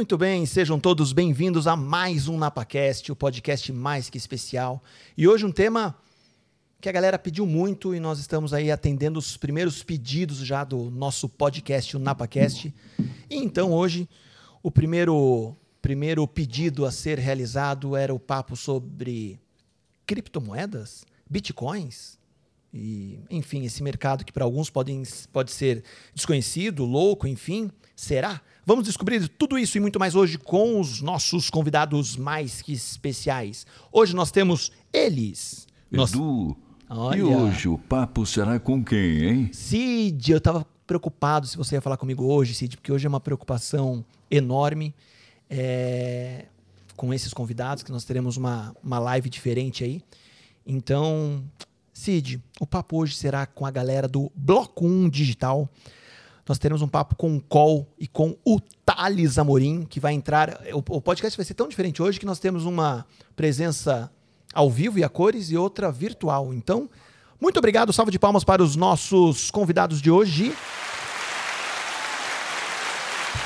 Muito bem, sejam todos bem-vindos a mais um NapaCast, o podcast mais que especial. E hoje um tema que a galera pediu muito e nós estamos aí atendendo os primeiros pedidos já do nosso podcast, o NapaCast. E então hoje o primeiro primeiro pedido a ser realizado era o papo sobre criptomoedas, bitcoins e, enfim, esse mercado que para alguns podem, pode ser desconhecido, louco, enfim, será? Vamos descobrir tudo isso e muito mais hoje com os nossos convidados mais que especiais. Hoje nós temos eles. Nós... Edu, Olha. e hoje o papo será com quem, hein? Cid, eu estava preocupado se você ia falar comigo hoje, Cid, porque hoje é uma preocupação enorme é, com esses convidados, que nós teremos uma, uma live diferente aí. Então, Cid, o papo hoje será com a galera do Bloco 1 Digital. Nós teremos um papo com o Col e com o Thales Amorim, que vai entrar. O, o podcast vai ser tão diferente hoje que nós temos uma presença ao vivo e a cores e outra virtual. Então, muito obrigado, salve de palmas para os nossos convidados de hoje.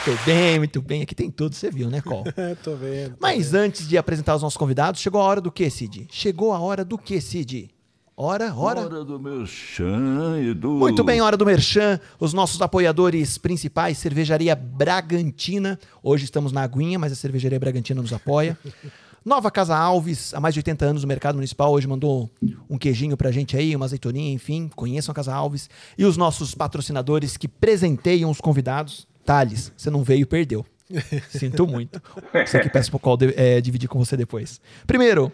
Muito bem, muito bem. Aqui tem tudo, você viu, né, Col? tô vendo. Tô Mas vendo. antes de apresentar os nossos convidados, chegou a hora do que, Cid? Chegou a hora do que, Cid? Hora, hora. Hora do merchan, Edu. Muito bem, hora do merchan. Os nossos apoiadores principais, Cervejaria Bragantina. Hoje estamos na aguinha, mas a Cervejaria Bragantina nos apoia. Nova Casa Alves, há mais de 80 anos no mercado municipal, hoje mandou um queijinho pra gente aí, uma azeitoninha, enfim, conheçam a Casa Alves. E os nossos patrocinadores que presenteiam os convidados. Thales, você não veio perdeu. Sinto muito. Você que peço pro qual é, dividir com você depois. Primeiro,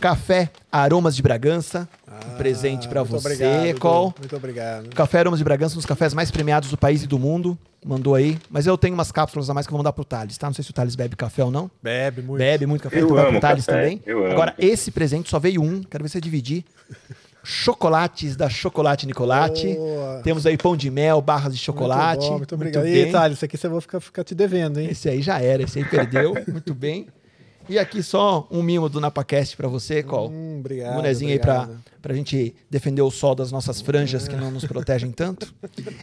Café Aromas de Bragança. Ah, um presente para você, obrigado, Col. Muito obrigado. Café Aromas de Bragança, um dos cafés mais premiados do país e do mundo. Mandou aí. Mas eu tenho umas cápsulas a mais que eu vou mandar pro Thales, tá? Não sei se o Thales bebe café ou não. Bebe muito. Bebe muito café, Eu então vai amo pro Thales café, também. eu amo. Agora, esse presente só veio um. Quero ver você dividir. Chocolates da Chocolate Nicolate. Boa. Temos aí pão de mel, barras de chocolate. Muito, bom, muito obrigado. bem. e Thales, isso aqui você vai ficar, ficar te devendo, hein? Esse aí já era, esse aí perdeu. muito bem. E aqui só um mimo do NapaCast pra você, Col. Hum, obrigado. Um bonezinho aí obrigado. pra gente defender o sol das nossas franjas que não nos protegem tanto.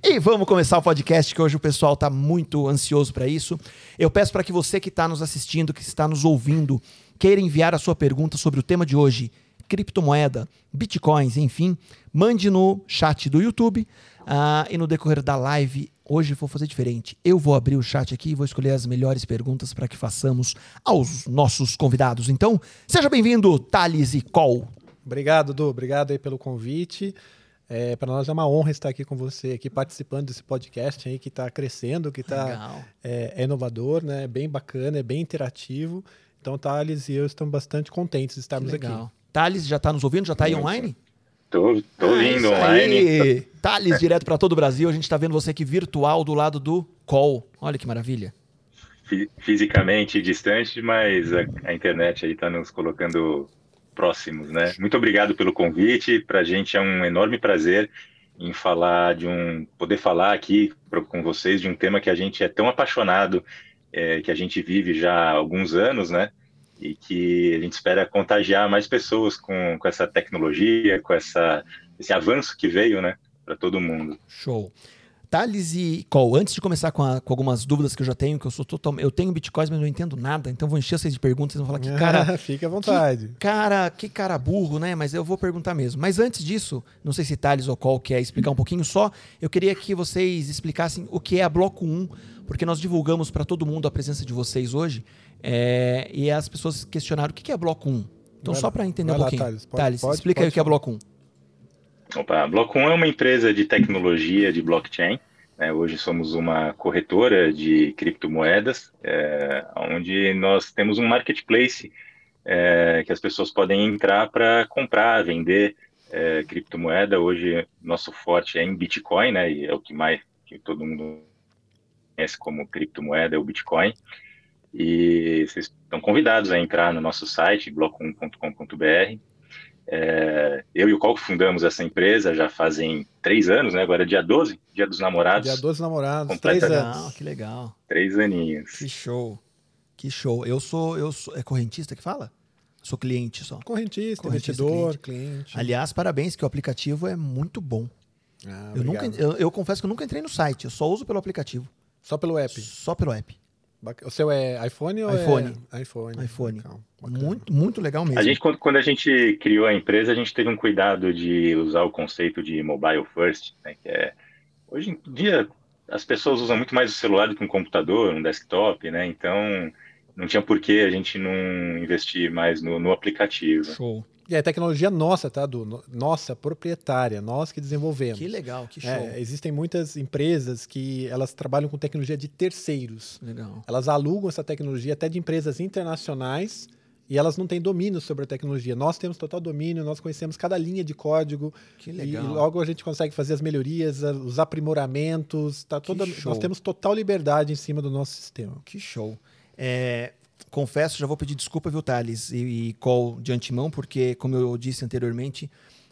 E vamos começar o podcast, que hoje o pessoal tá muito ansioso para isso. Eu peço para que você que está nos assistindo, que está nos ouvindo, queira enviar a sua pergunta sobre o tema de hoje, criptomoeda, bitcoins, enfim, mande no chat do YouTube ah, e no decorrer da live. Hoje vou fazer diferente. Eu vou abrir o chat aqui e vou escolher as melhores perguntas para que façamos aos nossos convidados. Então, seja bem-vindo, Thales e Col. Obrigado, Du. Obrigado aí pelo convite. É, para nós é uma honra estar aqui com você, aqui participando desse podcast aí que está crescendo, que tá, Legal. é, é inovador, né? É bem bacana, é bem interativo. Então, Thales e eu estamos bastante contentes de estarmos aqui. Thales já está nos ouvindo? Já está aí online? Tô, tô vindo isso online. aí. Thales, direto para todo o Brasil. A gente está vendo você aqui virtual do lado do Call. Olha que maravilha. fi- fisicamente distante, mas a, a internet aí está nos colocando próximos, né? Muito obrigado pelo convite. Para a gente é um enorme prazer em falar de um, poder falar aqui com vocês de um tema que a gente é tão apaixonado, é, que a gente vive já há alguns anos, né? E que a gente espera contagiar mais pessoas com, com essa tecnologia, com essa, esse avanço que veio, né? Para todo mundo. Show. Thales e Col, antes de começar com, a- com algumas dúvidas que eu já tenho, que eu sou total, eu tenho bitcoins, mas não entendo nada, então vou encher vocês de perguntas e vão falar que cara, Fique à vontade. cara, que cara burro, né? Mas eu vou perguntar mesmo. Mas antes disso, não sei se Thales ou Col quer explicar um pouquinho só, eu queria que vocês explicassem o que é a Bloco 1, porque nós divulgamos para todo mundo a presença de vocês hoje, é, e as pessoas questionaram o que é Bloco 1. Então, Vai só para entender um lá, pouquinho. Thales. Pode- pode- explica aí pode o que é. Bloco 1. Opa, a Bloco 1 é uma empresa de tecnologia de blockchain. né? Hoje somos uma corretora de criptomoedas, é, onde nós temos um marketplace é, que as pessoas podem entrar para comprar, vender é, criptomoeda. Hoje nosso forte é em Bitcoin, né? E é o que mais que todo mundo conhece como criptomoeda, é o Bitcoin. E vocês estão convidados a entrar no nosso site, bloco1.com.br. É, eu e o Col fundamos essa empresa já fazem três anos, né? Agora é dia 12, dia dos namorados, Dia 12 namorados, Completa- três Legal, anos. que legal. três aninhos. Que show. Que show. Eu sou, eu sou. É correntista que fala? Sou cliente só. Correntista, Correntista, investidor, cliente. Aliás, parabéns, que o aplicativo é muito bom. Ah, Eu, nunca, eu, eu confesso que eu nunca entrei no site, eu só uso pelo aplicativo. Só pelo app. Só pelo app. O seu é iPhone ou iPhone. é iPhone? iPhone. Muito, muito legal mesmo. A gente, quando, quando, a gente criou a empresa, a gente teve um cuidado de usar o conceito de mobile first, né, que é hoje em dia as pessoas usam muito mais o celular do que um computador, um desktop, né? Então não tinha por que a gente não investir mais no, no aplicativo. Show. É tecnologia nossa, tá, Du? Nossa, proprietária, nós que desenvolvemos. Que legal, que é, show. É, existem muitas empresas que elas trabalham com tecnologia de terceiros. Legal. Elas alugam essa tecnologia até de empresas internacionais e elas não têm domínio sobre a tecnologia. Nós temos total domínio, nós conhecemos cada linha de código. Que legal. E, logo a gente consegue fazer as melhorias, os aprimoramentos. Tá toda, nós temos total liberdade em cima do nosso sistema. Que show. É, confesso, já vou pedir desculpa, viu, Thales e, e Call de antemão, porque, como eu disse anteriormente,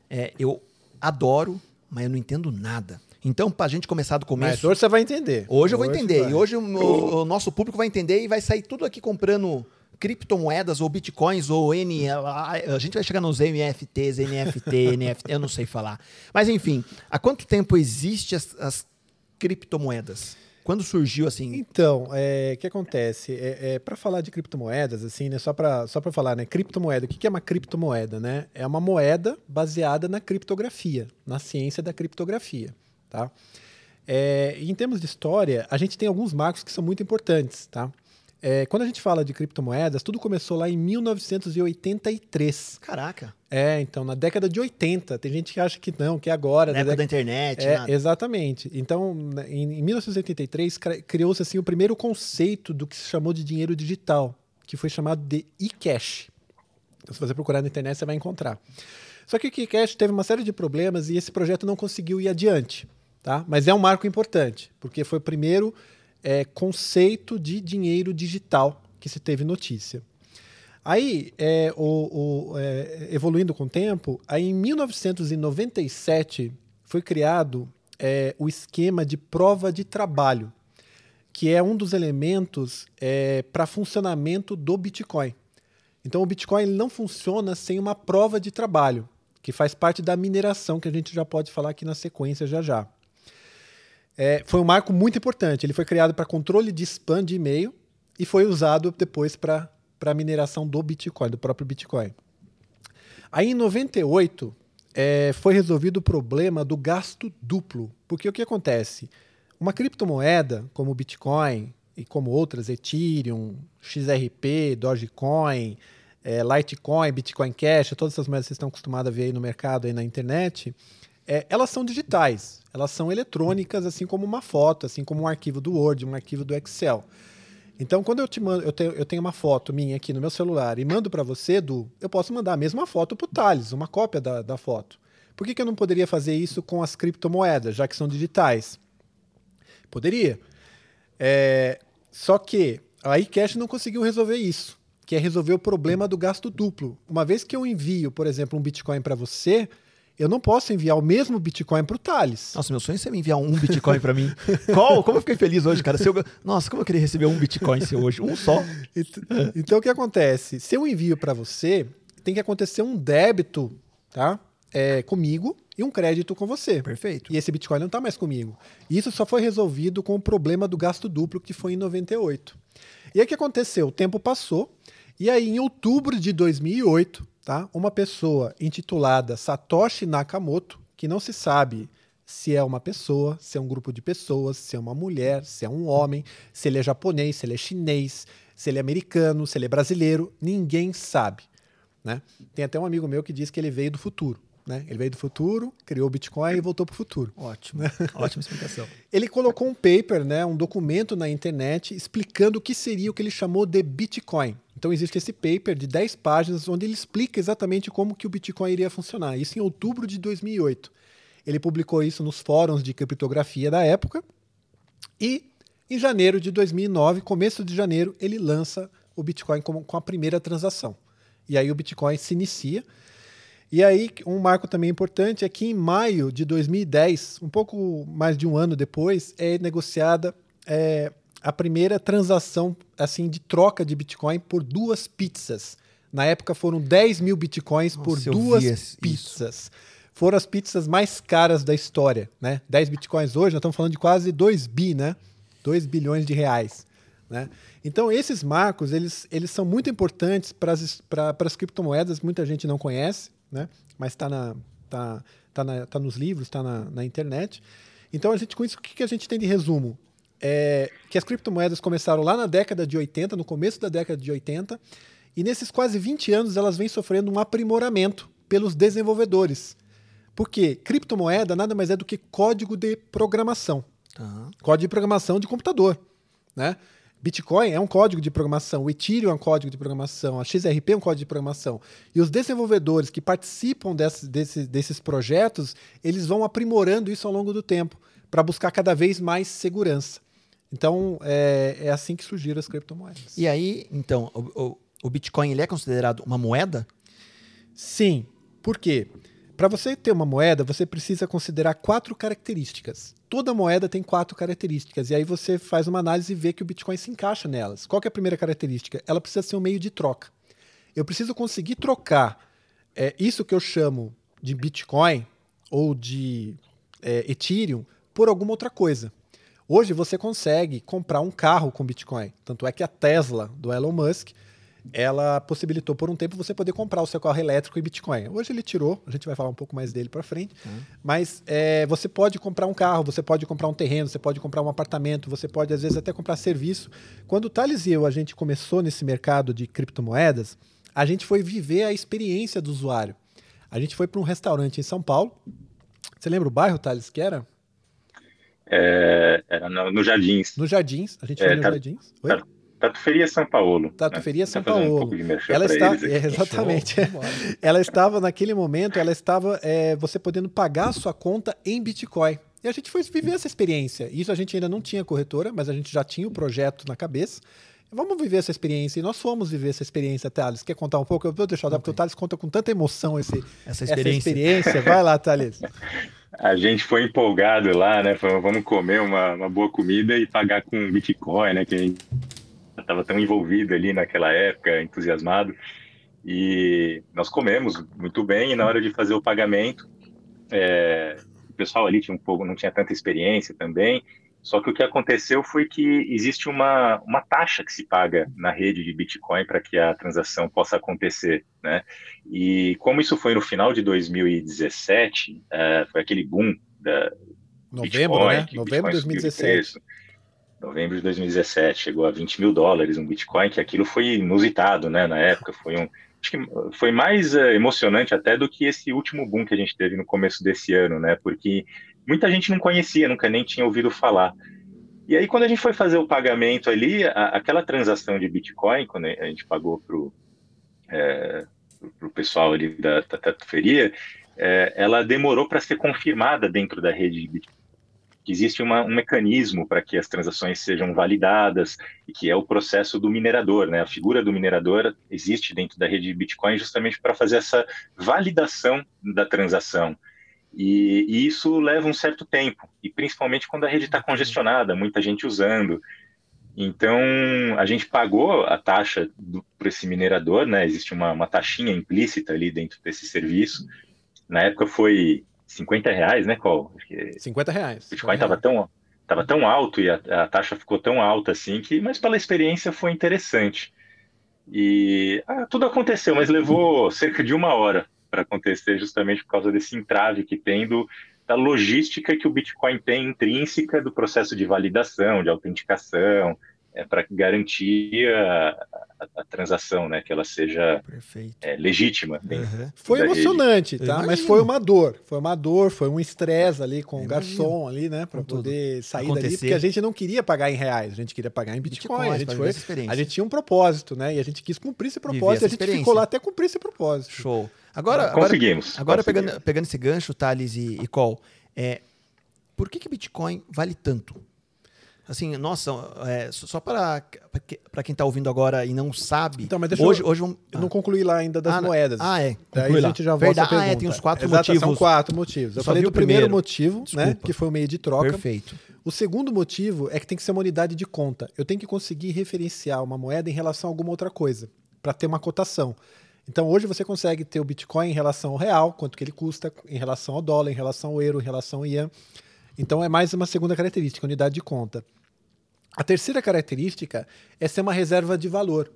é, eu adoro, mas eu não entendo nada. Então, para a gente começar do começo. Mas hoje você vai entender. Hoje eu vou entender. Vai. E hoje o, o, o, nosso público vai entender e vai sair tudo aqui comprando criptomoedas ou bitcoins ou N. A gente vai chegar nos NFTs, NFT, NFT, eu não sei falar. Mas enfim, há quanto tempo existe as, as criptomoedas? Quando surgiu assim? Então, o é, que acontece? É, é para falar de criptomoedas, assim, né? Só para só falar, né? Criptomoeda. O que é uma criptomoeda, né? É uma moeda baseada na criptografia, na ciência da criptografia, tá? É, em termos de história, a gente tem alguns marcos que são muito importantes, tá? É, quando a gente fala de criptomoedas, tudo começou lá em 1983. Caraca. É, então, na década de 80. Tem gente que acha que não, que é agora. Na época da internet. É, exatamente. Então, em, em 1983, criou-se assim, o primeiro conceito do que se chamou de dinheiro digital, que foi chamado de e-cash. Então, se você procurar na internet, você vai encontrar. Só que o e-cash teve uma série de problemas e esse projeto não conseguiu ir adiante. Tá? Mas é um marco importante, porque foi o primeiro é, conceito de dinheiro digital que se teve notícia. Aí, é, o, o, é, evoluindo com o tempo, aí em 1997 foi criado é, o esquema de prova de trabalho, que é um dos elementos é, para funcionamento do Bitcoin. Então, o Bitcoin não funciona sem uma prova de trabalho, que faz parte da mineração, que a gente já pode falar aqui na sequência já já é, foi um marco muito importante. Ele foi criado para controle de spam de e-mail e foi usado depois para a mineração do Bitcoin, do próprio Bitcoin. Aí em 98 é, foi resolvido o problema do gasto duplo. Porque o que acontece? Uma criptomoeda, como o Bitcoin e como outras, Ethereum, XRP, Dogecoin, é, Litecoin, Bitcoin Cash, todas essas moedas que vocês estão acostumados a ver aí no mercado, aí na internet, é, elas são digitais, elas são eletrônicas, assim como uma foto, assim como um arquivo do Word, um arquivo do Excel. Então, quando eu te mando, eu tenho, eu tenho uma foto minha aqui no meu celular e mando para você, Edu, eu posso mandar a mesma foto para o Thales, uma cópia da, da foto. Por que, que eu não poderia fazer isso com as criptomoedas, já que são digitais? Poderia. É, só que a iCash não conseguiu resolver isso, que é resolver o problema do gasto duplo. Uma vez que eu envio, por exemplo, um Bitcoin para você, eu não posso enviar o mesmo Bitcoin para o Thales. Nossa, meu sonho é você me enviar um Bitcoin para mim. Qual? Como eu fiquei feliz hoje, cara. Eu... Nossa, como eu queria receber um Bitcoin seu hoje. Um só. Então, então o que acontece? Se eu envio para você, tem que acontecer um débito, tá? É, comigo e um crédito com você. Perfeito. E esse Bitcoin não está mais comigo. Isso só foi resolvido com o problema do gasto duplo, que foi em 98. E aí o que aconteceu? O tempo passou, e aí em outubro de 2008, tá? Uma pessoa intitulada Satoshi Nakamoto, que não se sabe se é uma pessoa, se é um grupo de pessoas, se é uma mulher, se é um homem, se ele é japonês, se ele é chinês, se ele é americano, se ele é brasileiro, ninguém sabe. Né? Tem até um amigo meu que diz que ele veio do futuro. Né? Ele veio do futuro, criou o Bitcoin e voltou para o futuro. Ótimo, ótima explicação. ele colocou um paper, né, um documento na internet explicando o que seria o que ele chamou de Bitcoin. Então existe esse paper de 10 páginas onde ele explica exatamente como que o Bitcoin iria funcionar. Isso em outubro de 2008. Ele publicou isso nos fóruns de criptografia da época e em janeiro de 2009, começo de janeiro, ele lança o Bitcoin com, com a primeira transação. E aí o Bitcoin se inicia. E aí, um marco também importante é que em maio de 2010, um pouco mais de um ano depois, é negociada é, a primeira transação assim de troca de Bitcoin por duas pizzas. Na época foram 10 mil Bitcoins Nossa, por duas pizzas. Isso. Foram as pizzas mais caras da história, né? 10 Bitcoins hoje, nós estamos falando de quase 2 bi, né? 2 bilhões de reais. Né? Então, esses marcos eles, eles são muito importantes para as criptomoedas, muita gente não conhece, né? mas está na, tá, tá na, tá nos livros, está na, na internet. Então, a gente, com isso, o que, que a gente tem de resumo? É que as criptomoedas começaram lá na década de 80, no começo da década de 80, e nesses quase 20 anos elas vêm sofrendo um aprimoramento pelos desenvolvedores. Porque criptomoeda nada mais é do que código de programação. Uhum. Código de programação de computador. Né? Bitcoin é um código de programação, o Ethereum é um código de programação, a XRP é um código de programação. E os desenvolvedores que participam desse, desse, desses projetos, eles vão aprimorando isso ao longo do tempo, para buscar cada vez mais segurança. Então, é, é, assim que surgiram as criptomoedas. E aí, então, o, o, o Bitcoin ele é considerado uma moeda? Sim. Por quê? Para você ter uma moeda, você precisa considerar quatro características. Toda moeda tem quatro características. E aí você faz uma análise e vê que o Bitcoin se encaixa nelas. Qual é a primeira característica? Ela precisa ser um meio de troca. Eu preciso conseguir trocar é, isso que eu chamo de Bitcoin ou de é, Ethereum por alguma outra coisa. Hoje você consegue comprar um carro com Bitcoin. Tanto é que a Tesla do Elon Musk ela possibilitou por um tempo você poder comprar o seu carro elétrico em Bitcoin. Hoje ele tirou, a gente vai falar um pouco mais dele para frente, uhum. mas é, você pode comprar um carro, você pode comprar um terreno, você pode comprar um apartamento, você pode às vezes até comprar serviço. Quando o Thales e eu a gente começou nesse mercado de criptomoedas, a gente foi viver a experiência do usuário. A gente foi para um restaurante em São Paulo. Você lembra o bairro, Thales, que era? É, era no, no Jardins. No Jardins, a gente é, foi no Jardins. Oi? Tatuferia São Paulo. Tatuferia né? São tá Paulo. Um ela está, é, exatamente. ela estava naquele momento, ela estava é, você podendo pagar a sua conta em Bitcoin. E a gente foi viver essa experiência. Isso a gente ainda não tinha corretora, mas a gente já tinha o projeto na cabeça. Vamos viver essa experiência. E nós fomos viver essa experiência, Thales. Quer contar um pouco? Eu vou deixar, okay. porque o Thales conta com tanta emoção esse, essa, experiência. essa experiência. Vai lá, Thales. A gente foi empolgado lá, né? Vamos comer uma, uma boa comida e pagar com Bitcoin, né? Que a gente estava tão envolvido ali naquela época, entusiasmado. E nós comemos muito bem, e na hora de fazer o pagamento, é, o pessoal ali tinha um pouco, não tinha tanta experiência também. Só que o que aconteceu foi que existe uma, uma taxa que se paga na rede de Bitcoin para que a transação possa acontecer, né? E como isso foi no final de 2017, é, foi aquele boom da Novembro, Bitcoin, né? Novembro de 2017 novembro de 2017, chegou a 20 mil dólares um Bitcoin, que aquilo foi inusitado, né, na época, foi um, acho que foi mais uh, emocionante até do que esse último boom que a gente teve no começo desse ano, né, porque muita gente não conhecia, nunca nem tinha ouvido falar. E aí, quando a gente foi fazer o pagamento ali, a, aquela transação de Bitcoin, quando a gente pagou para o é, pessoal ali da, da tatuferia, é, ela demorou para ser confirmada dentro da rede de Bitcoin que existe uma, um mecanismo para que as transações sejam validadas, e que é o processo do minerador. Né? A figura do minerador existe dentro da rede de Bitcoin justamente para fazer essa validação da transação. E, e, isso leva um certo tempo, e principalmente quando a rede está congestionada, muita gente usando. Então, a gente pagou a taxa para esse minerador, né? existe uma, uma taxinha implícita ali dentro desse serviço. Na época foi 50 reais, né, Col? 50 reais. O Bitcoin estava tão, tava tão alto e a, a, taxa ficou tão alta assim que, mas pela experiência foi interessante. E ah, tudo aconteceu, mas levou cerca de uma hora para acontecer, justamente por causa desse entrave que tem do, da logística que o Bitcoin tem intrínseca do processo de validação, de autenticação, é, para garantir a, a, a, transação, né, que ela seja é, legítima. Uhum. Foi emocionante, rede. tá? Mas foi uma dor, foi uma dor, foi um estresse ali com o garçom ali, né, para poder sair Acontecer. dali, porque a gente não queria pagar em reais, a gente queria pagar em Bitcoin, Bitcoin a gente foi, a gente tinha um propósito, né, e a gente quis cumprir esse propósito, e a gente ficou lá até cumprir esse propósito. Show. Agora, conseguimos. Agora, agora conseguimos. pegando, pegando esse gancho, Thales e, e Col, é, por que que Bitcoin vale tanto? Assim, nossa, é, só para para quem está ouvindo agora e não sabe. Então, mas deixa hoje, eu, hoje vamos, eu não concluí lá ainda das ah, moedas. Ah, é. Daí a gente já volta Ah, é, tem os quatro Exato, motivos. São quatro motivos. Eu Só falei do primeiro, primeiro motivo, Desculpa. né? Que foi o meio de troca. Perfeito. O segundo motivo é que tem que ser uma unidade de conta. Eu tenho que conseguir referenciar uma moeda em relação a alguma outra coisa, para ter uma cotação. Então hoje você consegue ter o Bitcoin em relação ao real, quanto que ele custa, em relação ao dólar, em relação ao euro, em relação ao ian. Então é mais uma segunda característica, unidade de conta. A terceira característica é ser uma reserva de valor.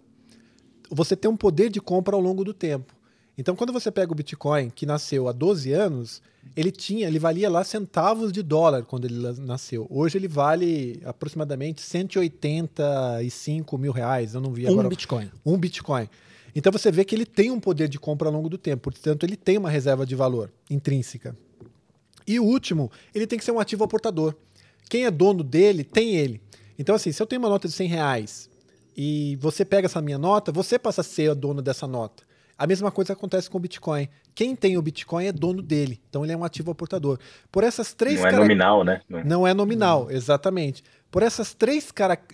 Você tem um poder de compra ao longo do tempo. Então, quando você pega o Bitcoin, que nasceu há 12 anos, ele tinha, ele valia lá centavos de dólar quando ele nasceu. Hoje ele vale aproximadamente 185 mil reais. Eu não vi um agora. Um Bitcoin. Um Bitcoin. Então você vê que ele tem um poder de compra ao longo do tempo, portanto, ele tem uma reserva de valor intrínseca. E o último, ele tem que ser um ativo aportador. Quem é dono dele, tem ele. Então, assim, se eu tenho uma nota de 100 reais e você pega essa minha nota, você passa a ser o dono dessa nota. A mesma coisa acontece com o Bitcoin. Quem tem o Bitcoin é dono dele, então ele é um ativo aportador. Por essas três não é nominal, né? Não, não é nominal, exatamente. Por essas três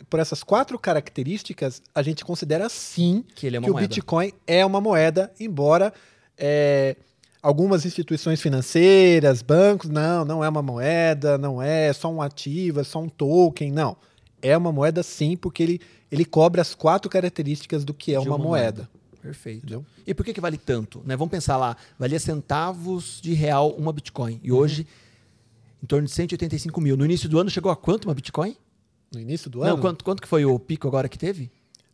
por essas quatro características, a gente considera sim que, é que o Bitcoin é uma moeda, embora é, algumas instituições financeiras, bancos, não, não é uma moeda, não é só um ativo, é só um token, não. É uma moeda sim, porque ele, ele cobre as quatro características do que é uma, uma, moeda. moeda. Perfeito. Entendeu? E por que, que vale tanto? Né? Vamos pensar lá, valia centavos de real uma Bitcoin. E uhum. hoje, em torno de 185 mil. No início do ano chegou a quanto uma Bitcoin? No início do ano? Não, quanto, quanto que foi o pico agora que teve?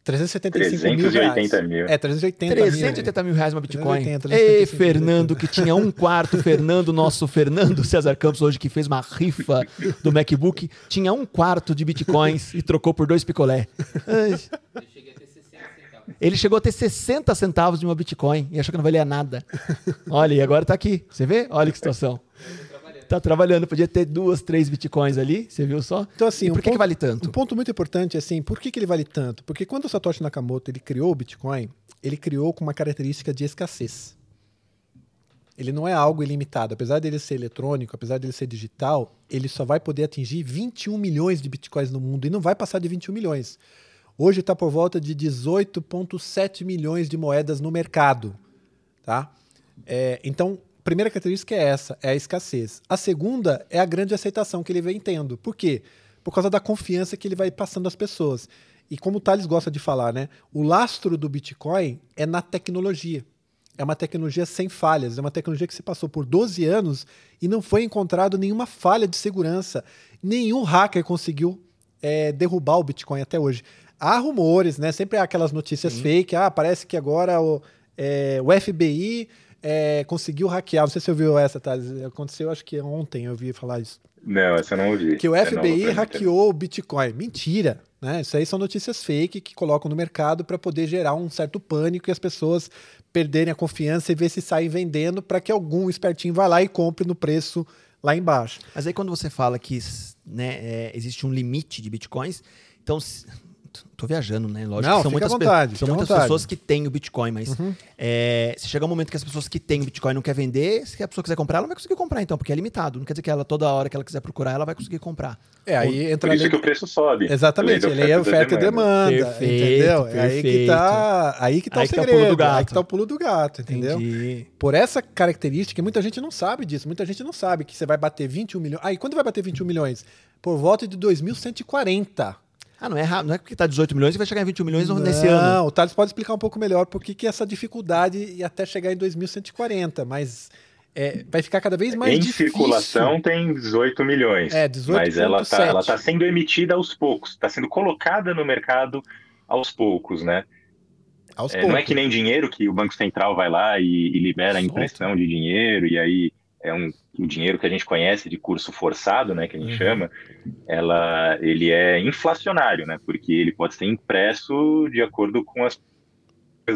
375 mil reais. mil. É, 380 380 mil, mil reais uma Bitcoin. 380, 380, Ei, Fernando, que tinha um quarto, Fernando, nosso Fernando César Campos, hoje que fez uma rifa do MacBook, tinha um quarto de Bitcoins e trocou por dois picolé. Ele chegou a ter 60 centavos de uma Bitcoin e achou que não valia nada. Olha, e agora está aqui. Você vê? Olha que situação. Tá trabalhando, podia ter duas, três bitcoins ali, você viu só? Então, assim, e por um que, ponto, que vale tanto? Um ponto muito importante é assim, por que, que ele vale tanto? Porque quando o Satoshi Nakamoto ele criou o Bitcoin, ele criou com uma característica de escassez. Ele não é algo ilimitado. Apesar dele ser eletrônico, apesar dele ser digital, ele só vai poder atingir 21 milhões de bitcoins no mundo e não vai passar de 21 milhões. Hoje está por volta de 18,7 milhões de moedas no mercado. Tá? É, então, primeira característica é essa, é a escassez. A segunda é a grande aceitação que ele vem tendo. Por quê? Por causa da confiança que ele vai passando às pessoas. E como o Thales gosta de falar, né? O lastro do Bitcoin é na tecnologia. É uma tecnologia sem falhas, é uma tecnologia que se passou por 12 anos e não foi encontrado nenhuma falha de segurança. Nenhum hacker conseguiu é, derrubar o Bitcoin até hoje. Há rumores, né? Sempre há aquelas notícias Sim. fake. Ah, parece que agora o, é, o FBI é, conseguiu hackear. Não sei se você ouviu essa, tá? Aconteceu, acho que ontem eu ouvi falar isso. Não, essa eu não ouvi. Que o FBI hackeou o Bitcoin. Mentira! Né? Isso aí são notícias fake que colocam no mercado para poder gerar um certo pânico e as pessoas perderem a confiança e ver se saem vendendo para que algum espertinho vá lá e compre no preço lá embaixo. Mas aí quando você fala que né, é, existe um limite de bitcoins, então Tô viajando, né? Lógico Não, que são muitas, vontade, são muitas pessoas que têm o Bitcoin, mas uhum. é, se chegar um momento que as pessoas que têm o Bitcoin não quer vender, se a pessoa quiser comprar, ela não vai conseguir comprar, então, porque é limitado. Não quer dizer que ela, toda hora que ela quiser procurar, ela vai conseguir comprar. É, aí entra Por isso que o preço sobe. Exatamente, ele é oferta e demanda. Perfeito, entendeu? Perfeito. É aí que tá, aí que tá aí o segredo. Tá o pulo do gato. Aí que tá o pulo do gato, entendeu? Entendi. Por essa característica, muita gente não sabe disso. Muita gente não sabe que você vai bater 21 milhões. Aí, quando vai bater 21 milhões? Por volta de 2140. Ah, não é não é porque está 18 milhões e vai chegar em 21 milhões não, nesse ano. Não, o Thales pode explicar um pouco melhor por que essa dificuldade e até chegar em 2140, mas é, vai ficar cada vez mais em difícil. Em circulação tem 18 milhões. É, 18 Mas ela está ela tá sendo emitida aos poucos, está sendo colocada no mercado aos poucos, né? Aos é, poucos. Não é que nem dinheiro que o Banco Central vai lá e, e libera a impressão de dinheiro e aí é um, um, dinheiro que a gente conhece de curso forçado, né, que a gente uhum. chama, ela, ele é inflacionário, né, porque ele pode ser impresso de acordo com as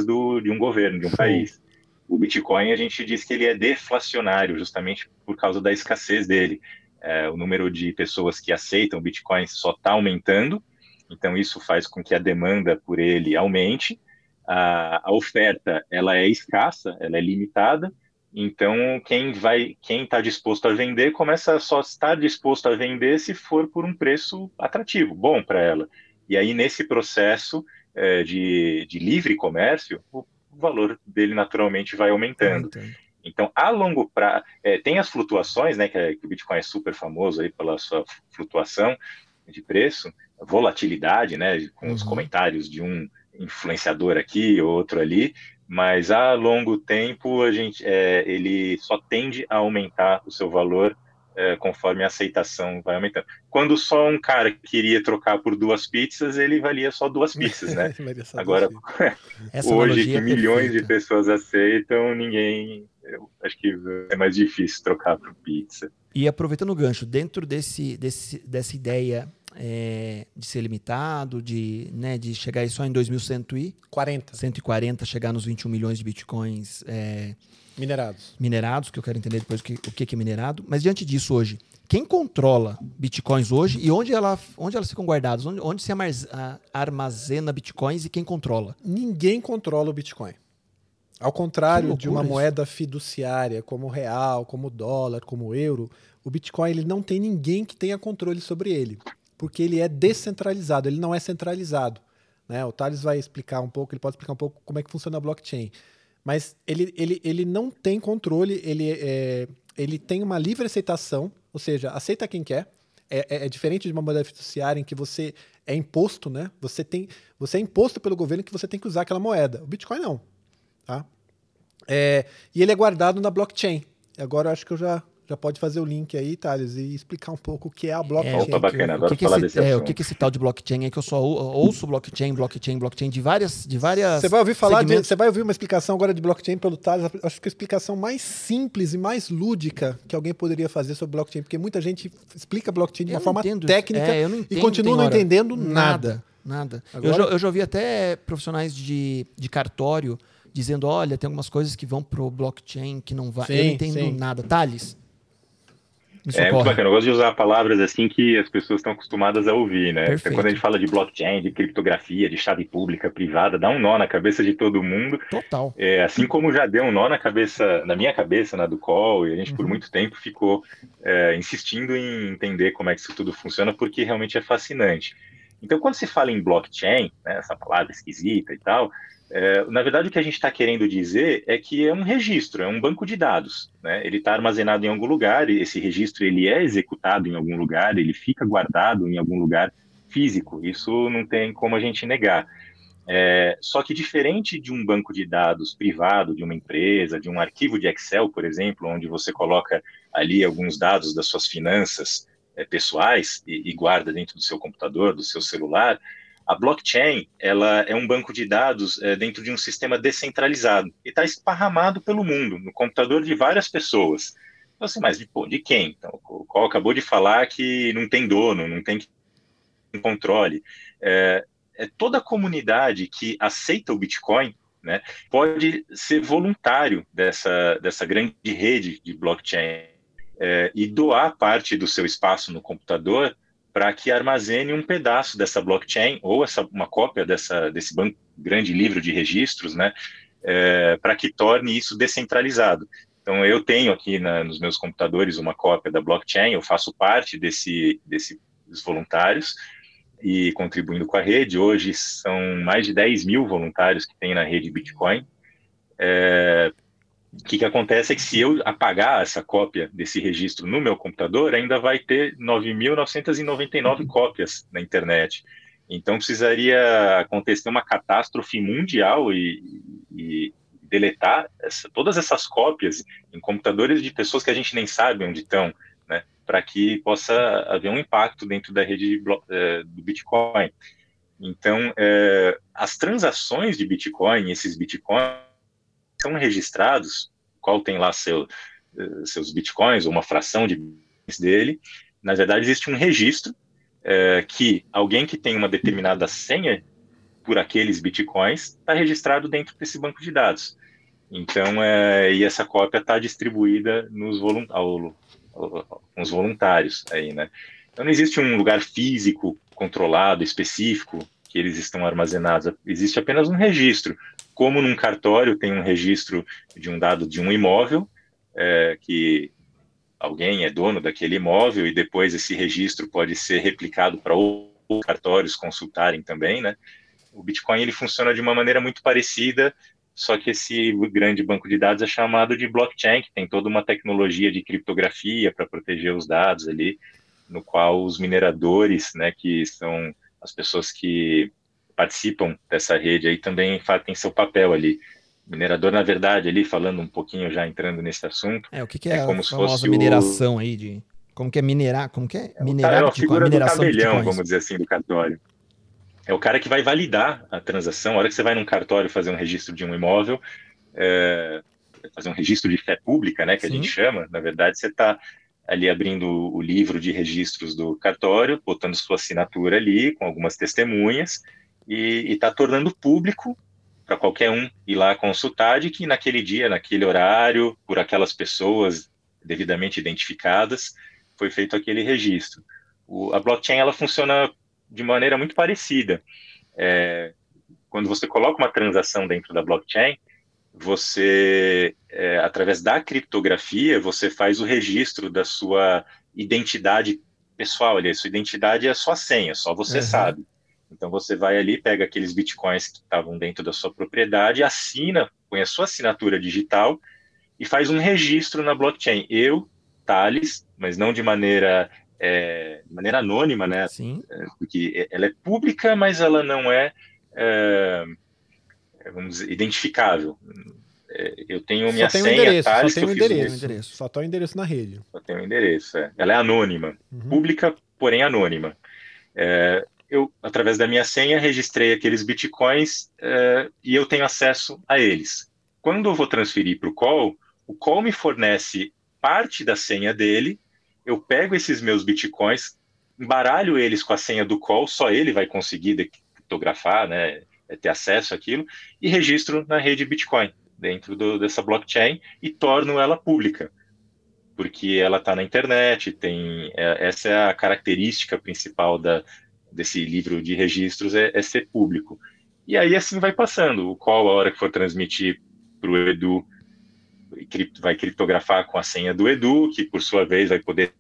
do, de um governo, de um Sim. país. O Bitcoin, a gente diz que ele é deflacionário, justamente por causa da escassez dele. É, o número de pessoas que aceitam o Bitcoin só está aumentando, então isso faz com que a demanda por ele aumente. A, a oferta, ela é escassa, ela é limitada, então, quem vai, quem está disposto a vender, começa a só estar disposto a vender se for por um preço atrativo, bom para ela. E aí, nesse processo é, de, de, livre comércio, o, valor dele naturalmente vai aumentando. Então, a longo prazo, é, tem as flutuações, né, que, é, que, o Bitcoin é super famoso aí pela sua flutuação de preço, volatilidade, né, com uhum. os comentários de um influenciador aqui, outro ali, mas a longo tempo a gente, é, ele só tende a aumentar o seu valor é, conforme a aceitação vai aumentando. Quando só um cara queria trocar por duas pizzas, ele valia só duas pizzas, né? Agora, hoje que é milhões de pessoas aceitam, ninguém. Eu acho que é mais difícil trocar por pizza. E aproveitando o gancho, dentro desse, desse, dessa ideia é, de ser limitado, de, né, de chegar só em 2140, 140, chegar nos 21 milhões de bitcoins é, minerados. Minerados, que eu quero entender depois o que, o que é minerado. Mas diante disso hoje, quem controla bitcoins hoje e onde, ela, onde elas ficam guardadas? Onde, onde se armazena bitcoins e quem controla? Ninguém controla o bitcoin. Ao contrário de uma isso. moeda fiduciária como o real, como o dólar, como o euro, o Bitcoin ele não tem ninguém que tenha controle sobre ele porque ele é descentralizado, ele não é centralizado. Né? O Thales vai explicar um pouco, ele pode explicar um pouco como é que funciona a blockchain. Mas ele, ele, ele não tem controle, ele, é, ele tem uma livre aceitação, ou seja, aceita quem quer. É, é, é, diferente de uma moeda fiduciária em que você é imposto, né? Você, tem, você é imposto pelo governo que você tem que usar aquela moeda. O Bitcoin não. Tá? É, e ele é guardado na blockchain. Agora eu acho que eu já já pode fazer o link aí, Thales, e explicar um pouco o que é a blockchain. É, Opa, bacana, adoro falar esse, desse é, O que, que esse tal de blockchain é que eu só ouço blockchain, blockchain, blockchain de várias, de várias. Você vai ouvir falar, de, você vai ouvir uma explicação agora de blockchain pelo Thales. Acho que a explicação mais simples e mais lúdica que alguém poderia fazer sobre blockchain, porque muita gente explica blockchain de uma forma entendo, técnica é, e continua não entendendo nada. Nada. Agora... Eu, já, eu já ouvi até profissionais de, de cartório dizendo: olha, tem algumas coisas que vão pro blockchain que não vai. Sim, eu não entendo sim. nada. Thales, é muito bacana. Eu gosto de usar palavras assim que as pessoas estão acostumadas a ouvir, né? Quando a gente fala de blockchain, de criptografia, de chave pública, privada, dá um nó na cabeça de todo mundo. Total. É, assim como já deu um nó na cabeça, na minha cabeça, na do Call, e a gente uhum. por muito tempo ficou é, insistindo em entender como é que isso tudo funciona, porque realmente é fascinante. Então, quando se fala em blockchain, né, essa palavra esquisita e tal, é, na verdade, o que a gente está querendo dizer é que é um registro, é um banco de dados. Né? Ele está armazenado em algum lugar, esse registro ele é executado em algum lugar, ele fica guardado em algum lugar físico. Isso não tem como a gente negar. É, só que diferente de um banco de dados privado, de uma empresa, de um arquivo de Excel, por exemplo, onde você coloca ali alguns dados das suas finanças é, pessoais e, e guarda dentro do seu computador, do seu celular, a blockchain ela é um banco de dados é, dentro de um sistema descentralizado e está esparramado pelo mundo, no computador de várias pessoas. Então, assim, mas pô, de quem? Então, o Col acabou de falar que não tem dono, não tem controle. É, é toda a comunidade que aceita o Bitcoin né, pode ser voluntário dessa, dessa grande rede de blockchain é, e doar parte do seu espaço no computador para que armazene um pedaço dessa blockchain ou essa, uma cópia dessa, desse banco, grande livro de registros, né, é, para que torne isso descentralizado. Então, eu tenho aqui na, nos meus computadores uma cópia da blockchain, eu faço parte desse, desses voluntários e contribuindo com a rede. Hoje são mais de 10 mil voluntários que tem na rede Bitcoin. É, o que, que acontece é que se eu apagar essa cópia desse registro no meu computador, ainda vai ter 9.999 cópias na internet. Então precisaria acontecer uma catástrofe mundial e, e deletar essa, todas essas cópias em computadores de pessoas que a gente nem sabe onde estão, né, para que possa haver um impacto dentro da rede é, do Bitcoin. Então, é, as transações de Bitcoin, esses Bitcoins, são registrados, qual tem lá seu, eh, seus bitcoins, ou uma fração de dele, na verdade existe um registro é, que alguém que tem uma determinada senha por aqueles bitcoins está registrado dentro desse banco de dados. Então, é, e essa cópia está distribuída nos ao, ao, voluntários aí, né? Então não existe um lugar físico controlado, específico, que eles estão armazenados. Existe apenas um registro como num cartório tem um registro de um dado de um imóvel, é, que alguém é dono daquele imóvel e depois esse registro pode ser replicado para outros cartórios consultarem também, né? O Bitcoin ele funciona de uma maneira muito parecida, só que esse grande banco de dados é chamado de blockchain, que tem toda uma tecnologia de criptografia para proteger os dados ali, no qual os mineradores, né, que são as pessoas que participam dessa rede aí também têm seu papel ali. Minerador, na verdade, ali falando um pouquinho já entrando nesse assunto. É, o que, que é, é como a se fosse mineração o... aí de Como que é minerar? Como que é? É, minerar é a Bitcoin, figura do tabelião, vamos dizer assim, do cartório. É o cara que vai validar a transação. A hora que você vai num cartório fazer um registro de um imóvel, é, fazer um registro de fé pública, né, que Sim. a gente chama, na verdade, você está ali abrindo o livro de registros do cartório, botando sua assinatura ali, com algumas testemunhas, e está tornando público para qualquer um ir lá consultar de que naquele dia, naquele horário, por aquelas pessoas devidamente identificadas, foi feito aquele registro. O, a blockchain ela funciona de maneira muito parecida. É, quando você coloca uma transação dentro da blockchain, você, é, através da criptografia, você faz o registro da sua identidade pessoal ali. A sua identidade é a sua senha, só você Uhum. sabe. Então você vai ali, pega aqueles bitcoins que estavam dentro da sua propriedade, assina, põe a sua assinatura digital e faz um registro na blockchain. Eu, Thales, mas não de maneira, é, de maneira anônima, né? Sim. Porque ela é pública, mas ela não é, é, vamos dizer, identificável. É, Eu tenho minha só tem um senha, endereço, só Thales, tem um eu fiz o endereço. endereço. Só tá o endereço na rede. Só tem um endereço. é. Ela é anônima, Uhum. pública, porém anônima. É, eu, através da minha senha, registrei aqueles bitcoins é, e eu tenho acesso a eles. Quando eu vou transferir para o call, o call me fornece parte da senha dele, eu pego esses meus bitcoins, embaralho eles com a senha do call, só ele vai conseguir criptografar, né, ter acesso àquilo, e registro na rede Bitcoin, dentro do, dessa blockchain, e torno ela pública porque ela está na internet, tem é, essa é a característica principal da, desse livro de registros é, é, ser público. E aí assim vai passando. Qual a hora que for transmitir para o Edu vai criptografar com a senha do Edu, que por sua vez vai poder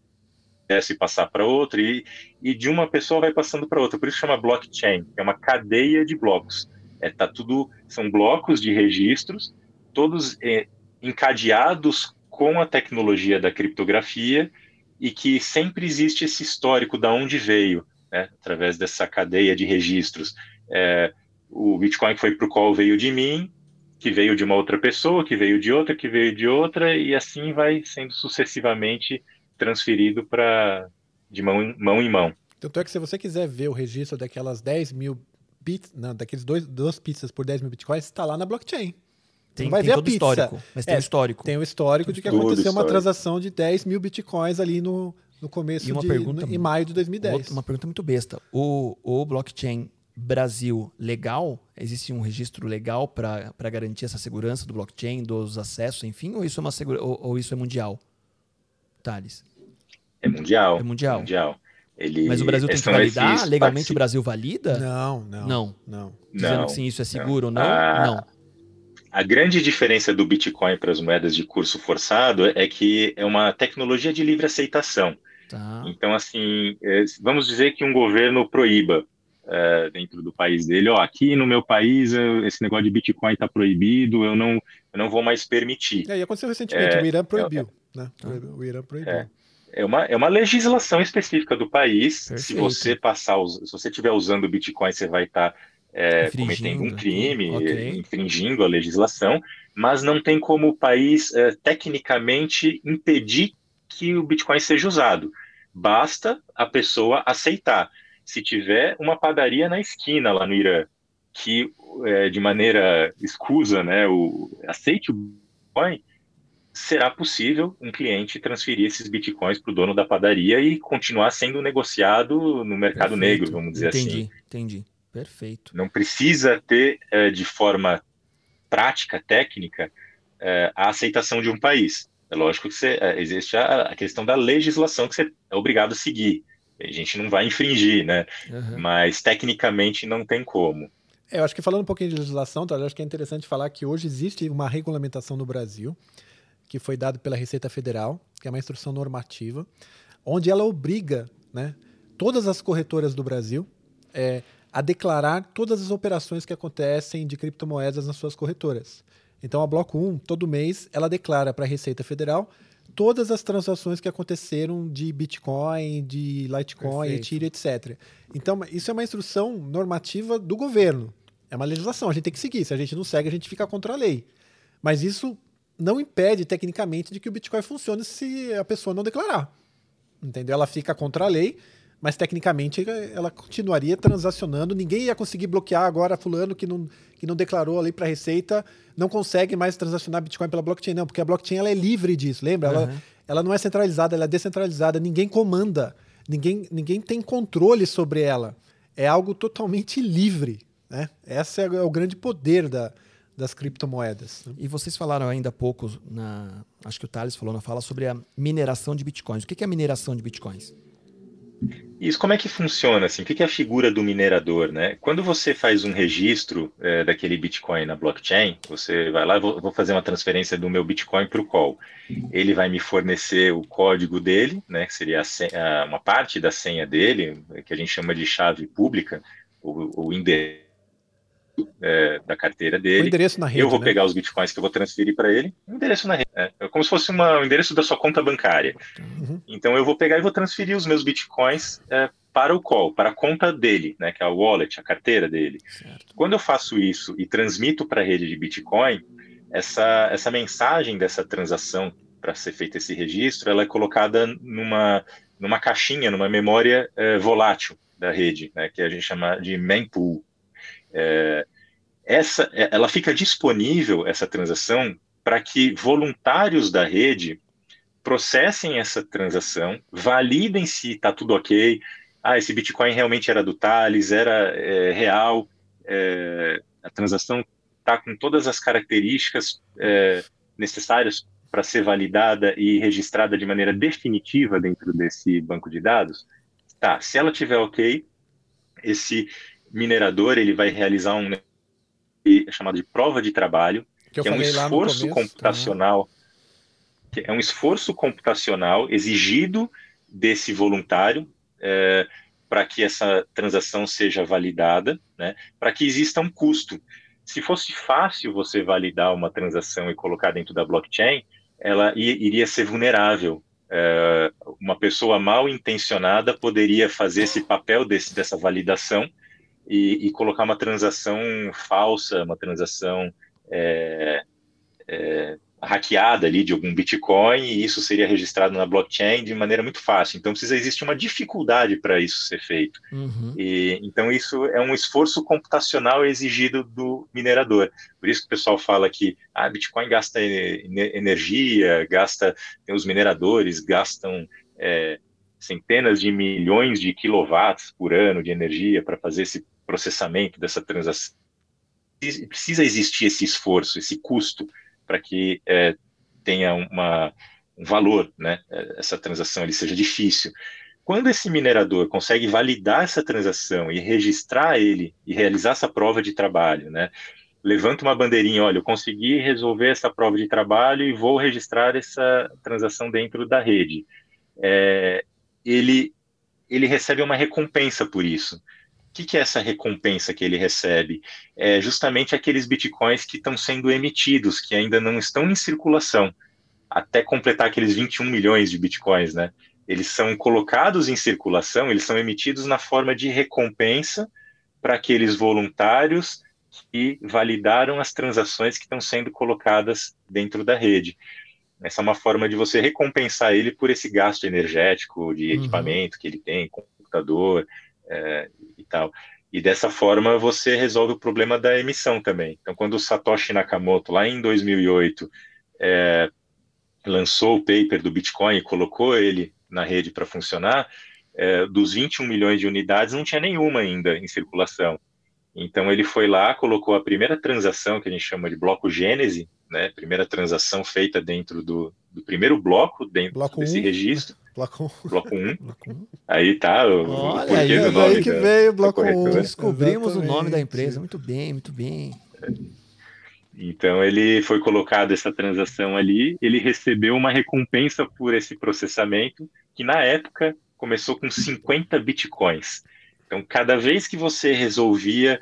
se passar para outra e, e de uma pessoa vai passando para outra. Por isso chama blockchain, é uma cadeia de blocos. É, tá tudo são blocos de registros, todos é, encadeados com a tecnologia da criptografia e que sempre existe esse histórico da onde veio, né, através dessa cadeia de registros. É, o Bitcoin que foi para o qual veio de mim, que veio de uma outra pessoa, que veio de outra, que veio de outra, e assim vai sendo sucessivamente transferido para de mão em, mão em mão. Tanto é que se você quiser ver o registro daquelas 10 mil bits, não, daqueles dois, duas pizzas por 10 mil bitcoins, está lá na blockchain. Tem, vai tem ver todo pizza. histórico. Mas tem É, o histórico. Tem o histórico de que aconteceu uma histórico. transação de 10 mil bitcoins ali no, no começo E uma de pergunta- em maio de 2010. Outra- Uma pergunta muito besta. O, o blockchain Brasil legal? Existe um registro legal para garantir essa segurança do blockchain, dos acessos, enfim? Ou isso é, uma segura, ou, ou isso é mundial? Thales. É mundial. É mundial. mundial. Ele, Mas o Brasil tem que validar? esses Legalmente o participantes- Brasil valida? Não, não. Não. Não. Dizendo Não, que sim, isso é seguro ou não? Ah, não. A grande diferença do Bitcoin para as moedas de curso forçado é que é uma tecnologia de livre aceitação. Tá. Então, assim, é, vamos dizer que um governo proíba é, dentro do país dele, ó, aqui no meu país esse negócio de Bitcoin está proibido, eu não, eu não vou mais permitir. É, e aconteceu recentemente, É, o Irã proibiu. Né? O Irã proibiu. É. É uma, é uma legislação específica do país. Se Perfeito. você passar, se você estiver usando o Bitcoin, você vai estar é, Infringindo, cometendo um crime, ok. é, infringindo a legislação, mas não tem como o país é, tecnicamente impedir que o Bitcoin seja usado. Basta a pessoa aceitar. Se tiver uma padaria na esquina lá no Irã que é, de maneira escusa, né, o, aceite o Bitcoin, será possível um cliente transferir esses bitcoins para o dono da padaria e continuar sendo negociado no mercado Perfeito. negro, vamos dizer entendi, assim. Entendi, Perfeito. Não precisa ter, eh, de forma prática, técnica, eh, a aceitação de um país. É lógico que você, eh, existe a, a questão da legislação que você é obrigado a seguir. A gente não vai infringir, né? Aham. Mas tecnicamente não tem como. É, eu acho que falando um pouquinho de legislação, tá, eu acho que é interessante falar que hoje existe uma regulamentação no Brasil, que foi dada pela Receita Federal, que é uma instrução normativa, onde ela obriga né, todas as corretoras do Brasil é, a declarar todas as operações que acontecem de criptomoedas nas suas corretoras. Então, a Bloco 1, todo mês, ela declara para a Receita Federal todas as transações que aconteceram de Bitcoin, de Litecoin, Perfeito. Ethereum, etc. Então, isso é uma instrução normativa do governo. É uma legislação, a gente tem que seguir. Se a gente não segue, a gente fica contra a lei. Mas isso não impede, tecnicamente, de que o Bitcoin funcione se a pessoa não declarar. Entendeu? Ela fica contra a lei, mas tecnicamente ela continuaria transacionando. Ninguém ia conseguir bloquear agora fulano que não, que não declarou ali para a Receita, não consegue mais transacionar Bitcoin pela blockchain, não, porque a blockchain ela é livre disso, lembra? Uhum. Ela, ela não é centralizada, ela é descentralizada, ninguém comanda, ninguém, ninguém tem controle sobre ela. É algo totalmente livre. Né? Esse é, é o grande poder da, das criptomoedas. E vocês falaram ainda há pouco, na, acho que o Thales falou na fala, sobre a mineração de bitcoins. O que é a mineração de bitcoins? Isso, como é que funciona? Assim? O que é a figura do minerador? Né? Quando você faz um registro é, daquele Bitcoin na blockchain, você vai lá, vou, vou fazer uma transferência do meu Bitcoin para o call. Ele vai me fornecer o código dele, né, que seria senha, uma parte da senha dele, que a gente chama de chave pública, o, o endereço é, da carteira dele. O endereço na rede. Eu vou né? pegar os bitcoins que eu vou transferir para ele. O endereço na rede. É, é como se fosse uma, o endereço da sua conta bancária. Uhum. Então eu vou pegar e vou transferir os meus bitcoins é, para o call, para a conta dele, né, que é a wallet, a carteira dele. Certo. Quando eu faço isso e transmito para a rede de Bitcoin, essa, essa mensagem dessa transação para ser feito esse registro, ela é colocada numa, numa caixinha, numa memória é, volátil da rede, né, que a gente chama de mempool. É, essa, é, ela fica disponível, essa transação, para que voluntários da rede processem essa transação, validem se está tudo ok, ah, esse Bitcoin realmente era do Thales, era é, real, é, a transação está com todas as características é, necessárias para ser validada e registrada de maneira definitiva dentro desse banco de dados. Tá, se ela tiver ok, esse minerador ele vai realizar um é chamado de prova de trabalho, que, que é um esforço começo, computacional, que é um esforço computacional exigido desse voluntário é, para que essa transação seja validada, né, para que exista um custo. Se fosse fácil você validar uma transação e colocar dentro da blockchain, ela iria ser vulnerável. É, uma pessoa mal intencionada poderia fazer esse papel desse, dessa validação e, e colocar uma transação falsa, uma transação é, é, hackeada ali de algum Bitcoin, e isso seria registrado na blockchain de maneira muito fácil. Então precisa existir uma dificuldade para isso ser feito. Uhum. E, então isso é um esforço computacional exigido do minerador. Por isso que o pessoal fala que ah, Bitcoin gasta energia, gasta os mineradores gastam é, centenas de milhões de quilowatts por ano de energia para fazer esse processamento dessa transação. Precisa existir esse esforço, esse custo, para que é, tenha uma, um valor, né? essa transação ele seja difícil. Quando esse minerador consegue validar essa transação e registrar ele e realizar essa prova de trabalho, né? levanta uma bandeirinha, olha, eu consegui resolver essa prova de trabalho e vou registrar essa transação dentro da rede. É, ele, ele recebe uma recompensa por isso. O que, que, é essa recompensa que ele recebe? É justamente aqueles bitcoins que estão sendo emitidos, que ainda não estão em circulação, até completar aqueles 21 milhões de bitcoins, né? Eles são colocados em circulação, eles são emitidos na forma de recompensa para aqueles voluntários que validaram as transações que estão sendo colocadas dentro da rede. Essa é uma forma de você recompensar ele por esse gasto energético de uhum. equipamento que ele tem, computador, é, e tal. E dessa forma você resolve o problema da emissão também. Então, quando o Satoshi Nakamoto, lá em 2008, é, lançou o paper do Bitcoin e colocou ele na rede para funcionar, é, dos 21 milhões de unidades, não tinha nenhuma ainda em circulação. Então, ele foi lá, colocou a primeira transação, que a gente chama de bloco Gênese, né, primeira transação feita dentro do, do primeiro bloco, dentro bloco desse um. registro. Bloco 1. Bloco 1. Aí tá o, Olha, o porquê aí, do nome. Aí que da, veio o Bloco 1. Um. Descobrimos Exatamente. o nome da empresa. Muito bem, muito bem. Então ele foi colocado essa transação ali, ele recebeu uma recompensa por esse processamento, que na época começou com 50 bitcoins. Então, cada vez que você resolvia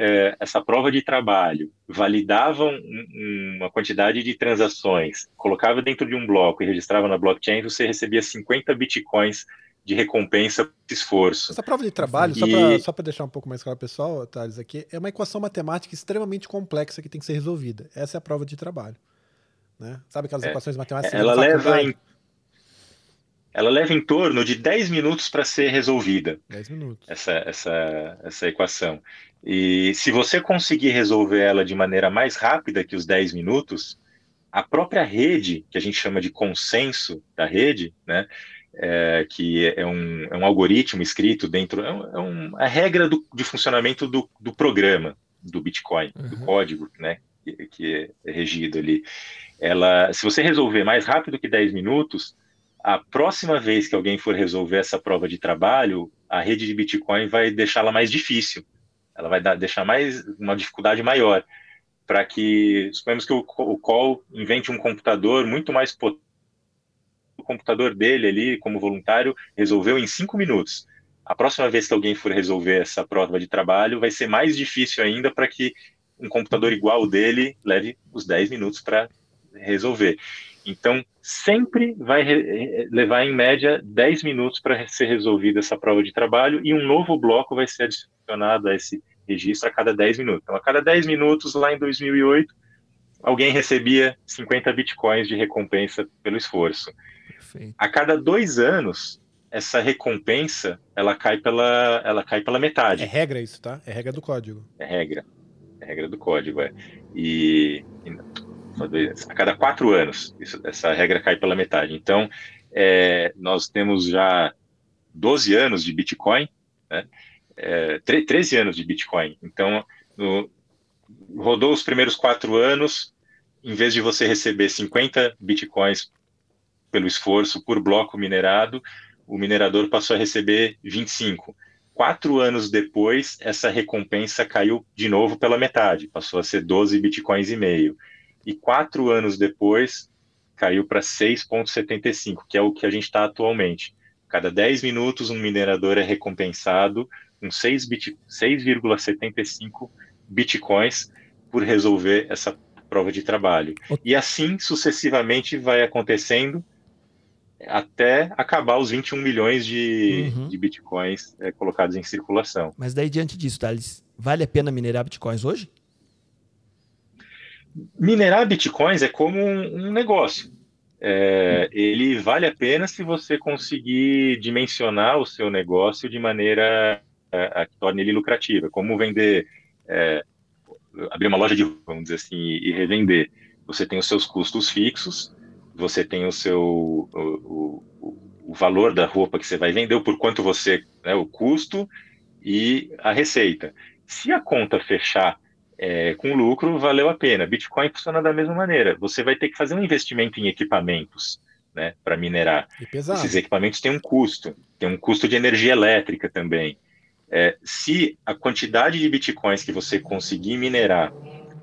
é, essa prova de trabalho, validava um, uma quantidade de transações, colocava dentro de um bloco e registrava na blockchain, você recebia 50 bitcoins de recompensa por esforço. Essa prova de trabalho, e... só para deixar um pouco mais claro pessoal, Thales, aqui, é uma equação matemática extremamente complexa que tem que ser resolvida. Essa é a prova de trabalho. Né? Sabe aquelas é, equações matemáticas? Ela leva em ela leva em torno de 10 minutos para ser resolvida. 10 minutos. Essa, essa, essa equação. E se você conseguir resolver ela de maneira mais rápida que os 10 minutos, a própria rede, que a gente chama de consenso da rede, né, é, que é um, é um, algoritmo escrito dentro, é, um, é um, a regra do, de funcionamento do, do programa do Bitcoin, uhum. do código, né, que, que, é regido ali. Ela, se você resolver mais rápido que 10 minutos, a próxima vez que alguém for resolver essa prova de trabalho, a rede de Bitcoin vai deixá-la mais difícil. Ela vai dar, deixar mais uma dificuldade maior para que, suponhamos que o, o call invente um computador muito mais potente o computador dele ali, como voluntário, resolveu em cinco minutos. A próxima vez que alguém for resolver essa prova de trabalho, vai ser mais difícil ainda para que um computador igual dele leve os 10 minutos para resolver. Então, sempre vai levar em média 10 minutos para ser resolvida essa prova de trabalho e um novo bloco vai ser adicionado a esse registro a cada 10 minutos. Então, a cada 10 minutos, lá em 2008, alguém recebia 50 bitcoins de recompensa pelo esforço. Perfeito. A cada dois anos, essa recompensa ela cai pela, ela cai pela metade. É regra isso, tá? É regra do código. É regra. É regra do código, é. E, e a cada quatro anos, isso, essa regra cai pela metade. Então, é, nós temos já 12 anos de Bitcoin, né? É, 13 anos de Bitcoin. Então, no, rodou os primeiros quatro anos, em vez de você receber 50 Bitcoins pelo esforço por bloco minerado, o minerador passou a receber 25. Quatro anos depois, essa recompensa caiu de novo pela metade, passou a ser 12 bitcoins e meio. E quatro anos depois, caiu para 6,75, que é o que a gente está atualmente. Cada 10 minutos, um minerador é recompensado com 6,75 bitcoins por resolver essa prova de trabalho. E assim sucessivamente vai acontecendo até acabar os 21 milhões de, uhum. de bitcoins é, colocados em circulação. Mas daí, diante disso, Thales, vale a pena minerar bitcoins hoje? Minerar bitcoins é como um, um negócio. É, ele vale a pena se você conseguir dimensionar o seu negócio de maneira a, a que torne ele lucrativo. É como vender, é, abrir uma loja de, vamos dizer assim, e revender. Você tem os seus custos fixos, você tem o seu o, o, o, valor da roupa que você vai vender, por quanto você, né, o custo e a receita. Se a conta fechar é, com lucro, valeu a pena. Bitcoin funciona da mesma maneira. Você vai ter que fazer um investimento em equipamentos, né, para minerar. Esses equipamentos têm um custo, tem um custo de energia elétrica também. É, se a quantidade de bitcoins que você conseguir minerar,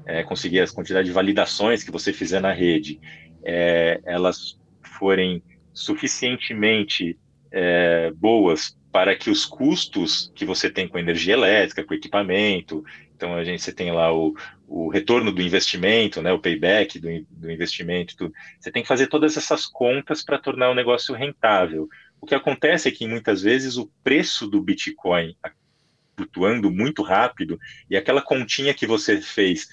é, conseguir as quantidade de validações que você fizer na rede é, elas forem suficientemente é, boas para que os custos que você tem com energia elétrica, com equipamento, então a gente você tem lá o, o retorno do investimento, né, o payback do, do investimento, tudo. você tem que fazer todas essas contas para tornar o negócio rentável. O que acontece é que muitas vezes o preço do Bitcoin flutuando muito rápido e aquela continha que você fez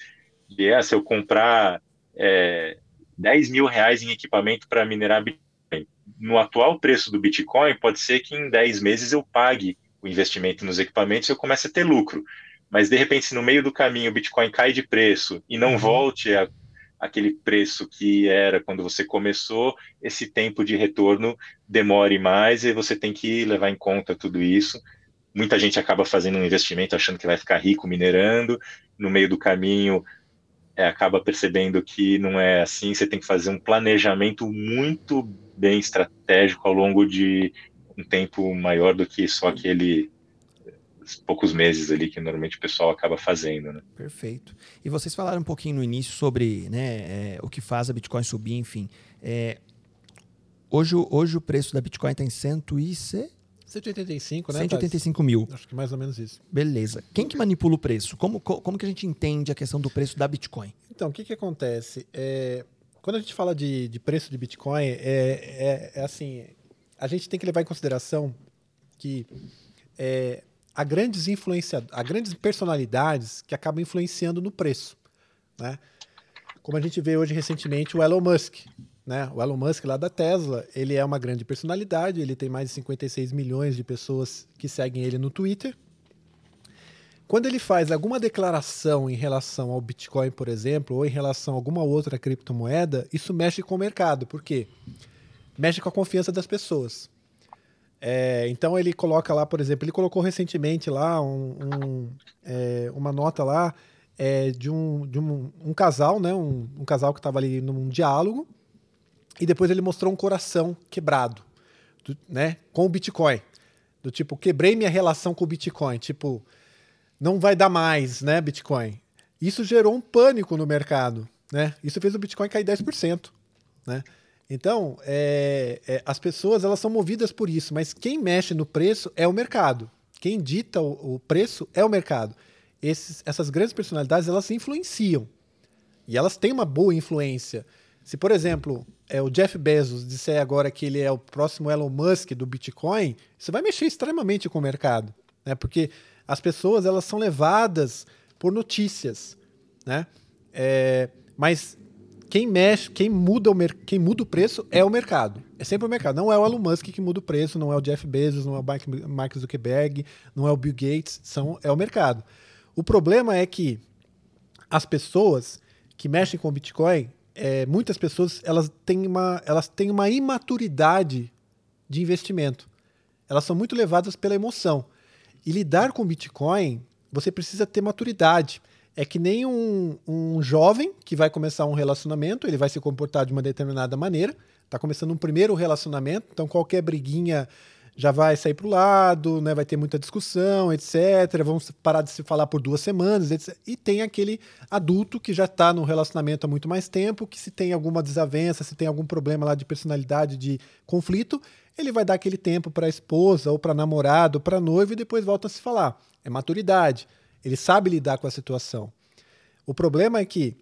de ah, se eu comprar é, 10 mil reais em equipamento para minerar Bitcoin. No atual preço do Bitcoin, pode ser que em 10 meses eu pague o investimento nos equipamentos e eu comece a ter lucro. Mas, de repente, se no meio do caminho o Bitcoin cai de preço e não uhum. volte a aquele preço que era quando você começou, esse tempo de retorno demore mais e você tem que levar em conta tudo isso. Muita gente acaba fazendo um investimento achando que vai ficar rico minerando, no meio do caminho é, acaba percebendo que não é assim, você tem que fazer um planejamento muito bem estratégico ao longo de um tempo maior do que só aquele poucos meses ali que normalmente o pessoal acaba fazendo, né? Perfeito. E vocês falaram um pouquinho no início sobre né, é, o que faz a Bitcoin subir, enfim. É, hoje, hoje o preço da Bitcoin está em 100 185, né? 185 mil. Acho que mais ou menos isso. Beleza. Quem que manipula o preço? Como, como que a gente entende a questão do preço da Bitcoin? Então, o que, que acontece? É, quando a gente fala de, de preço de Bitcoin, é, é, é, assim, a gente tem que levar em consideração que há grandes influenciadores, há grandes personalidades que acabam influenciando no preço, né? Como a gente vê hoje recentemente o Elon Musk, né? O Elon Musk lá da Tesla, ele é uma grande personalidade, ele tem mais de 56 milhões de pessoas que seguem ele no Twitter. Quando ele faz alguma declaração em relação ao Bitcoin, por exemplo, ou em relação a alguma outra criptomoeda, isso mexe com o mercado. Por quê? Mexe com a confiança das pessoas. É, então ele coloca lá, por exemplo, ele colocou recentemente lá um, um, é, uma nota lá é, de, um, de um, um casal, né? Um, um casal que estava ali num diálogo, e depois ele mostrou um coração quebrado, do, né? Com o Bitcoin. Do tipo, quebrei minha relação com o Bitcoin. Tipo, não vai dar mais, né, Bitcoin? Isso gerou um pânico no mercado, né? Isso fez o Bitcoin cair 10%, né? Então, é, é, as pessoas elas são movidas por isso, mas quem mexe no preço é o mercado. Quem dita o, o preço é o mercado. Esses, essas grandes personalidades elas se influenciam e elas têm uma boa influência. Se, por exemplo, é, o Jeff Bezos disser agora que ele é o próximo Elon Musk do Bitcoin, isso vai mexer extremamente com o mercado, né? Porque as pessoas elas são levadas por notícias, né? É, mas quem mexe, quem muda, o quem muda o preço é o mercado. É sempre o mercado. Não é o Elon Musk que muda o preço, não é o Jeff Bezos, não é o Mark Zuckerberg, não é o Bill Gates, são, é o mercado. O problema é que as pessoas que mexem com o Bitcoin, é, muitas pessoas elas têm, uma, elas têm uma imaturidade de investimento. Elas são muito levadas pela emoção. E lidar com Bitcoin, você precisa ter maturidade é que nem um, um jovem que vai começar um relacionamento, ele vai se comportar de uma determinada maneira, está começando um primeiro relacionamento, então qualquer briguinha já vai sair para o lado, né, vai ter muita discussão, etc. Vamos parar de se falar por duas semanas, etc. E tem aquele adulto que já está no relacionamento há muito mais tempo, que se tem alguma desavença, se tem algum problema lá de personalidade, de conflito, ele vai dar aquele tempo para a esposa, ou para namorado, para noivo e depois volta a se falar. É maturidade. Ele sabe lidar com a situação. O problema é que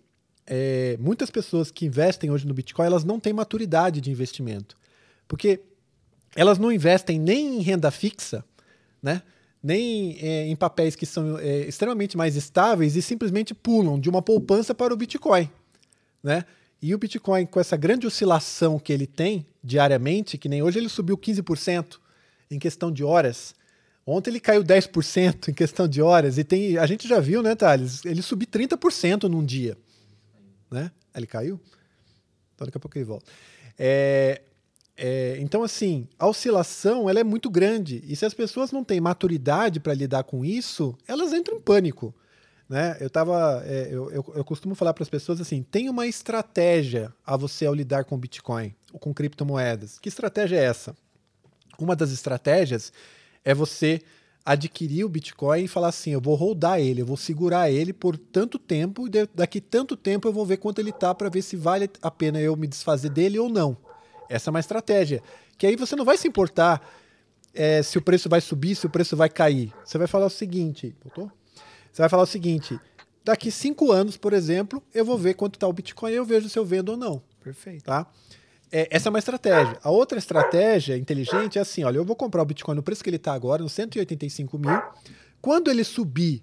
é, muitas pessoas que investem hoje no Bitcoin, elas não têm maturidade de investimento. Porque elas não investem nem em renda fixa, né? nem é, em papéis que são é, extremamente mais estáveis e simplesmente pulam de uma poupança para o Bitcoin. Né? E o Bitcoin, com essa grande oscilação que ele tem diariamente, que nem hoje ele subiu 15% em questão de horas, Ontem ele caiu 10% em questão de horas e tem, a gente já viu, né, Thales? Ele subiu 30% num dia. Né? Ele caiu? Então daqui a pouco ele volta. É, é, então, assim, a oscilação ela é muito grande. E se as pessoas não têm maturidade para lidar com isso, elas entram em pânico. Né? Eu, tava, é, eu, eu, eu costumo falar para as pessoas assim: tem uma estratégia a você ao lidar com Bitcoin ou com criptomoedas. Que estratégia é essa? Uma das estratégias é você adquirir o Bitcoin e falar assim: eu vou rodar ele, eu vou segurar ele por tanto tempo, e daqui tanto tempo eu vou ver quanto ele tá para ver se vale a pena eu me desfazer dele ou não. Essa é uma estratégia. Que aí você não vai se importar é, se o preço vai subir, se o preço vai cair. Você vai falar o seguinte: voltou? Você vai falar o seguinte: daqui cinco anos, por exemplo, eu vou ver quanto está o Bitcoin e eu vejo se eu vendo ou não. Perfeito. Tá? É, essa é uma estratégia. A outra estratégia inteligente é assim: olha, eu vou comprar o Bitcoin no preço que ele está agora, nos 185 mil. Quando ele subir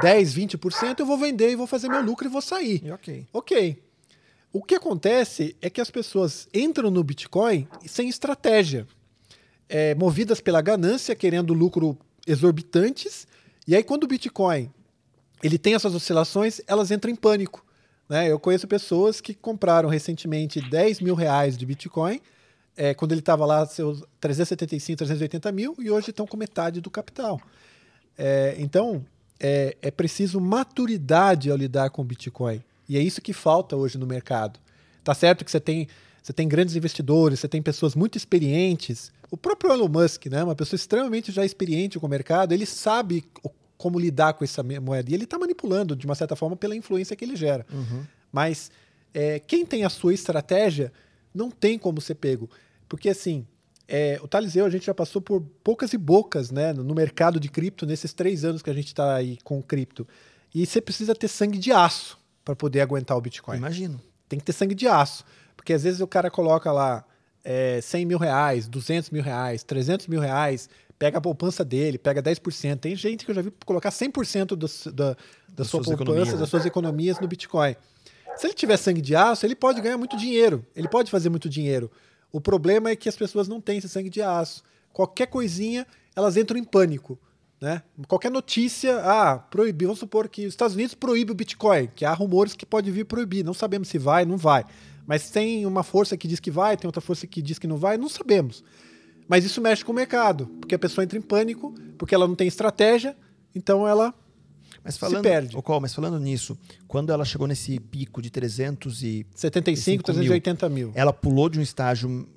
10, 20%, eu vou vender e vou fazer meu lucro e vou sair. ok. Ok. O que acontece é que as pessoas entram no Bitcoin sem estratégia, é, movidas pela ganância, querendo lucro exorbitantes. E aí, quando o Bitcoin ele tem essas oscilações, elas entram em pânico. Né? Eu conheço pessoas que compraram recentemente 10 mil reais de Bitcoin, é, quando ele estava lá seus 375, 380 mil, e hoje estão com metade do capital. É, então, é, é preciso maturidade ao lidar com o Bitcoin. E é isso que falta hoje no mercado. Tá certo que você tem, você tem grandes investidores, você tem pessoas muito experientes. O próprio Elon Musk, né, uma pessoa extremamente já experiente com o mercado, ele sabe como lidar com essa moeda. E ele está manipulando, de uma certa forma, pela influência que ele gera. Uhum. Mas é, quem tem a sua estratégia não tem como ser pego. Porque, assim, é, o Taliseu, a gente já passou por poucas e bocas né, no mercado de cripto nesses três anos que a gente está aí com cripto. E você precisa ter sangue de aço para poder aguentar o Bitcoin. Imagino. Tem que ter sangue de aço. Porque às vezes o cara coloca lá é, 100 mil reais, 200 mil reais, 300 mil reais, pega a poupança dele, pega 10%. Tem gente que eu já vi colocar 100% do, da, da sua poupança, das suas economias no Bitcoin. Se ele tiver sangue de aço, ele pode ganhar muito dinheiro. Ele pode fazer muito dinheiro. O problema é que as pessoas não têm esse sangue de aço. Qualquer coisinha, elas entram em pânico. Né? Qualquer notícia, ah, proibir, vamos supor que os Estados Unidos proíbe o Bitcoin, que há rumores que pode vir proibir. Não sabemos se vai, não vai. Mas tem uma força que diz que vai, tem outra força que diz que não vai, não sabemos. Mas isso mexe com o mercado, porque a pessoa entra em pânico, porque ela não tem estratégia, então ela mas falando, se perde. Qual, mas falando nisso, quando ela chegou nesse pico de 375, 380 mil, mil, ela pulou de um estágio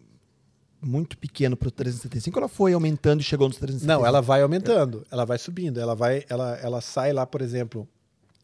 muito pequeno para o 375, ela foi aumentando e chegou nos 375? Não, ela vai aumentando, ela vai subindo, ela vai, ela, ela sai lá, por exemplo.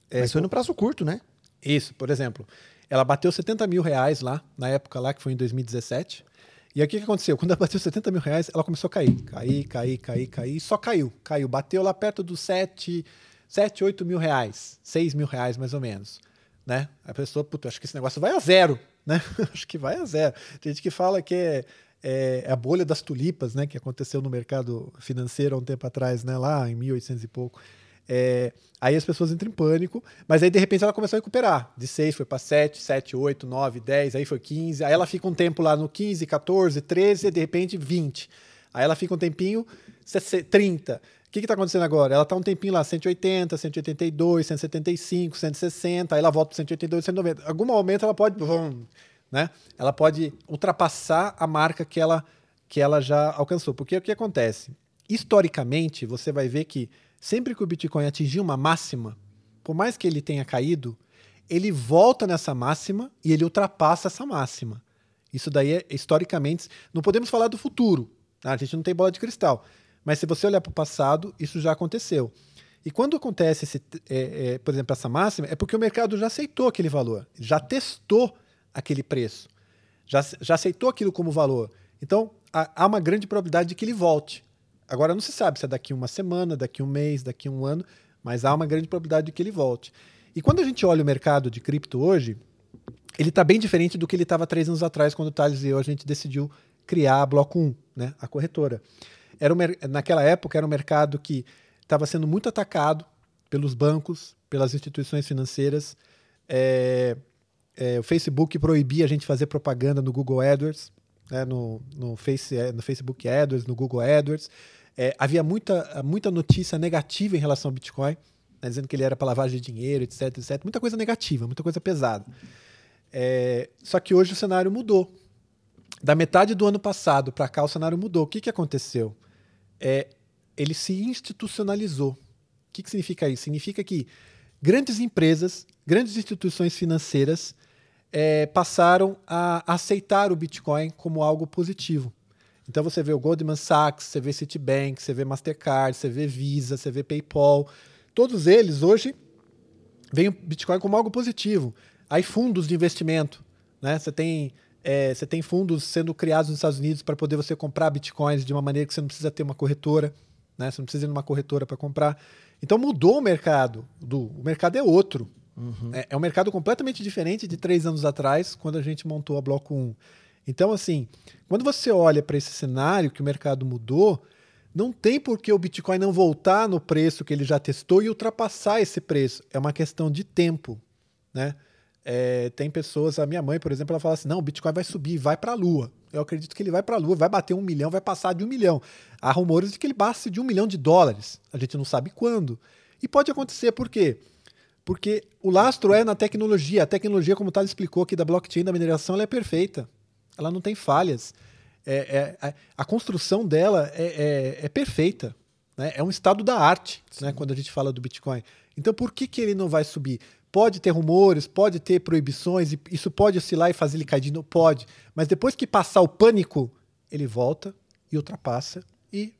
É, mas foi no prazo curto, né? Isso, por exemplo. Ela bateu 70 mil reais lá, na época lá, que foi em 2017. E aí o que, que aconteceu? Quando ela bateu 70 mil reais, ela começou a cair. Cair, cair, cair, cair. Só caiu. Caiu. Bateu lá perto dos 7, 7 8 mil reais. 6 mil reais, mais ou menos. Né? A pessoa, puta, acho que esse negócio vai a zero. Né? acho que vai a zero. Tem gente que fala que é, é, é, a bolha das tulipas, né? Que aconteceu no mercado financeiro há um tempo atrás, né? Lá em 1800 e pouco. É, aí as pessoas entram em pânico, mas aí de repente ela começou a recuperar. De 6 foi para 7, 7, 8, 9, 10, aí foi 15. Aí ela fica um tempo lá no 15, 14, 13, e de repente 20. Aí ela fica um tempinho 30. O que está acontecendo agora? Ela está um tempinho lá, 180, 182, 175, 160, aí ela volta para 182, 190. Em algum momento ela pode, né? Ela pode ultrapassar a marca que ela, que ela já alcançou. Porque o que acontece? Historicamente, você vai ver que sempre que o Bitcoin atingir uma máxima, por mais que ele tenha caído, ele volta nessa máxima e ele ultrapassa essa máxima. Isso daí é historicamente. Não podemos falar do futuro. Tá? A gente não tem bola de cristal. Mas se você olhar para o passado, isso já aconteceu. E quando acontece, esse, é, é, por exemplo, essa máxima, é porque o mercado já aceitou aquele valor, já testou aquele preço, já, já aceitou aquilo como valor. Então, há, há uma grande probabilidade de que ele volte. Agora não se sabe se é daqui uma semana, daqui um mês, daqui um ano, mas há uma grande probabilidade de que ele volte. E quando a gente olha o mercado de cripto hoje, ele está bem diferente do que ele estava três anos atrás, quando o Thales e eu a gente decidiu criar a Bloco 1, né, a corretora. Era um, naquela época era um mercado que estava sendo muito atacado pelos bancos, pelas instituições financeiras. É, é, o Facebook proibia a gente fazer propaganda no Google AdWords, né, no, no, face, no Facebook AdWords, no Google AdWords. É, havia muita, muita notícia negativa em relação ao Bitcoin, né, dizendo que ele era para lavagem de dinheiro, etc, etc. Muita coisa negativa, muita coisa pesada. É, só que hoje o cenário mudou. Da metade do ano passado para cá, o cenário mudou. O que, que aconteceu? É, ele se institucionalizou. O que, que significa isso? Significa que grandes empresas, grandes instituições financeiras é, passaram a aceitar o Bitcoin como algo positivo. Então você vê o Goldman Sachs, você vê Citibank, você vê Mastercard, você vê Visa, você vê PayPal. Todos eles hoje veem o Bitcoin como algo positivo. Aí fundos de investimento, né? Você tem é, você tem fundos sendo criados nos Estados Unidos para poder você comprar bitcoins de uma maneira que você não precisa ter uma corretora, né? Você não precisa ir numa corretora para comprar. Então mudou o mercado. Do, o mercado é outro. Uhum. É, é, um mercado completamente diferente de três anos atrás, quando a gente montou a Bloco 1. Então, assim, quando você olha para esse cenário que o mercado mudou, não tem por que o Bitcoin não voltar no preço que ele já testou e ultrapassar esse preço. É uma questão de tempo, né? É, tem pessoas, a minha mãe, por exemplo, ela fala assim: não, o Bitcoin vai subir, vai para a Lua. Eu acredito que ele vai para a Lua, vai bater um milhão, vai passar de um milhão. Há rumores de que ele passe de um milhão de dólares. A gente não sabe quando. E pode acontecer por quê? Porque o lastro é na tecnologia. A tecnologia, como o Thales explicou aqui da blockchain da mineração, ela é perfeita ela não tem falhas. É, é, a construção dela é, é, é perfeita. Né? É um estado da arte né? quando a gente fala do Bitcoin. Então, por que, que ele não vai subir? Pode ter rumores, pode ter proibições, isso pode oscilar e fazer ele cair de novo? Pode. Mas depois que passar o pânico, ele volta e ultrapassa. E,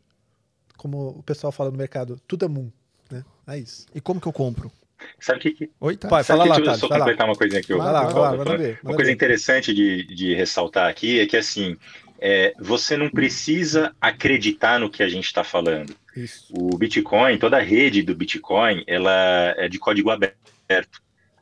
como o pessoal fala no mercado, tudo é moon. Né? É isso. E como que eu compro? Sabe o que, que... Oi, tá. Pai, fala lá, tá, só completar uma coisinha aqui. Vai lá, vai lá, ver, uma coisa ver. interessante de, de ressaltar aqui é que assim, é, você não precisa acreditar no que a gente está falando. Isso. O Bitcoin, toda a rede do Bitcoin, ela é de código aberto.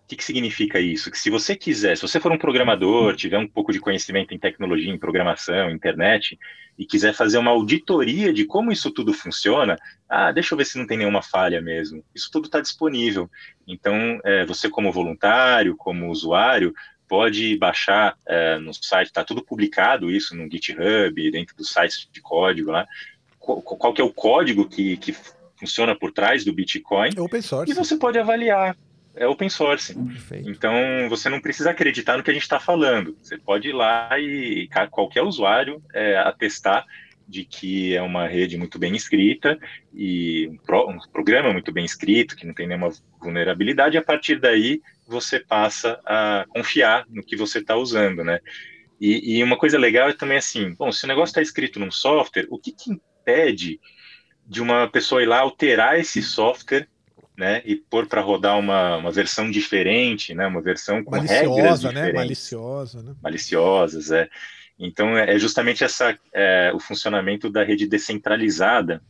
Que, que significa isso? Que se você quiser, se você for um programador, tiver um pouco de conhecimento em tecnologia, em programação, internet, e quiser fazer uma auditoria de como isso tudo funciona, ah, deixa eu ver se não tem nenhuma falha mesmo. Isso tudo está disponível. Então, é, você como voluntário, como usuário, pode baixar é, no site, está tudo publicado isso no GitHub, dentro do site de código lá, qual, qual que é o código que, que funciona por trás do Bitcoin. É open source. E você pode avaliar é open source. Perfeito. Então você não precisa acreditar no que a gente está falando. Você pode ir lá e qualquer usuário é, atestar de que é uma rede muito bem escrita e um, pro, um, programa muito bem escrito, que não tem nenhuma vulnerabilidade, e a partir daí você passa a confiar no que você está usando, né? E, e, uma coisa legal é também assim, bom, se o negócio está escrito num software, o que, que impede de uma pessoa ir lá alterar esse software né, e pôr para rodar uma, uma versão diferente, né, uma versão com Maliciosa, regras né? diferentes. Né? Maliciosa, né? Maliciosas, é. Então, é, é justamente essa, é, o funcionamento da rede descentralizada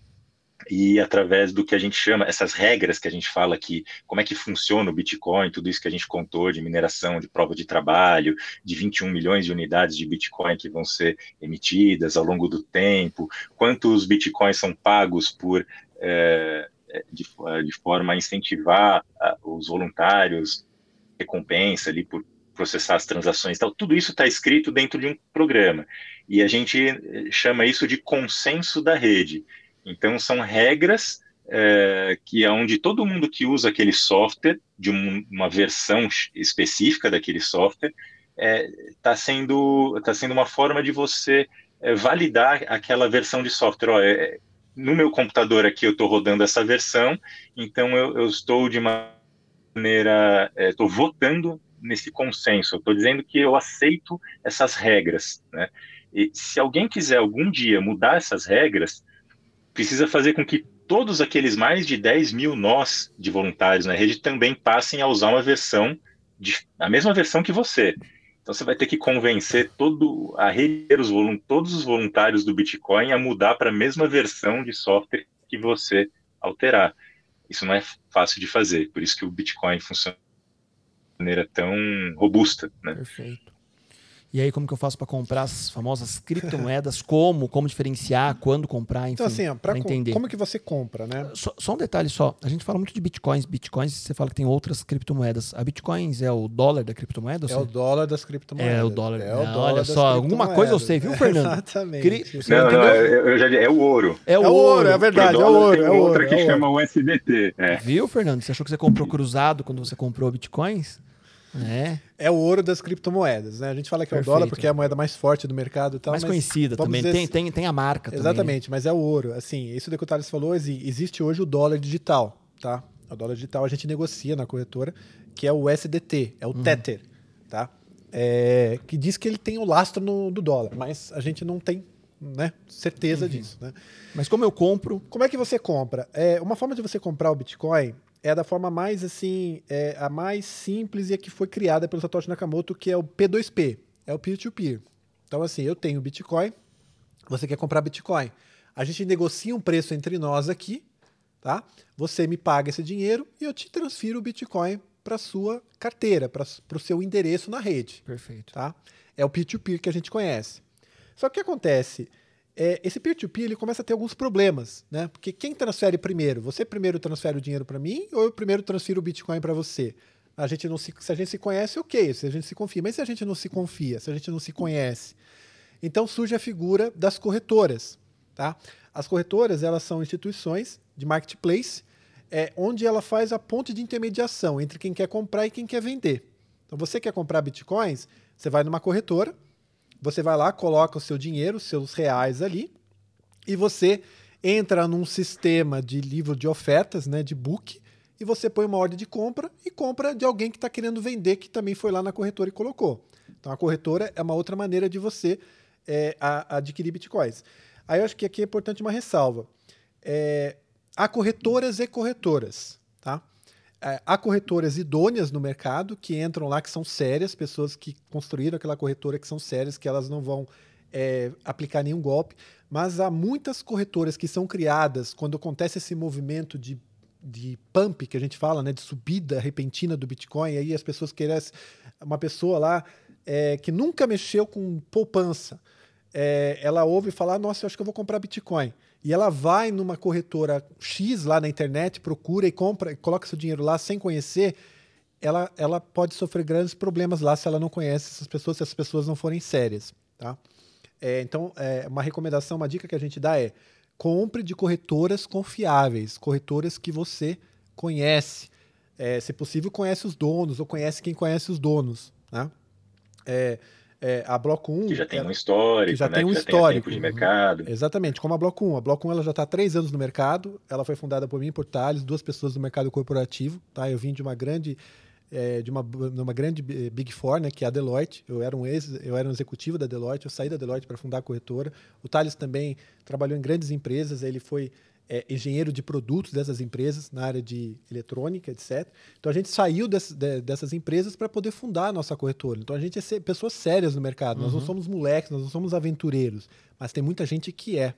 e através do que a gente chama, essas regras que a gente fala aqui, como é que funciona o Bitcoin, tudo isso que a gente contou de mineração, de prova de trabalho, de 21 milhões de unidades de Bitcoin que vão ser emitidas ao longo do tempo, quantos Bitcoins são pagos por é, é, de, é, de forma a incentivar os voluntários, recompensa ali por processar as transações e tal, tudo isso está escrito dentro de um programa. E a gente é, chama isso de consenso da rede. Então, são regras é, que é onde todo mundo que usa aquele software, de um, uma versão específica daquele software, está é, sendo, tá sendo uma forma de você é, validar aquela versão de software. Ó, é, no meu computador aqui eu estou rodando essa versão, então eu, eu estou de maneira, estou é, votando nesse consenso, estou dizendo que eu aceito essas regras, né? E se alguém quiser algum dia mudar essas regras, precisa fazer com que todos aqueles mais de 10 mil nós de voluntários na rede também passem a usar uma versão, de, a mesma versão que você. Então você vai ter que convencer todo a rede, todos os voluntários do Bitcoin a mudar para a mesma versão de software que você alterar. Isso não é fácil de fazer, por isso que o Bitcoin funciona de maneira tão robusta. Né? Perfeito. E aí, como que eu faço para comprar as famosas criptomoedas? Como? Como diferenciar? Quando comprar? Então, enfim, então, assim, para entender. Como que você compra, né? Só, só, um detalhe só. A gente fala muito de bitcoins. Bitcoins, você fala que tem outras criptomoedas. A bitcoins é o dólar da criptomoeda? É o dólar das criptomoedas. É o dólar. É o dólar olha só, alguma coisa eu sei, viu, Fernando? Exatamente. Cri... Não, não, eu já é o ouro. É o, é o ouro, é verdade. É o ouro. É outra que é chama o SDT. É. Viu, Fernando? Você achou que você comprou cruzado quando você comprou bitcoins? É. É o ouro das criptomoedas, né? A gente fala que Perfeito. é o dólar porque é a moeda mais forte do mercado e tal. Mais conhecida também. Tem, tem, tem a marca Exatamente, também. mas é o ouro. Assim, isso que o Thales falou, existe hoje o dólar digital, tá? O dólar digital a gente negocia na corretora, que é o SDT, é o uhum. Tether, tá? É, que diz que ele tem o lastro no, do dólar, mas a gente não tem né, certeza uhum. disso. Né? Mas como eu compro? Como é que você compra? É, uma forma de você comprar o Bitcoin é da forma mais assim, é a mais simples e a que foi criada pelo Satoshi Nakamoto, que é o P2P, é o peer-to-peer. Então assim, eu tenho Bitcoin, você quer comprar Bitcoin. A gente negocia um preço entre nós aqui, tá? Você me paga esse dinheiro e eu te transfiro o Bitcoin para sua carteira, para o seu endereço na rede. Perfeito. Tá? É o peer-to-peer -peer que a gente conhece. Só que o que acontece? É, esse peer-to-peer ele começa a ter alguns problemas, né? Porque quem transfere primeiro? Você primeiro transfere o dinheiro para mim ou eu primeiro transfiro o Bitcoin para você? A gente não se, se a gente se conhece, ok, se a gente se confia. Mas se a gente não se confia, se a gente não se conhece, então surge a figura das corretoras, tá? As corretoras elas são instituições de marketplace, é, onde ela faz a ponte de intermediação entre quem quer comprar e quem quer vender. Então você quer comprar bitcoins, você vai numa corretora você vai lá, coloca o seu dinheiro, os seus reais ali, e você entra num sistema de livro de ofertas, né, de book, e você põe uma ordem de compra e compra de alguém que está querendo vender, que também foi lá na corretora e colocou. Então a corretora é uma outra maneira de você é, a, adquirir bitcoins. Aí eu acho que aqui é importante uma ressalva. É, há corretoras e corretoras. Tá? É, há corretoras idôneas no mercado que entram lá, que são sérias, pessoas que construíram aquela corretora que são sérias, que elas não vão é, aplicar nenhum golpe. Mas há muitas corretoras que são criadas quando acontece esse movimento de de pump, que a gente fala, né, de subida repentina do Bitcoin, aí as pessoas querem. Uma pessoa lá é, que nunca mexeu com poupança, é, ela ouve falar: Nossa, eu acho que eu vou comprar Bitcoin. E ela vai numa corretora X lá na internet, procura e compra, coloca seu dinheiro lá sem conhecer. Ela, ela pode sofrer grandes problemas lá se ela não conhece essas pessoas, se as pessoas não forem sérias. Tá? É, então, é, uma recomendação, uma dica que a gente dá é compre de corretoras confiáveis, corretoras que você conhece. É, se possível, conhece os donos ou conhece quem conhece os donos. Né? É, é, a Bloco 1. Que já tem um histórico, que já né? tem um que histórico. de mercado. Exatamente, como a Bloco 1. A Bloco 1 ela já está há três anos no mercado. Ela foi fundada por mim e por Thales, duas pessoas do mercado corporativo. Tá? Eu vim de uma grande. É, de uma, uma grande Big Four, né, que é a Deloitte. Eu era um ex, eu era um executivo da Deloitte, eu saí da Deloitte para fundar a corretora. O Thales também trabalhou em grandes empresas, ele foi é, engenheiro de produtos dessas empresas na área de eletrônica, etc. Então a gente saiu dessas, de, dessas empresas para poder fundar a nossa corretora. Então a gente é pessoas sérias no mercado. Uhum. Nós não uhum. somos moleques, nós não somos aventureiros, mas tem muita gente que é.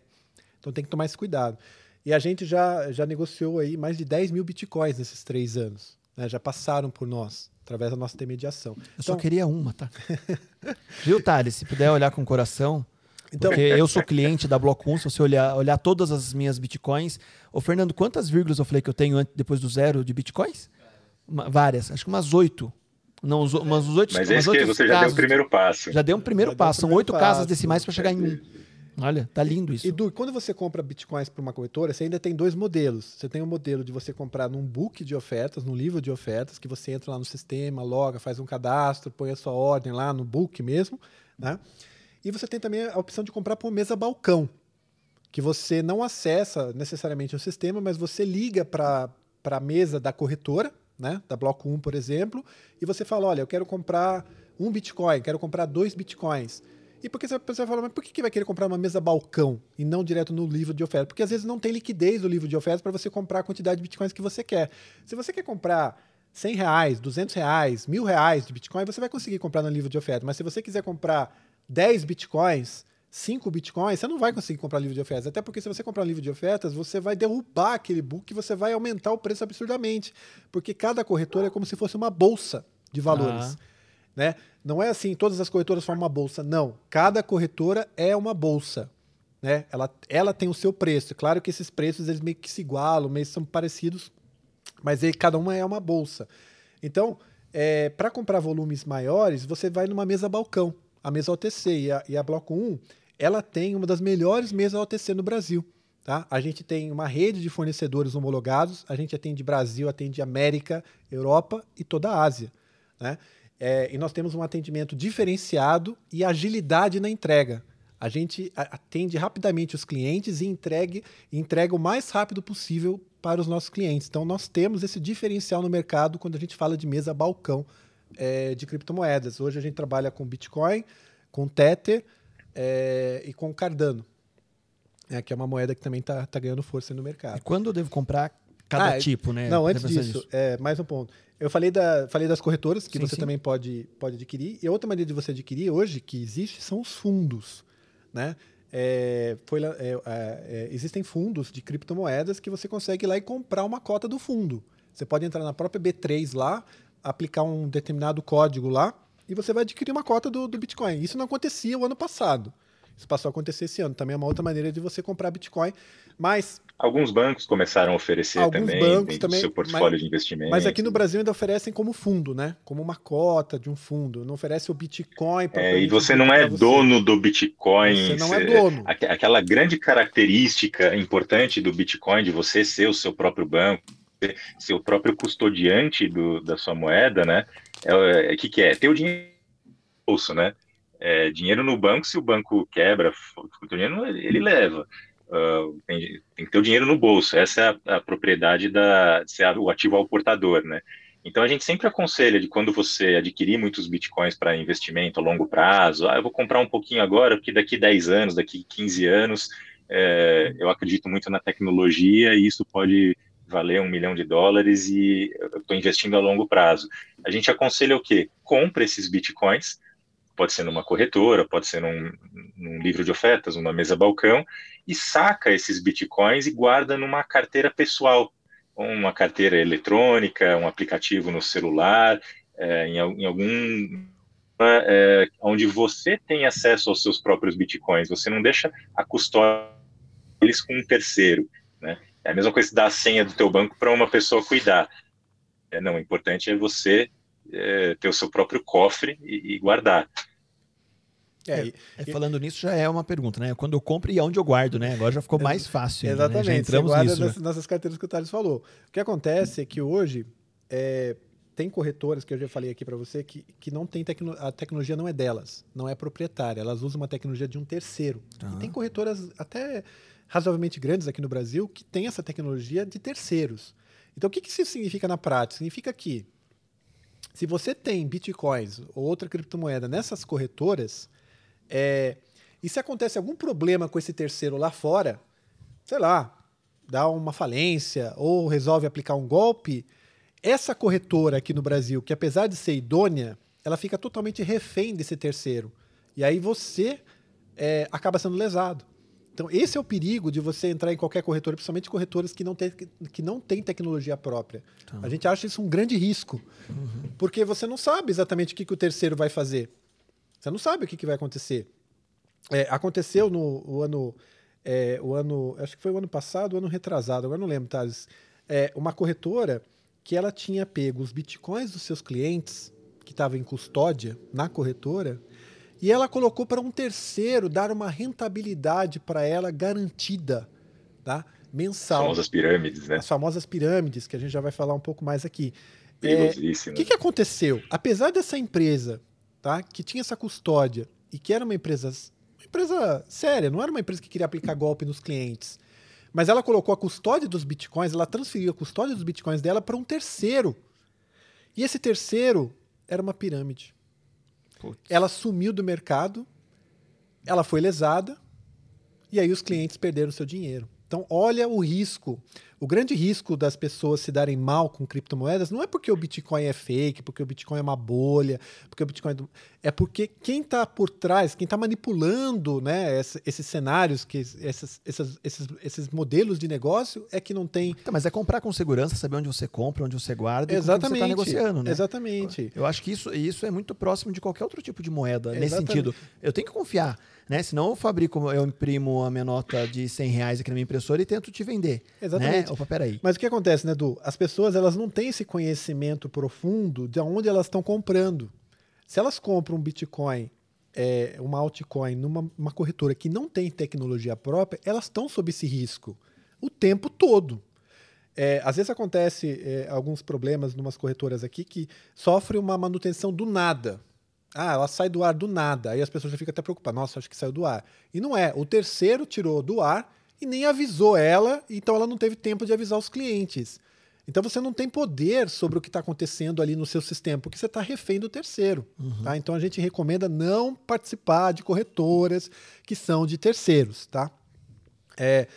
Então tem que tomar esse cuidado. E a gente já, já negociou aí mais de 10 mil bitcoins nesses três anos. Né? Já passaram por nós, através da nossa intermediação. Eu então... só queria uma, tá? Viu, Thales? Se puder olhar com o coração, então, Porque eu sou cliente da Block 1, se você olhar, olhar todas as minhas bitcoins. Ô, Fernando, quantas vírgulas eu falei que eu tenho antes, depois do zero de bitcoins? Uma, várias, acho que umas oito. Não, umas oito. Mas umas esse você já deu o primeiro passo. Já deu um primeiro já passo. São oito casas decimais para chegar em um. Olha, tá lindo isso. E Du, quando você compra bitcoins para uma corretora, você ainda tem dois modelos. Você tem o um modelo de você comprar num book de ofertas, num livro de ofertas, que você entra lá no sistema, loga, faz um cadastro, põe a sua ordem lá no book mesmo, né? E você tem também a opção de comprar por mesa balcão, que você não acessa necessariamente o sistema, mas você liga para a mesa da corretora, né, da Bloco 1, por exemplo, e você fala, olha, eu quero comprar um Bitcoin, quero comprar dois Bitcoins. E porque você vai falar, mas por que, que vai querer comprar uma mesa balcão e não direto no livro de oferta? Porque às vezes não tem liquidez do livro de ofertas para você comprar a quantidade de bitcoins que você quer. Se você quer comprar 100 reais, 200 reais, mil reais de bitcoin, você vai conseguir comprar no livro de oferta. Mas se você quiser comprar 10 bitcoins, 5 bitcoins, você não vai conseguir comprar livro de ofertas. Até porque se você comprar um livro de ofertas, você vai derrubar aquele book e você vai aumentar o preço absurdamente. Porque cada corretora é como se fosse uma bolsa de valores. Ah. Né? Não é assim, todas as corretoras formam uma bolsa. Não. Cada corretora é uma bolsa. Né? Ela, ela tem o seu preço. Claro que esses preços eles meio que se igualam, meio que são parecidos, mas aí cada uma é uma bolsa. Então, é, para comprar volumes maiores, você vai numa mesa balcão a mesa OTC e a, e a Bloco 1, ela tem uma das melhores mesas OTC no Brasil. Tá? A gente tem uma rede de fornecedores homologados, a gente atende Brasil, atende América, Europa e toda a Ásia. Né? É, e nós temos um atendimento diferenciado e agilidade na entrega. A gente atende rapidamente os clientes e entregue, entrega o mais rápido possível para os nossos clientes. Então, nós temos esse diferencial no mercado quando a gente fala de mesa balcão é, de criptomoedas. Hoje a gente trabalha com Bitcoin, com Tether é, e com Cardano, é, que é uma moeda que também está tá ganhando força no mercado. E quando eu devo comprar cada ah, tipo, né? Não, antes disso, é, mais um ponto. Eu falei, da, falei das corretoras, que sim, você sim. também pode, pode adquirir. E outra maneira de você adquirir hoje, que existe, são os fundos. Né? É, foi, é, é, é, existem fundos de criptomoedas que você consegue ir lá e comprar uma cota do fundo. Você pode entrar na própria B3 lá, aplicar um determinado código lá e você vai adquirir uma cota do, do Bitcoin. Isso não acontecia o ano passado. Isso passou a acontecer esse ano. Também é uma outra maneira de você comprar Bitcoin. Mas. Alguns bancos começaram a oferecer alguns também bancos também, seu portfólio mas, de investimento. Mas aqui no Brasil ainda oferecem como fundo, né? Como uma cota de um fundo. Não oferece o Bitcoin para. É, e você não é dono do Bitcoin. Você não é dono. Aquela grande característica importante do Bitcoin de você ser o seu próprio banco ser, o próprio custodiante do, da sua moeda, né? É é, que, que é? Ter o dinheiro no bolso, né? É, dinheiro no banco, se o banco quebra, o dinheiro ele leva. Uh, tem, tem, que ter o dinheiro no bolso. Essa é a, a propriedade da ser o ativo ao portador, né? Então a gente sempre aconselha de quando você adquirir muitos bitcoins para investimento a longo prazo, ah, eu vou comprar um pouquinho agora, porque daqui 10 anos, daqui 15 anos, é, eu acredito muito na tecnologia e isso pode valer um milhão de dólares e eu estou investindo a longo prazo. A gente aconselha o quê? Compre esses bitcoins, pode ser numa corretora, pode ser num, num livro de ofertas, numa mesa balcão, e saca esses bitcoins e guarda numa carteira pessoal, uma carteira eletrônica, um aplicativo no celular, é, em, em, algum é, onde você tem acesso aos seus próprios bitcoins. Você não deixa a custódia deles com um terceiro, né? É a mesma coisa que dar a senha do teu banco para uma pessoa cuidar. É, não, o importante é você é, ter o seu próprio cofre e, e guardar. É, é, é, falando nisso já é uma pergunta, né? Quando eu compro e onde eu guardo, né? Agora já ficou mais fácil. Exatamente. Né? Já entramos guarda nisso. Nas, nessas carteiras que o Thales falou. O que acontece é que hoje é, tem corretoras que eu já falei aqui para você que, que não tem tecno, a tecnologia não é delas, não é proprietária. Elas usam uma tecnologia de um terceiro. E tem corretoras até razoavelmente grandes aqui no Brasil que têm essa tecnologia de terceiros. Então o que, que isso significa na prática? Significa que se você tem bitcoins ou outra criptomoeda nessas corretoras, é, e se acontece algum problema com esse terceiro lá fora, sei lá, dá uma falência ou resolve aplicar um golpe, essa corretora aqui no Brasil, que apesar de ser idônea, ela fica totalmente refém desse terceiro. E aí você é, acaba sendo lesado. Então, esse é o perigo de você entrar em qualquer corretora, principalmente corretoras que não têm que não tem tecnologia própria. Tá. A gente acha isso um grande risco, uhum. porque você não sabe exatamente o que, que o terceiro vai fazer. Você não sabe o que, que vai acontecer. É, aconteceu no ano, é, o ano, acho que foi o ano passado, o ano retrasado, agora não lembro, Thales. É, uma corretora que ela tinha pego os bitcoins dos seus clientes, que estavam em custódia na corretora, e ela colocou para um terceiro dar uma rentabilidade para ela garantida, tá? mensal. As famosas pirâmides, né? As famosas pirâmides, que a gente já vai falar um pouco mais aqui. É, o que, que aconteceu? Apesar dessa empresa tá? que tinha essa custódia e que era uma empresa, uma empresa séria, não era uma empresa que queria aplicar golpe nos clientes. Mas ela colocou a custódia dos bitcoins, ela transferiu a custódia dos bitcoins dela para um terceiro. E esse terceiro era uma pirâmide. Ela sumiu do mercado, ela foi lesada, e aí os clientes perderam seu dinheiro. Então, olha o risco. O grande risco das pessoas se darem mal com criptomoedas não é porque o Bitcoin é fake, porque o Bitcoin é uma bolha, porque o Bitcoin é porque quem está por trás, quem está manipulando, né, esses, cenários, que esses, esses, esses, esses, modelos de negócio é que não tem. Tá, mas é comprar com segurança, saber onde você compra, onde você guarda, exatamente, e você está negociando, né? Exatamente. Eu acho que isso, isso é muito próximo de qualquer outro tipo de moeda exatamente. nesse sentido. Eu tenho que confiar. Né? Senão eu fabrico, eu imprimo a minha nota de 100 reais aqui na minha impressora e tento te vender. Né? Exatamente. Né? Opa, peraí. Mas o que acontece, né, Edu? As pessoas elas não têm esse conhecimento profundo de onde elas estão comprando. Se elas compram um Bitcoin, é, uma altcoin, numa corretora que não tem tecnologia própria, elas estão sob esse risco o tempo todo. É, às vezes acontece é, alguns problemas em umas corretoras aqui que sofrem uma manutenção do nada. Ah, ela sai do ar do nada. Aí as pessoas já ficam até preocupadas. Nossa, acho que saiu do ar. E não é. O terceiro tirou do ar e nem avisou ela, então ela não teve tempo de avisar os clientes. Então você não tem poder sobre o que está acontecendo ali no seu sistema, porque você está refém do terceiro. Uhum. Tá? Então a gente recomenda não participar de corretoras que são de terceiros. Tá? É,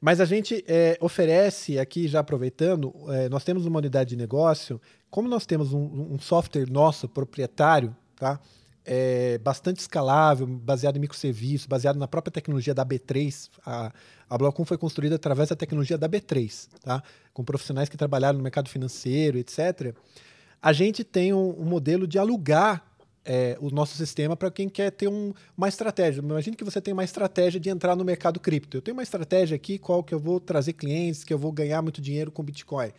mas a gente é, oferece aqui, já aproveitando, é, nós temos uma unidade de negócio, como nós temos um, um software nosso proprietário, tá? É bastante escalável, baseado em microserviços, baseado na própria tecnologia da B3. A, a Block1 foi construída através da tecnologia da B3, tá? com profissionais que trabalharam no mercado financeiro, etc. A gente tem um, um modelo de alugar é, o nosso sistema para quem quer ter um, uma estratégia. Imagine que você tem uma estratégia de entrar no mercado cripto. Eu tenho uma estratégia aqui, qual que eu vou trazer clientes, que eu vou ganhar muito dinheiro com Bitcoin.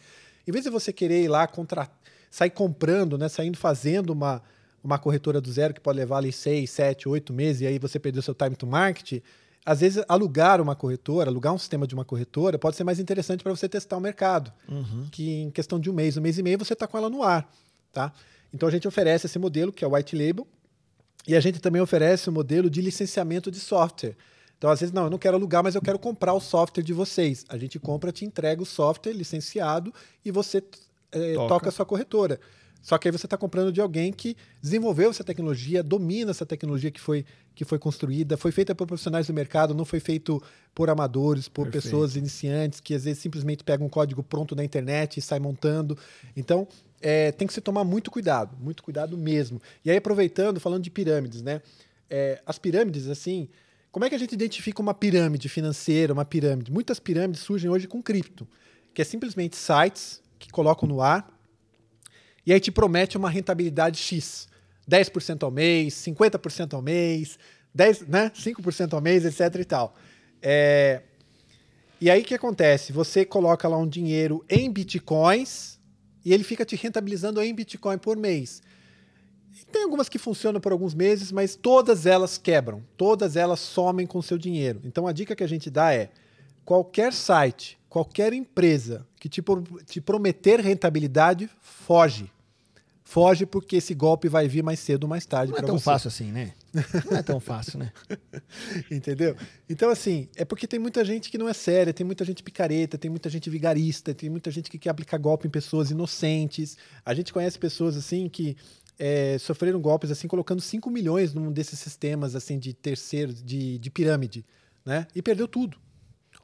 Em vez de você querer ir lá contra, sair comprando, né, saindo fazendo uma, uma corretora do zero que pode levar ali seis, sete, oito meses e aí você perdeu seu time to market, às vezes alugar uma corretora, alugar um sistema de uma corretora pode ser mais interessante para você testar o mercado, uhum. que em questão de um mês, um mês e meio você está com ela no ar, tá? Então a gente oferece esse modelo que é o white label e a gente também oferece o modelo de licenciamento de software. Então, às vezes, não, eu não quero alugar, mas eu quero comprar o software de vocês. A gente compra, te entrega o software licenciado e você é, toca. toca a sua corretora. Só que aí você está comprando de alguém que desenvolveu essa tecnologia, domina essa tecnologia que foi, que foi construída, foi feita por profissionais do mercado, não foi feito por amadores, por Perfeito. pessoas iniciantes que às vezes simplesmente pegam um código pronto na internet e sai montando. Então, é, tem que se tomar muito cuidado, muito cuidado mesmo. E aí, aproveitando, falando de pirâmides, né? É, as pirâmides, assim, como é que a gente identifica uma pirâmide financeira, uma pirâmide? Muitas pirâmides surgem hoje com cripto. que é simplesmente sites que colocam no ar e aí te promete uma rentabilidade X. 10% ao mês, 50% ao mês, 10, né? 5% ao mês, etc e tal. É... E aí o que acontece? Você coloca lá um dinheiro em bitcoins e ele fica te rentabilizando em bitcoin por mês. Tem algumas que funcionam por alguns meses, mas todas elas quebram, todas elas somem com seu dinheiro. Então a dica que a gente dá é: qualquer site, qualquer empresa que te, te prometer rentabilidade, foge. Foge porque esse golpe vai vir mais cedo ou mais tarde. Não é tão você. fácil assim, né? Não é tão fácil, né? Entendeu? Então, assim, é porque tem muita gente que não é séria, tem muita gente picareta, tem muita gente vigarista, tem muita gente que quer aplicar golpe em pessoas inocentes. A gente conhece pessoas, assim, que é, sofreram golpes, assim, colocando 5 milhões num desses sistemas, assim, de terceiro, de, de pirâmide, né? E perdeu tudo.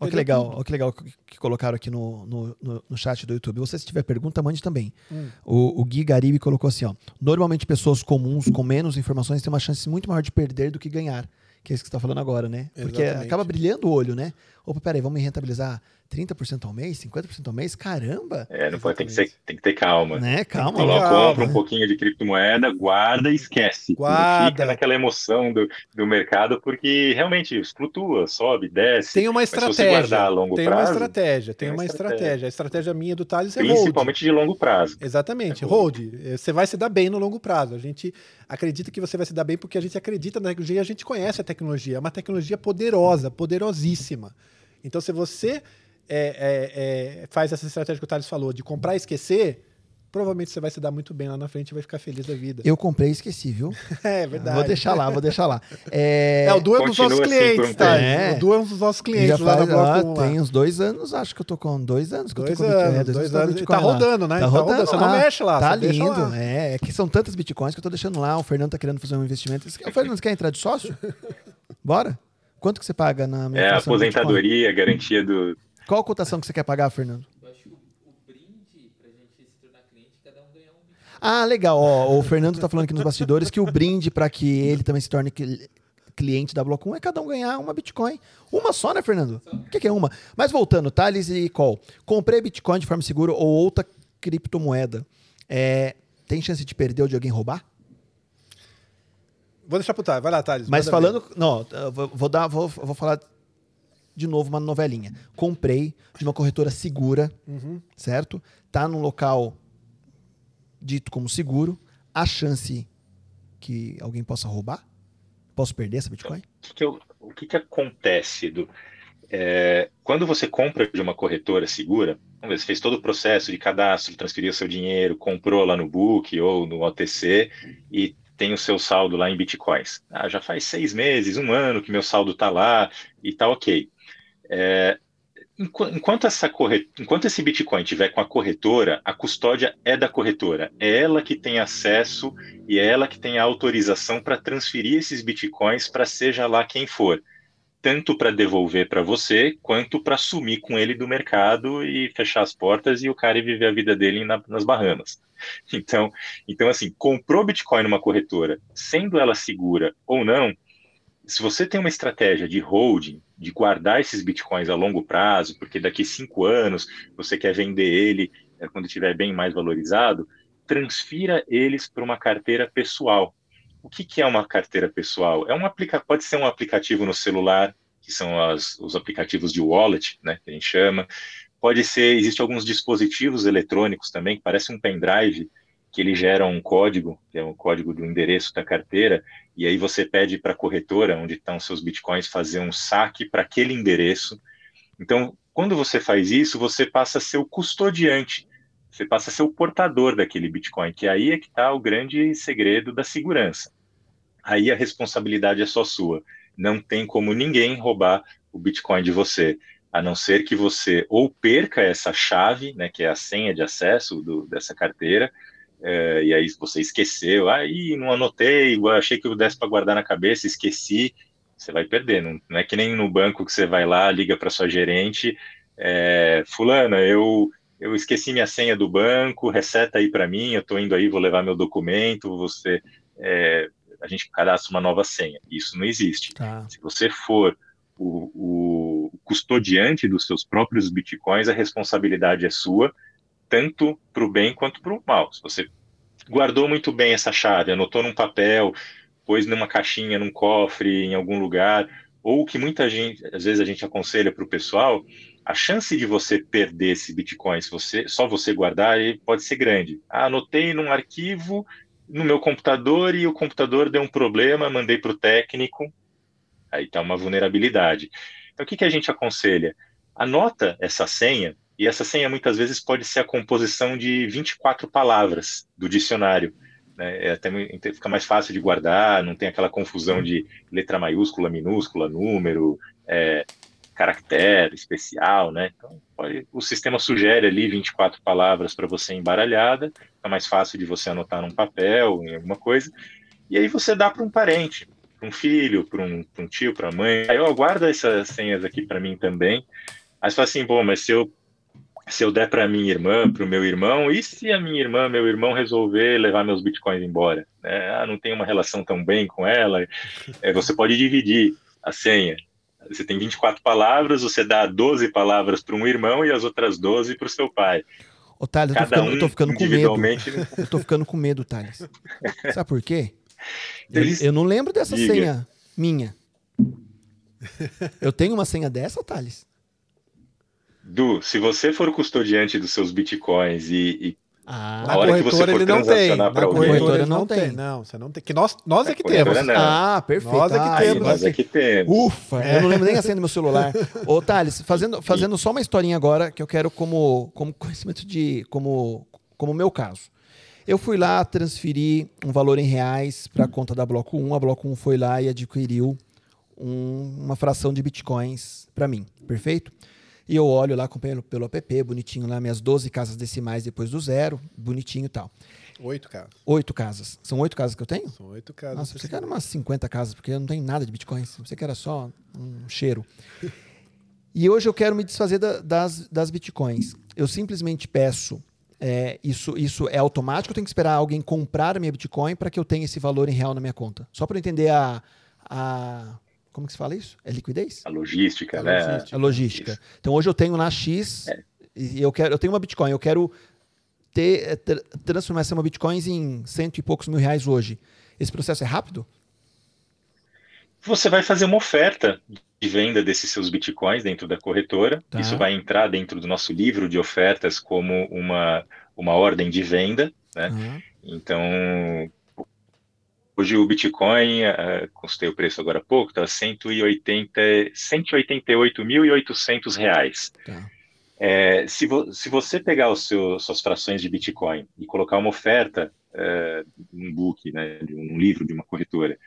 Olha que legal, olha que legal que colocaram aqui no, no, no, no chat do YouTube. Você, se tiver pergunta, mande também. Hum. O, o Gui Garibe colocou assim: ó, normalmente pessoas comuns com menos informações têm uma chance muito maior de perder do que ganhar. Que é isso que você está falando agora, né? Porque Exatamente. acaba brilhando o olho, né? Opa, peraí, vamos me rentabilizar 30% ao mês, 50% ao mês? Caramba! É, não pode, tem que, ser, tem que ter calma. Né? Calma. Coloca, compra um pouquinho de criptomoeda, guarda e esquece. Guarda. Fica naquela emoção do, do mercado, porque realmente flutua, sobe, desce. Tem uma estratégia. a longo tem prazo, uma estratégia, tem, tem uma estratégia. estratégia. A estratégia minha do Thales é Principalmente hold. de longo prazo. Exatamente, é hold. Você vai se dar bem no longo prazo. A gente acredita que você vai se dar bem porque a gente acredita na tecnologia e a gente conhece a tecnologia. É uma tecnologia poderosa, poderosíssima. Então, se você é, é, é, faz essa estratégia que o Thales falou, de comprar e esquecer, provavelmente você vai se dar muito bem lá na frente e vai ficar feliz da vida. Eu comprei e esqueci, viu? é verdade. Vou deixar lá, vou deixar lá. É, é o Du é um dos nossos clientes, assim, tá? É. O Du é um dos nossos clientes Já faz, lá Tem uns dois anos, acho que eu tô com dois anos que dois eu tô com anos, é, dois, dois anos. anos. Tá rodando, né? Tá, tá rodando. Você não mexe lá. Tá lindo. É, é que são tantas bitcoins que eu tô deixando lá. O Fernando tá querendo fazer um investimento. O Fernando, você quer entrar de sócio? Bora? Quanto que você paga na minha É a aposentadoria, garantia do, qual a cotação que você quer pagar, Fernando? Eu acho que o, brinde pra gente se tornar cliente, cada um ganhar um Ah, legal. Ó, o Fernando tá falando aqui nos bastidores que o brinde para que ele também se torne cliente da Bloco 1 é cada um ganhar uma Bitcoin. Uma só, né, Fernando? O que, que, é uma? Mas voltando, Thales e Call. Comprei Bitcoin de forma segura ou outra criptomoeda. É, tem chance de perder ou de alguém roubar? Vou deixar pro Thales. Vai lá, Thales. Mas falando. Ver. Não, vou, vou, dar, vou, vou falar de novo uma novelinha. Comprei de uma corretora segura, uhum. certo? Tá num local dito como seguro. A chance que alguém possa roubar? Posso perder essa Bitcoin? O que, que, eu, o que, que acontece, Edu? É, quando você compra de uma corretora segura, você fez todo o processo de cadastro, transferiu seu dinheiro, comprou lá no Book ou no OTC e tem o seu saldo lá em bitcoins. Ah, já faz seis meses, um ano que meu saldo está lá e tá ok. É, enquanto, essa corret... enquanto esse Bitcoin tiver com a corretora, a custódia é da corretora. É ela que tem acesso e é ela que tem a autorização para transferir esses Bitcoins para seja lá quem for. Tanto para devolver para você, quanto para sumir com ele do mercado e fechar as portas e o cara viver a vida dele na, nas Bahamas. Então, então, assim, comprou Bitcoin numa corretora, sendo ela segura ou não, se você tem uma estratégia de holding, de guardar esses bitcoins a longo prazo, porque daqui cinco anos você quer vender ele é, quando estiver bem mais valorizado, transfira eles para uma carteira pessoal. O que, que é uma carteira pessoal? É um aplica pode ser um aplicativo no celular, que são as, os aplicativos de wallet, né, que a gente chama. Pode ser, existe alguns dispositivos eletrônicos também, que parece um pendrive, que ele gera um código, que é o código do endereço da carteira, e aí você pede para a corretora, onde estão seus bitcoins, fazer um saque para aquele endereço. Então, quando você faz isso, você passa a ser o custodiante, você passa a ser o portador daquele bitcoin, que aí é que está o grande segredo da segurança. Aí a responsabilidade é só sua. Não tem como ninguém roubar o bitcoin de você, a não ser que você ou perca essa chave, né, que é a senha de acesso do, dessa carteira, é, e aí você esqueceu, aí não anotei, achei que eu desse para guardar na cabeça, esqueci, você vai perder. Não, não, é que nem no banco que você vai lá, liga para sua gerente, é, fulana, eu eu esqueci minha senha do banco, reseta aí para mim, eu estou indo aí, vou levar meu documento, você é, a gente cadastra uma nova senha. Isso não existe. Tá. Se você for o, o, custodiante dos seus próprios bitcoins, a responsabilidade é sua, tanto para o bem quanto para o mal. Se você guardou muito bem essa chave, anotou num papel, pôs numa caixinha, num cofre, em algum lugar, ou que muita gente, às vezes a gente aconselha para o pessoal, a chance de você perder esse Bitcoin, se você só você guardar, pode ser grande. Ah, anotei num arquivo no meu computador e o computador deu um problema, mandei para o técnico, aí está uma vulnerabilidade. Então, o que, que a gente aconselha? Anota essa senha, e essa senha muitas vezes pode ser a composição de 24 palavras do dicionário. Né? É até fica mais fácil de guardar, não tem aquela confusão de letra maiúscula, minúscula, número, é, caractere especial, né? Então, pode, o sistema sugere ali 24 palavras para você embaralhada, é mais fácil de você anotar num papel, em alguma coisa, e aí você dá para um parente, para um filho, para um, um, tio, para a mãe. Aí eu guardo essas senhas aqui para mim também. Aí você fala assim, bom, mas se eu se eu der para minha irmã, para o meu irmão, e se a minha irmã, meu irmão resolver levar meus bitcoins embora? É, ah, não tem uma relação tão bem com ela. É, você pode dividir a senha. Você tem 24 palavras, você dá 12 palavras para um irmão e as outras 12 para o seu pai. Ô, Thales, eu tô ficando, um, eu tô ficando com medo. Eu tô ficando com medo, Thales. Sabe por quê? Eu, eu não lembro dessa Diga. senha minha. Eu tenho uma senha dessa, Thales? Du, se você for custodiante dos seus bitcoins e, e ah, a hora que você for transacionar para alguém, corretora não tem. Não, você não tem. Que nós, nós é que temos. Não. Ah, perfeito. Nós é que ah, temos. Nós é que temos. Ufa, é. eu não lembro nem a senha do meu celular. Ô, Thales, fazendo, fazendo só uma historinha agora que eu quero como, como conhecimento de. como como meu caso. Eu fui lá transferir um valor em reais para a conta da Bloco 1. A Bloco 1 foi lá e adquiriu um, uma fração de bitcoins para mim. Perfeito? E eu olho lá, acompanhando pelo app, bonitinho lá, minhas 12 casas decimais depois do zero, bonitinho e tal. Oito casas. Oito casas. São oito casas que eu tenho? São oito casas. Nossa, você quer umas 50 casas, porque eu não tenho nada de bitcoins. Você quer só um cheiro. e hoje eu quero me desfazer da, das, das bitcoins. Eu simplesmente peço. É, isso, isso é automático? Eu tenho que esperar alguém comprar a minha Bitcoin para que eu tenha esse valor em real na minha conta? Só para eu entender a, a como que se fala isso? É liquidez? A logística, a né? Logística. A logística. Isso. Então hoje eu tenho na X é. e eu quero, eu tenho uma Bitcoin, eu quero ter tra transformar essa uma Bitcoins em cento e poucos mil reais hoje. Esse processo é rápido? Você vai fazer uma oferta de venda desses seus bitcoins dentro da corretora. Tá. Isso vai entrar dentro do nosso livro de ofertas como uma, uma ordem de venda. Né? Uhum. Então, Hoje o Bitcoin, uh, consultei o preço agora há pouco, está 188.800 reais. Tá. É, se, vo, se, você pegar os seus, suas frações de Bitcoin e colocar uma oferta uh, um book, né, um livro de uma corretora,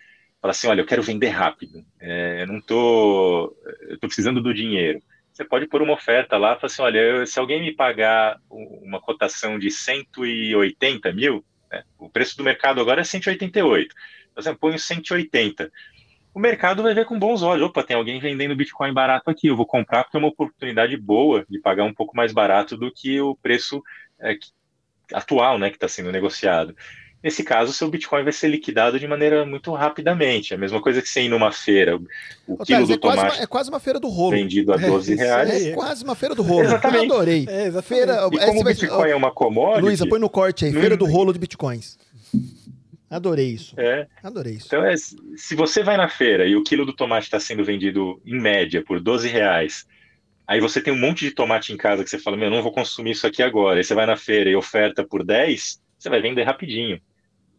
fala assim, olha, eu quero vender rápido, é, eu não estou, estou precisando do dinheiro. Você pode pôr uma oferta lá, fala assim, olha, eu, se alguém me pagar uma cotação de 180 mil, né? O preço do mercado agora é 188. Então, você põe 180. O mercado vai ver com bons olhos. Opa, tem alguém vendendo Bitcoin barato aqui. Eu vou comprar porque é uma oportunidade boa de pagar um pouco mais barato do que o preço é, atual né, que está sendo negociado. Nesse caso, seu Bitcoin vai ser liquidado de maneira muito rapidamente. A mesma coisa que você ir numa feira. O Ô, quilo do é tomate. Uma, é quase uma feira do rolo. Vendido a 12 é, reais. É, quase uma feira do rolo. Exatamente. Eu adorei. É, feira, e como o Bitcoin é uma commodity. Luísa, põe no corte aí. Feira do rolo de Bitcoins. Adorei isso. É. Adorei isso. Então, é, se você vai na feira e o quilo do tomate está sendo vendido em média por 12 reais, aí você tem um monte de tomate em casa que você fala, meu, não vou consumir isso aqui agora. Aí você vai na feira e oferta por 10, você vai vender rapidinho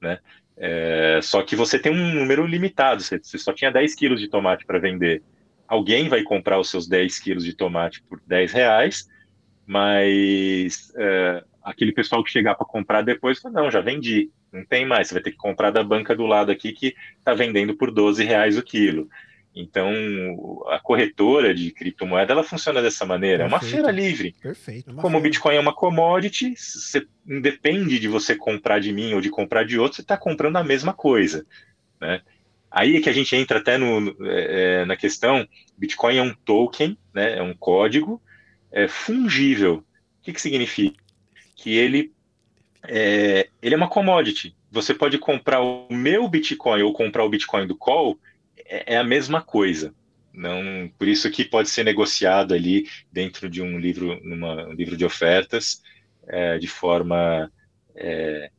né? É, só que você tem um número limitado, você, você só tinha 10 quilos de tomate para vender. Alguém vai comprar os seus 10 quilos de tomate por 10 reais, mas é, aquele pessoal que chegar para comprar depois não, já vendi, não tem mais, você vai ter que comprar da banca do lado aqui que está vendendo por 12 reais o quilo. Então, a corretora de criptomoeda, ela funciona dessa maneira. Perfeito. É uma feira livre. Perfeito. Como feira. o Bitcoin é uma commodity, você independe de você comprar de mim ou de comprar de outro, você está comprando a mesma coisa. Né? Aí é que a gente entra até no, é, é, na questão, Bitcoin é um token, né, é um código é, fungível. O que, que significa? Que ele é, ele é uma commodity. Você pode comprar o meu Bitcoin ou comprar o Bitcoin do Call é, é a mesma coisa. não, por isso que pode ser negociado ali dentro de um livro, numa, um livro de ofertas, é, de forma é,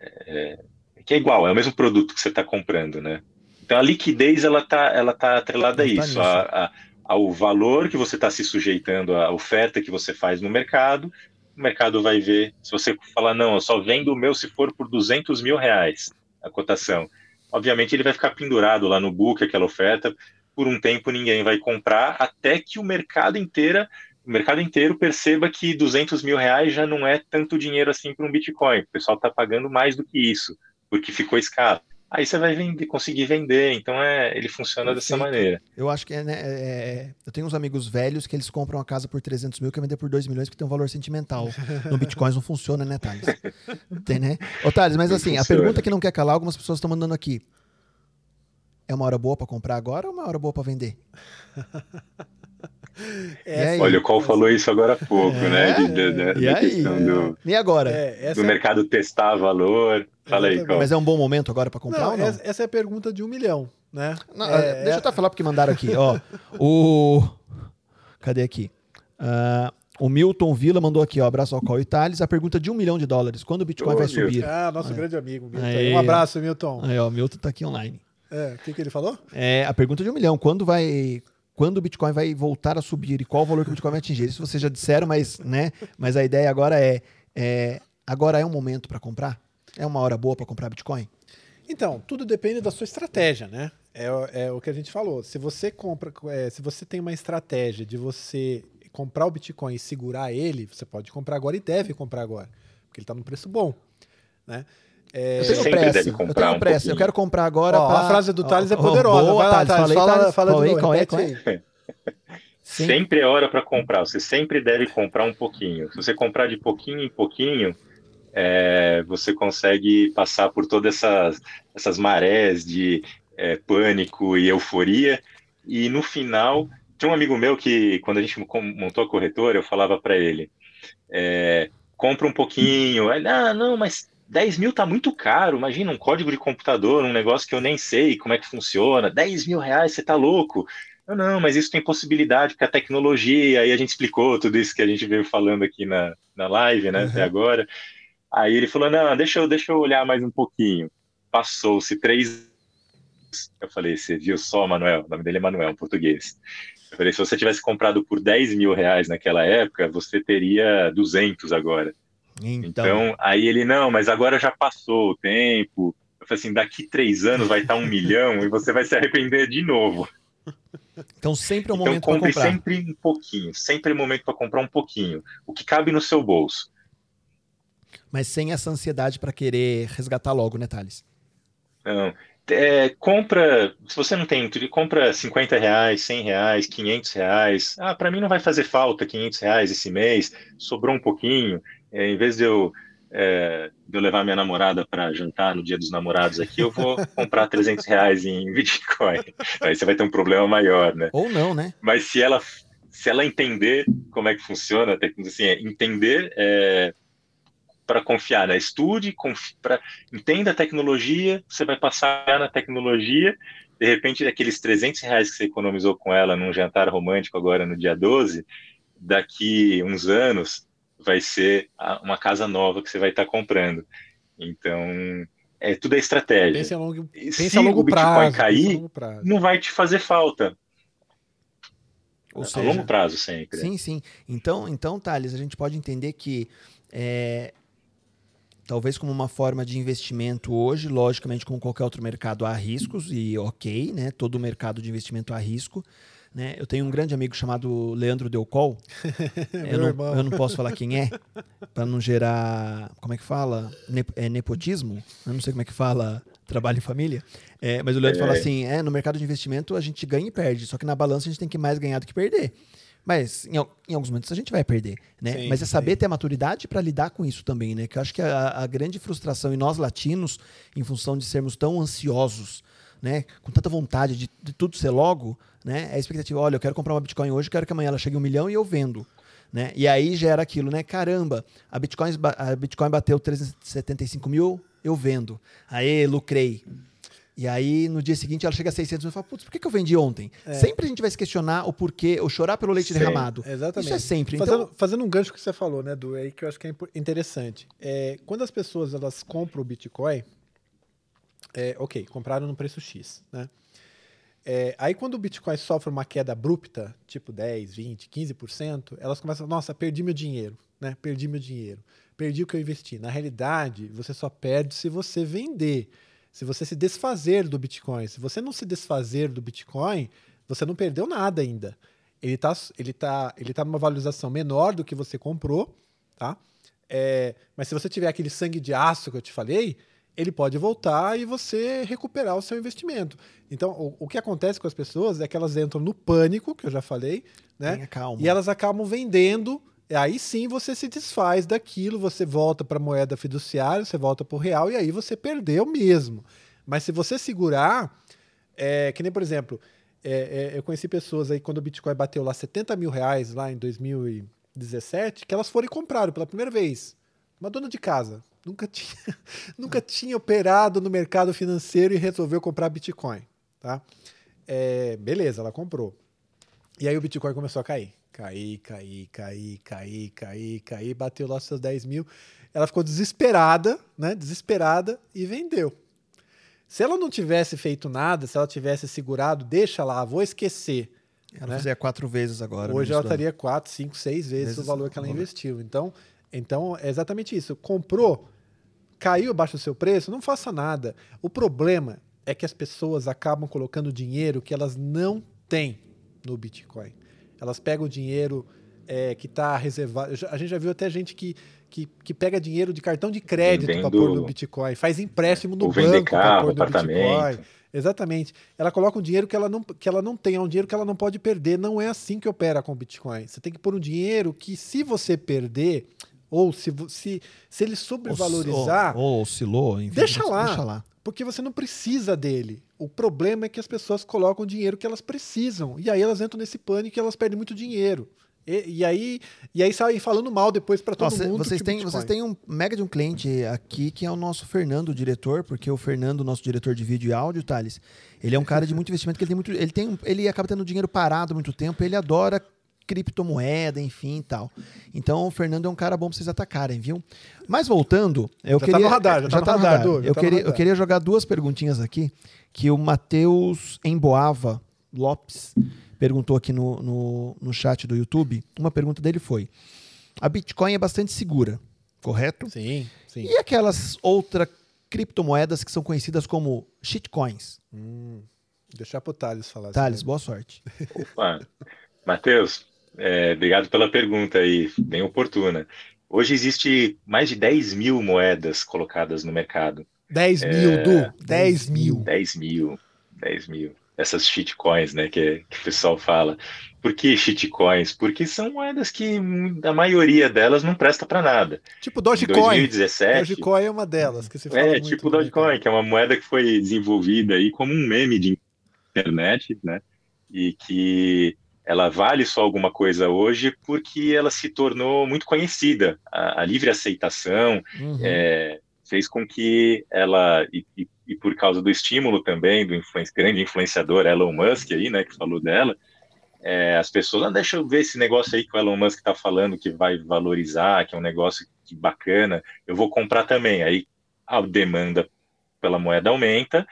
é, que é igual, é o mesmo produto que você está comprando, né? Então a liquidez ela está ela tá atrelada a tá isso, a, a, ao valor que você está se sujeitando, à oferta que você faz no mercado. O mercado vai ver, se você falar, não, eu só vendo o meu se for por 200 mil reais a cotação. Obviamente ele vai ficar pendurado lá no book, aquela oferta, por um tempo ninguém vai comprar, até que o mercado inteira, o mercado inteiro perceba que 200 mil reais já não é tanto dinheiro assim para um Bitcoin. O pessoal está pagando mais do que isso, porque ficou escaro. Aí você vai vender, conseguir vender. Então é, ele funciona dessa maneira. Eu acho que é, né, é, é, eu tenho uns amigos velhos que eles compram a casa por 300 mil, que vender por 2 milhões, porque tem um valor sentimental. No Bitcoin não funciona, né, Thales? Tem, né? Ô, Thales, mas assim, a pergunta que não quer calar, algumas pessoas estão mandando aqui. É uma hora boa para comprar agora ou uma hora boa para vender? É, Olha, o Col falou isso agora há pouco, é, né? De, de, de, e aí? questão do, e agora? É, do mercado testar valor. Fala aí, Col. Mas é um bom momento agora para comprar não, ou não? Essa é a pergunta de um milhão, né? Não, é, deixa eu até falar porque mandaram aqui. ó, o... Cadê aqui? Uh, o Milton Villa mandou aqui, ó, abraço ao Col e Thales, a pergunta de um milhão de dólares. Quando o Bitcoin vai subir? Ah, nosso grande amigo, Milton. Aí, um abraço, Milton. Aí, ó, o Milton tá aqui online. É, o que, que ele falou? É, a pergunta de um milhão. Quando vai. Quando o Bitcoin vai voltar a subir e qual o valor que o Bitcoin vai atingir? Isso vocês já disseram, mas, né? Mas a ideia agora é, é agora é um momento para comprar? É uma hora boa para comprar Bitcoin? Então, tudo depende da sua estratégia, né? É, é o que a gente falou. Se você compra, é, se você tem uma estratégia de você comprar o Bitcoin e segurar ele, você pode comprar agora e deve comprar agora, porque ele está num preço bom, né? É, eu tenho pressa. Deve comprar eu tenho pressa. Um eu quero comprar agora. Ó, pra... A frase do Thales é poderosa. Oh, boa, Vai lá, Thales. Fala, fala, fala qual, de qual é, qual é? Sempre é hora para comprar. Você sempre deve comprar um pouquinho. Se você comprar de pouquinho em pouquinho, é, você consegue passar por todas essas, essas marés de é, pânico e euforia. E no final, tinha um amigo meu que, quando a gente montou a corretora, eu falava para ele: é, compra um pouquinho. Ele, ah, não, mas 10 mil tá muito caro. Imagina um código de computador, um negócio que eu nem sei como é que funciona. 10 mil reais, você tá louco? Eu, não, mas isso tem possibilidade, porque a tecnologia, aí a gente explicou tudo isso que a gente veio falando aqui na, na live, né, uhum. até agora. Aí ele falou: não, deixa eu, deixa eu olhar mais um pouquinho. Passou-se três. Eu falei: você viu só, Manuel? O nome dele é Manuel, em português. Eu falei: se você tivesse comprado por 10 mil reais naquela época, você teria 200 agora. Então... então, aí ele, não, mas agora já passou o tempo. Eu falei assim, daqui três anos vai estar um milhão e você vai se arrepender de novo. Então sempre é um então, momento para comprar. sempre um pouquinho, sempre é um momento para comprar um pouquinho. O que cabe no seu bolso. Mas sem essa ansiedade para querer resgatar logo, né, Thales? Não. É, compra, se você não tem, compra 50 reais, 100 reais, 500 reais. Ah, para mim não vai fazer falta 500 reais esse mês, sobrou um pouquinho é, em vez de eu, é, de eu levar minha namorada para jantar no dia dos namorados aqui, eu vou comprar 300 reais em Bitcoin. Aí você vai ter um problema maior, né? Ou não, né? Mas se ela, se ela entender como é que funciona, assim, é, entender é, para confiar, né? Estude, pra, entenda a tecnologia, você vai passar na tecnologia, de repente, aqueles 300 reais que você economizou com ela num jantar romântico agora no dia 12, daqui uns anos, vai ser uma casa nova que você vai estar comprando. Então, é tudo é estratégia. Pensa a longo, pensa Se a longo o Bitcoin prazo, cair, prazo. não vai te fazer falta. Ou seja, a longo prazo sempre. Sim, sim. Então, então, Thales, a gente pode entender que é, talvez como uma forma de investimento hoje, logicamente, como qualquer outro mercado, há riscos e ok, né? Todo mercado de investimento há risco. Né? Eu tenho um grande amigo chamado Leandro Delcol. eu, não, eu não posso falar quem é, para não gerar. Como é que fala? Ne é nepotismo? Eu não sei como é que fala trabalho em família. É, mas o Leandro é. fala assim: é, no mercado de investimento a gente ganha e perde, só que na balança a gente tem que mais ganhar do que perder. Mas em, em, alguns momentos a gente vai perder, né? Sim, Mas é saber sim. ter a maturidade para lidar com isso também, né? Que eu acho que a, a, grande frustração em nós latinos, em função de sermos tão ansiosos, né? Com tanta vontade de, de tudo ser logo, né? É a expectativa, olha, eu quero comprar uma Bitcoin hoje, quero que amanhã ela chegue a um milhão e eu vendo. Né? E aí gera aquilo, né? Caramba, a Bitcoin, a Bitcoin bateu 375 mil, eu vendo. Aí, lucrei. E aí, no dia seguinte, ela chega a 600 e fala, putz, por que, que eu vendi ontem? É. Sempre a gente vai se questionar o porquê, ou chorar pelo leite Sim, derramado. Exatamente. Isso é sempre. Fazendo, então... fazendo um gancho que você falou, né, do aí que eu acho que é interessante. É, quando as pessoas elas compram o Bitcoin, é, ok, compraram no preço X, né? É, aí quando o Bitcoin sofre uma queda abrupta, tipo 10, 20, 15%, elas começam, nossa, perdi meu dinheiro, né? Perdi meu dinheiro, perdi o que eu investi. Na realidade, você só perde se você vender se você se desfazer do Bitcoin. Se você não se desfazer do Bitcoin, você não perdeu nada ainda. Ele está ele tá, ele tá numa valorização menor do que você comprou, tá? É, mas se você tiver aquele sangue de aço que eu te falei, ele pode voltar e você recuperar o seu investimento. Então, o, o que acontece com as pessoas é que elas entram no pânico, que eu já falei, né? E elas acabam vendendo aí sim você se desfaz daquilo, você volta para a moeda fiduciária, você volta para o real e aí você perdeu mesmo. Mas se você segurar, é, que nem por exemplo, é, é, eu conheci pessoas aí quando o Bitcoin bateu lá 70 mil reais lá em 2017, que elas foram e compraram pela primeira vez. Uma dona de casa, nunca tinha, nunca tinha operado no mercado financeiro e resolveu comprar Bitcoin, tá? É, beleza, ela comprou. E aí o Bitcoin começou a cair. Cair, cair, cair, cair, cair, cair, bateu lá seus 10 mil. Ela ficou desesperada, né? Desesperada e vendeu. Se ela não tivesse feito nada, se ela tivesse segurado, deixa lá, vou esquecer. Ela né? fazia quatro vezes agora. Hoje ela estaria quatro, cinco, seis vezes, vezes o valor que ela investiu. Então, então, é exatamente isso. Comprou, caiu abaixo do seu preço, não faça nada. O problema é que as pessoas acabam colocando dinheiro que elas não têm no Bitcoin. Elas pegam o dinheiro é, que está reservado. A gente já viu até gente que, que, que pega dinheiro de cartão de crédito para pôr no Bitcoin, faz empréstimo no banco para pôr no Bitcoin. Exatamente. Ela coloca um dinheiro que ela, não, que ela não tem, é um dinheiro que ela não pode perder. Não é assim que opera com o Bitcoin. Você tem que pôr um dinheiro que, se você perder, ou se, se, se ele sobrevalorizar. Ou, ou oscilou, enfim. Deixa lá. Deixa lá. Porque você não precisa dele. O problema é que as pessoas colocam o dinheiro que elas precisam. E aí elas entram nesse pânico e elas perdem muito dinheiro. E, e, aí, e aí saem falando mal depois para todo Nossa, mundo. Vocês têm, vocês têm um mega de um cliente aqui que é o nosso Fernando, o diretor, porque o Fernando, nosso diretor de vídeo e áudio, Thales, ele é um cara de muito investimento, que ele tem muito. Ele, tem, ele acaba tendo dinheiro parado muito tempo, ele adora criptomoeda, enfim e tal. Então o Fernando é um cara bom pra vocês atacarem, viu? Mas voltando, eu já queria. Tá no radar, já, já tá, tá no radar. radar. eu, tá queria, eu queria jogar duas perguntinhas aqui que o Matheus Emboava Lopes perguntou aqui no, no, no chat do YouTube. Uma pergunta dele foi: a Bitcoin é bastante segura, correto? Sim, sim. E aquelas outras criptomoedas que são conhecidas como shitcoins? Hum, deixar pro Thales falar. Thales, boa sorte. Opa, Matheus, é, obrigado pela pergunta aí, bem oportuna. Hoje existe mais de 10 mil moedas colocadas no mercado. 10 mil, é, Du, 10 mil. 10 mil, 10 mil. Essas shitcoins, né, que, que o pessoal fala. Por que shitcoins? Porque são moedas que a maioria delas não presta para nada. Tipo Dogecoin. Em 2017. Dogecoin é uma delas que se fala É, tipo Dogecoin, que é uma moeda que foi desenvolvida aí como um meme de internet, né? E que ela vale só alguma coisa hoje porque ela se tornou muito conhecida. A, a livre aceitação uhum. é, fez com que ela, e, e, e, por causa do estímulo também do grande influenciador Elon Musk aí, né, que falou dela, é, as pessoas, ah, deixa eu ver esse negócio aí que o Elon Musk está falando que vai valorizar, que é um negócio que bacana, eu vou comprar também. Aí a demanda pela moeda aumenta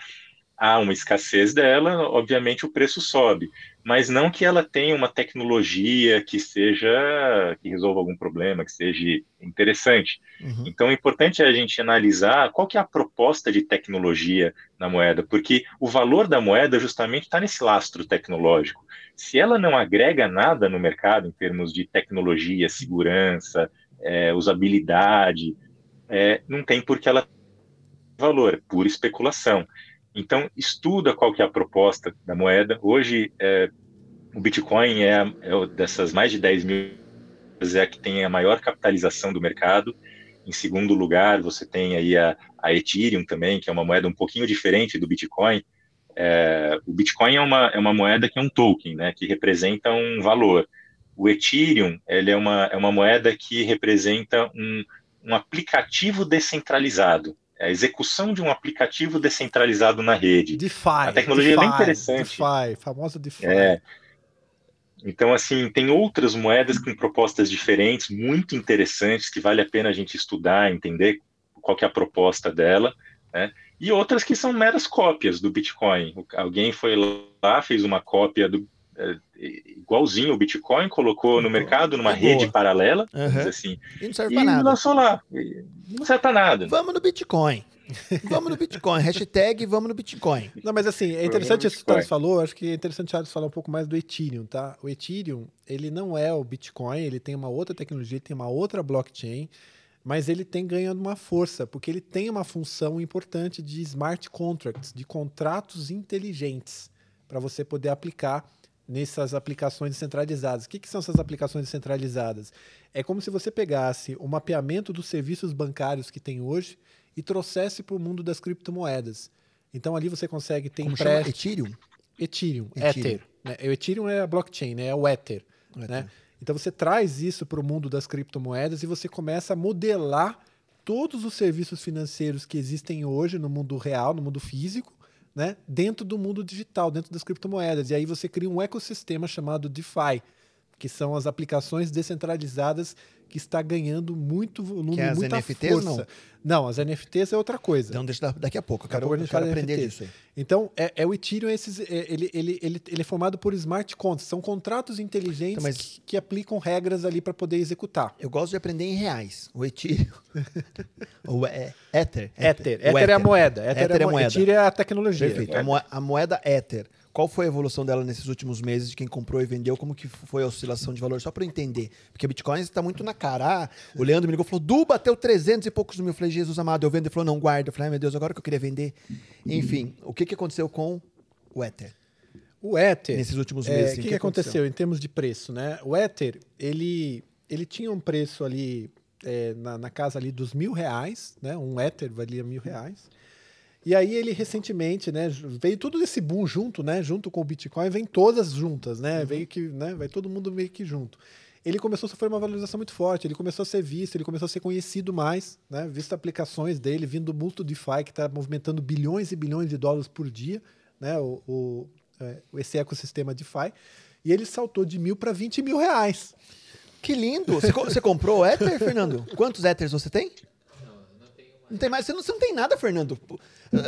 há uma escassez dela, obviamente o preço sobe, mas não que ela tenha uma tecnologia que seja que resolva algum problema, que seja interessante. Uhum. Então é importante a gente analisar qual que é a proposta de tecnologia na moeda, porque o valor da moeda justamente está nesse lastro tecnológico. Se ela não agrega nada no mercado em termos de tecnologia, segurança, é, usabilidade, é, não tem por que ela valor, é pura especulação. Então, estuda qual que é a proposta da moeda. Hoje, é, o Bitcoin é, é, dessas mais de 10 mil, é a que tem a maior capitalização do mercado. Em segundo lugar, você tem aí a, a Ethereum também, que é uma moeda um pouquinho diferente do Bitcoin. É, o Bitcoin é uma, é uma moeda que é um token, né, que representa um valor. O Ethereum ele é, uma, é uma moeda que representa um, um aplicativo descentralizado a execução de um aplicativo descentralizado na rede. DeFi. A tecnologia DeFi, é bem interessante. DeFi, famosa DeFi. É. Então, assim, tem outras moedas com propostas diferentes, muito interessantes, que vale a pena a gente estudar, entender qual que é a proposta dela, né? E outras que são meras cópias do Bitcoin. Alguém foi lá, fez uma cópia do, é, igualzinho o Bitcoin, colocou no mercado, numa Boa. rede paralela, Uhum. assim, E não serve e pra nada. lançou lá. E Não serve pra nada. Vamos no Bitcoin. Vamos no Bitcoin. Hashtag vamos no Bitcoin. Não, mas assim, é interessante isso que o Thales Bitcoin. falou. Acho que é interessante o Thales falar um pouco mais do Ethereum, tá? O Ethereum, ele não é o Bitcoin, ele tem uma outra tecnologia, ele tem uma outra blockchain, mas ele tem ganhando uma força, porque ele tem uma função importante de smart contracts, de contratos inteligentes, para você poder aplicar nessas aplicações descentralizadas. O que, que são essas aplicações descentralizadas? É como se você pegasse o mapeamento dos serviços bancários que tem hoje e trouxesse para o mundo das criptomoedas. Então ali você consegue ter Como empréstimo. Ethereum? Ethereum, Ethereum. Ether. Né? O Ethereum é a blockchain, né? é o Ether. Né? Então você traz isso para o mundo das criptomoedas e você começa a modelar todos os serviços financeiros que existem hoje no mundo real, no mundo físico, né? dentro do mundo digital, dentro das criptomoedas. E aí você cria um ecossistema chamado DeFi, que são as aplicações descentralizadas que está ganhando muito volume, Que é as muita NFTs, força. não? Não, as NFTs é outra coisa. Então deixa daqui a pouco. Daqui a Cara, pouco hoje a eu quero aprender NFT. disso aí. Então, é, é o Ethereum, esses, é, ele, ele, ele, ele é formado por smart contracts, são contratos inteligentes Então, mas- que, que aplicam regras ali para poder executar. Eu gosto de aprender em reais. O Ethereum. o é, Ether. Ether, O Ether é a moeda, Ether, Ether é é a moeda. Ethereum é a tecnologia. Perfeito. A, a moeda Ether. Qual foi a evolução dela nesses últimos meses de quem comprou e vendeu? Como que foi a oscilação de valor? Só para eu entender. Porque Bitcoin está muito na cara. Ah, o Leandro me ligou e falou, Du, bateu 300 e poucos mil. Eu falei, Jesus amado, eu vendo. Ele falou, não, guarda. Eu falei, ai meu Deus, agora que eu queria vender. Enfim, o que, que aconteceu com o Ether O Ether, nesses últimos é, meses? o Assim, que, que aconteceu em termos de preço, né? O Ether, ele, ele tinha um preço ali é, na, na casa ali dos mil reais, né? Um Ether valia mil reais. E aí ele recentemente, né, veio tudo esse boom junto, né, junto com o Bitcoin, vem todas juntas, né, veio que, né, vai todo mundo meio que junto. Ele começou a sofrer uma valorização muito forte, ele começou a ser visto, ele começou a ser conhecido mais, né, visto aplicações dele, vindo do multo DeFi, que está movimentando bilhões e bilhões de dólares por dia, né, o, o, é, esse ecossistema DeFi, e ele saltou de mil para 20 mil reais. Que lindo! Você, co- você comprou o Ether, Fernando? Quantos Ethers você tem? Não tem mais. Você não, você não tem nada, Fernando.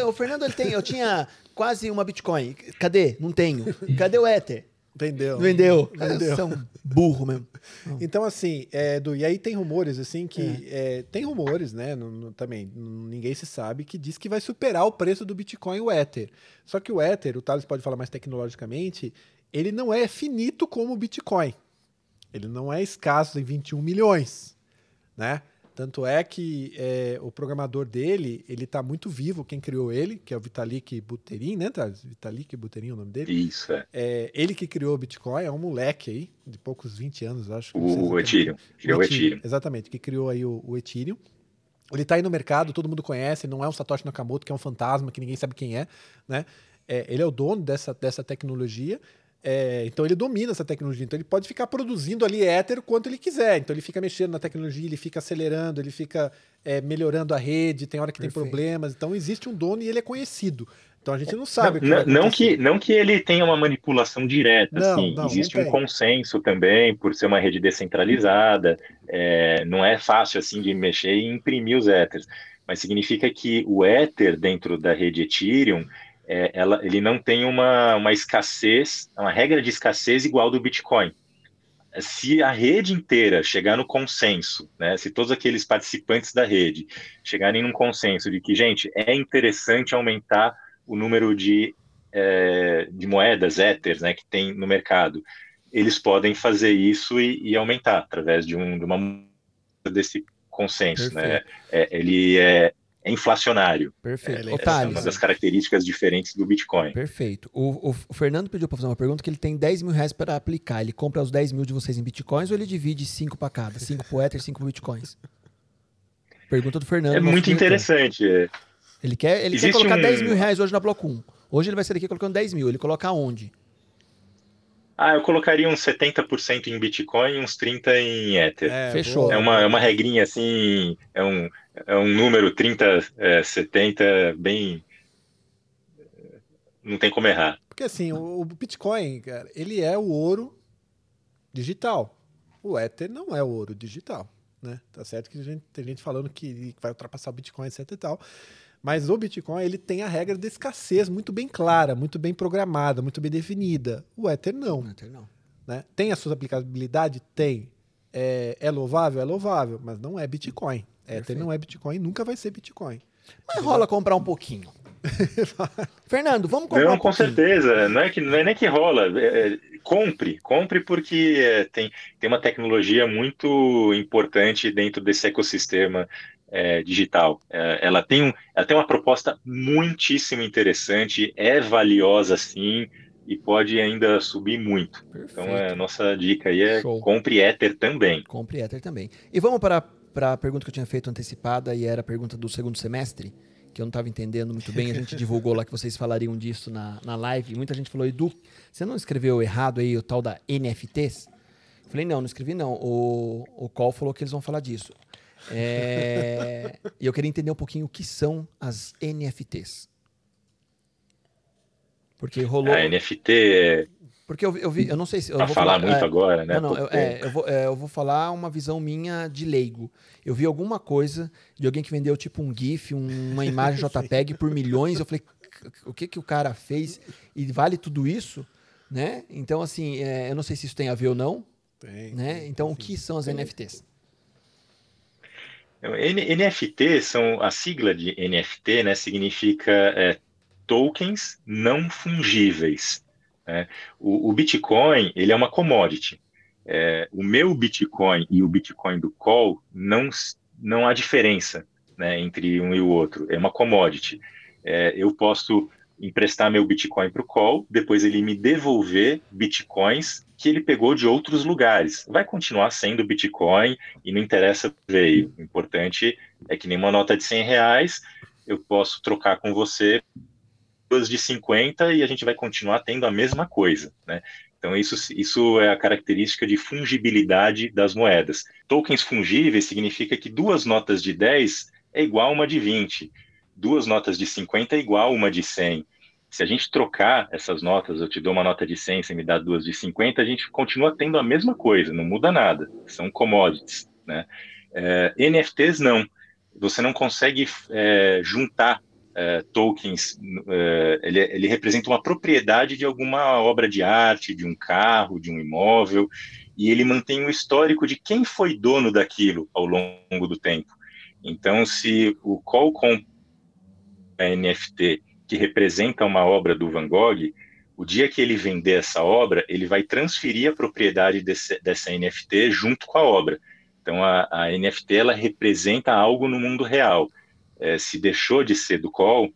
O Fernando ele tem. Eu tinha quase uma Bitcoin. Cadê? Não tenho. Cadê o Ether? Vendeu. Vendeu. Vendeu. É um burro mesmo. Então, assim, é, do, e aí tem rumores, assim, que. é, tem rumores, né? no- no- também, ninguém se sabe, que diz que vai superar o preço do Bitcoin o Ether. Só que o Ether, o Thales pode falar mais tecnologicamente, ele não é finito como o Bitcoin. Ele não é escasso em 21 milhões, né? Tanto é que é, o programador dele, ele tá muito vivo, quem criou ele, que é o Vitalik Buterin, né, Thales? Vitalik Buterin é o nome dele. Isso, é. É, ele que criou o Bitcoin, é um moleque aí, de poucos 20 anos, acho. O. Ethereum. Criou o Ethereum. Exatamente, que criou aí o, o Ethereum. Ele tá aí no mercado, todo mundo conhece, não é um Satoshi Nakamoto, que é um fantasma, que ninguém sabe quem é, né? É, ele é o dono dessa, dessa tecnologia, é, então ele domina essa tecnologia, então ele pode ficar produzindo ali Ether o quanto ele quiser, então ele fica mexendo na tecnologia, ele fica acelerando, ele fica é, melhorando a rede, tem hora que Perfeito. tem problemas, então existe um dono e ele é conhecido. Então a gente não sabe Não, não que, não que ele tenha uma manipulação direta, Não, assim, não, existe um consenso também, por ser uma rede descentralizada, é, não é fácil assim de mexer e imprimir os Ethers, mas significa que o Ether dentro da rede Ethereum, é, ela, ele não tem uma, uma escassez, uma regra de escassez igual do Bitcoin. Se a rede inteira chegar no consenso, né, se todos aqueles participantes da rede chegarem num consenso de que, gente, é interessante aumentar o número de, é, de moedas, Ethers, né, que tem no mercado, eles podem fazer isso e, e aumentar através de, um, de uma desse consenso, né? É, ele é, é inflacionário. Perfeito. É, Ô, é é uma das características diferentes do Bitcoin. Perfeito. O, o- o Fernando pediu para fazer uma pergunta que ele tem 10 mil reais para aplicar. Ele compra os 10 mil de vocês em bitcoins ou ele divide 5 para cada? 5 pro Ether, 5 pro bitcoins? Pergunta do Fernando. É muito interessante. é. Ele quer, ele quer colocar um- 10 mil reais hoje na Bloco 1. Hoje ele vai sair daqui colocando 10 mil. Ele coloca onde? Ah, eu colocaria uns 70% em Bitcoin e uns 30% em Ether. É, Fechou. É uma, é uma regrinha assim, é um, é um número 30, é, 70, bem. Não tem como errar. Porque assim, o, o Bitcoin, cara, ele é o ouro digital. O Ether não é o ouro digital. Né? Tá certo que gente, tem gente falando que vai ultrapassar o Bitcoin, etc e tal. Mas o Bitcoin ele tem a regra da escassez muito bem clara, muito bem programada, muito bem definida. O Ether não. O Ether não. Né? Tem a sua aplicabilidade? Tem. É, é, louvável? É louvável, mas não é Bitcoin. Perfeito. Ether não é Bitcoin, nunca vai ser Bitcoin. Mas rola comprar um pouquinho. Fernando, vamos comprar não, um com certeza. Não é, que, não é nem que rola. É, é, compre, compre porque é, tem, tem uma tecnologia muito importante dentro desse ecossistema é, digital. É, ela, tem um, ela tem uma proposta muitíssimo interessante, é valiosa sim e pode ainda subir muito. Perfeito. Então, a nossa dica aí é Show. compre Ether também. Compre Ether também. E vamos para, para a pergunta que eu tinha feito antecipada e era a pergunta do segundo semestre, que eu não estava entendendo muito bem. A gente divulgou lá que vocês falariam disso na, na live. Muita gente falou, Edu, você não escreveu errado aí o tal da NFTs? Falei, não, não escrevi não. O, o Call falou que eles vão falar disso. É... e eu queria entender um pouquinho o que são as NFTs. Porque rolou. A NFT é. Porque eu, eu vi, eu não sei se. Eu vou falar, falar muito é, agora, né? Não, não, eu, é, eu, vou, é, eu vou falar uma visão minha de leigo. Eu vi alguma coisa de alguém que vendeu tipo um GIF, um, uma imagem JPEG por milhões. Eu falei, o que, que o cara fez? E vale tudo isso? Né? Então, assim, é, eu não sei se isso tem a ver ou não. Tem. Né? Então, o que são as NFTs? NFT são a sigla de NFT, né? Significa é, tokens não fungíveis. Né? O, o, Bitcoin ele é uma commodity. É, o meu Bitcoin e o Bitcoin do Call não não há diferença né, entre um e o outro. É uma commodity. É, eu posso emprestar meu Bitcoin para o Call, depois ele me devolver Bitcoins que ele pegou de outros lugares. Vai continuar sendo Bitcoin e não interessa veio. O importante é que nenhuma nota de 100 reais eu posso trocar com você duas de 50 e a gente vai continuar tendo a mesma coisa, né? Então, isso, isso é a característica de fungibilidade das moedas. Tokens fungíveis significa que duas notas de 10 é igual a uma de 20, duas notas de 50 é igual uma de 100. Se a gente trocar essas notas, eu te dou uma nota de 100, você me dá duas de 50, a gente continua tendo a mesma coisa, não muda nada. São commodities, né? É, NFTs não. Você não consegue é, juntar é, tokens. É, ele, ele representa uma propriedade de alguma obra de arte, de um carro, de um imóvel, e ele mantém o histórico de quem foi dono daquilo ao longo do tempo. Então, se o Qualcomm NFT que representa uma obra do Van Gogh, o dia que ele vender essa obra, ele vai transferir a propriedade desse, dessa NFT junto com a obra. Então, a, a NFT ela representa algo no mundo real. É, se deixou de ser do Cole,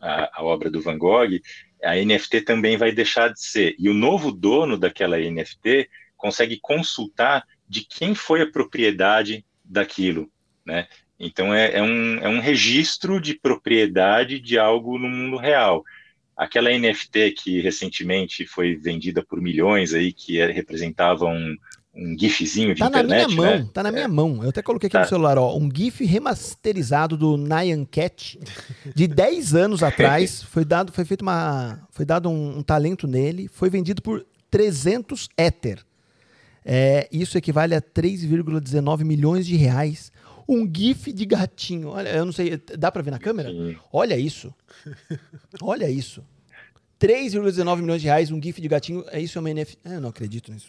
a, a, obra do Van Gogh, a NFT também vai deixar de ser. E o novo dono daquela NFT consegue consultar de quem foi a propriedade daquilo, né? Então, é, é, um, é um registro de propriedade de algo no mundo real. Aquela NFT que recentemente foi vendida por milhões aí, que é, representava um, um gifzinho de tá internet, na minha mão, né? Tá na minha é. mão. Eu até coloquei aqui tá. no celular, ó, um gif remasterizado do Nyan Cat de 10 anos atrás. foi dado, foi feito uma, foi dado um, um talento nele, foi vendido por 300 Ether. É, isso equivale a 3,19 milhões de reais um GIF de gatinho. Olha, eu não sei, dá para ver na câmera? Olha isso. Olha isso. 3,19 milhões de reais, um GIF de gatinho. É isso é uma NFT? Ah, eu não acredito nisso.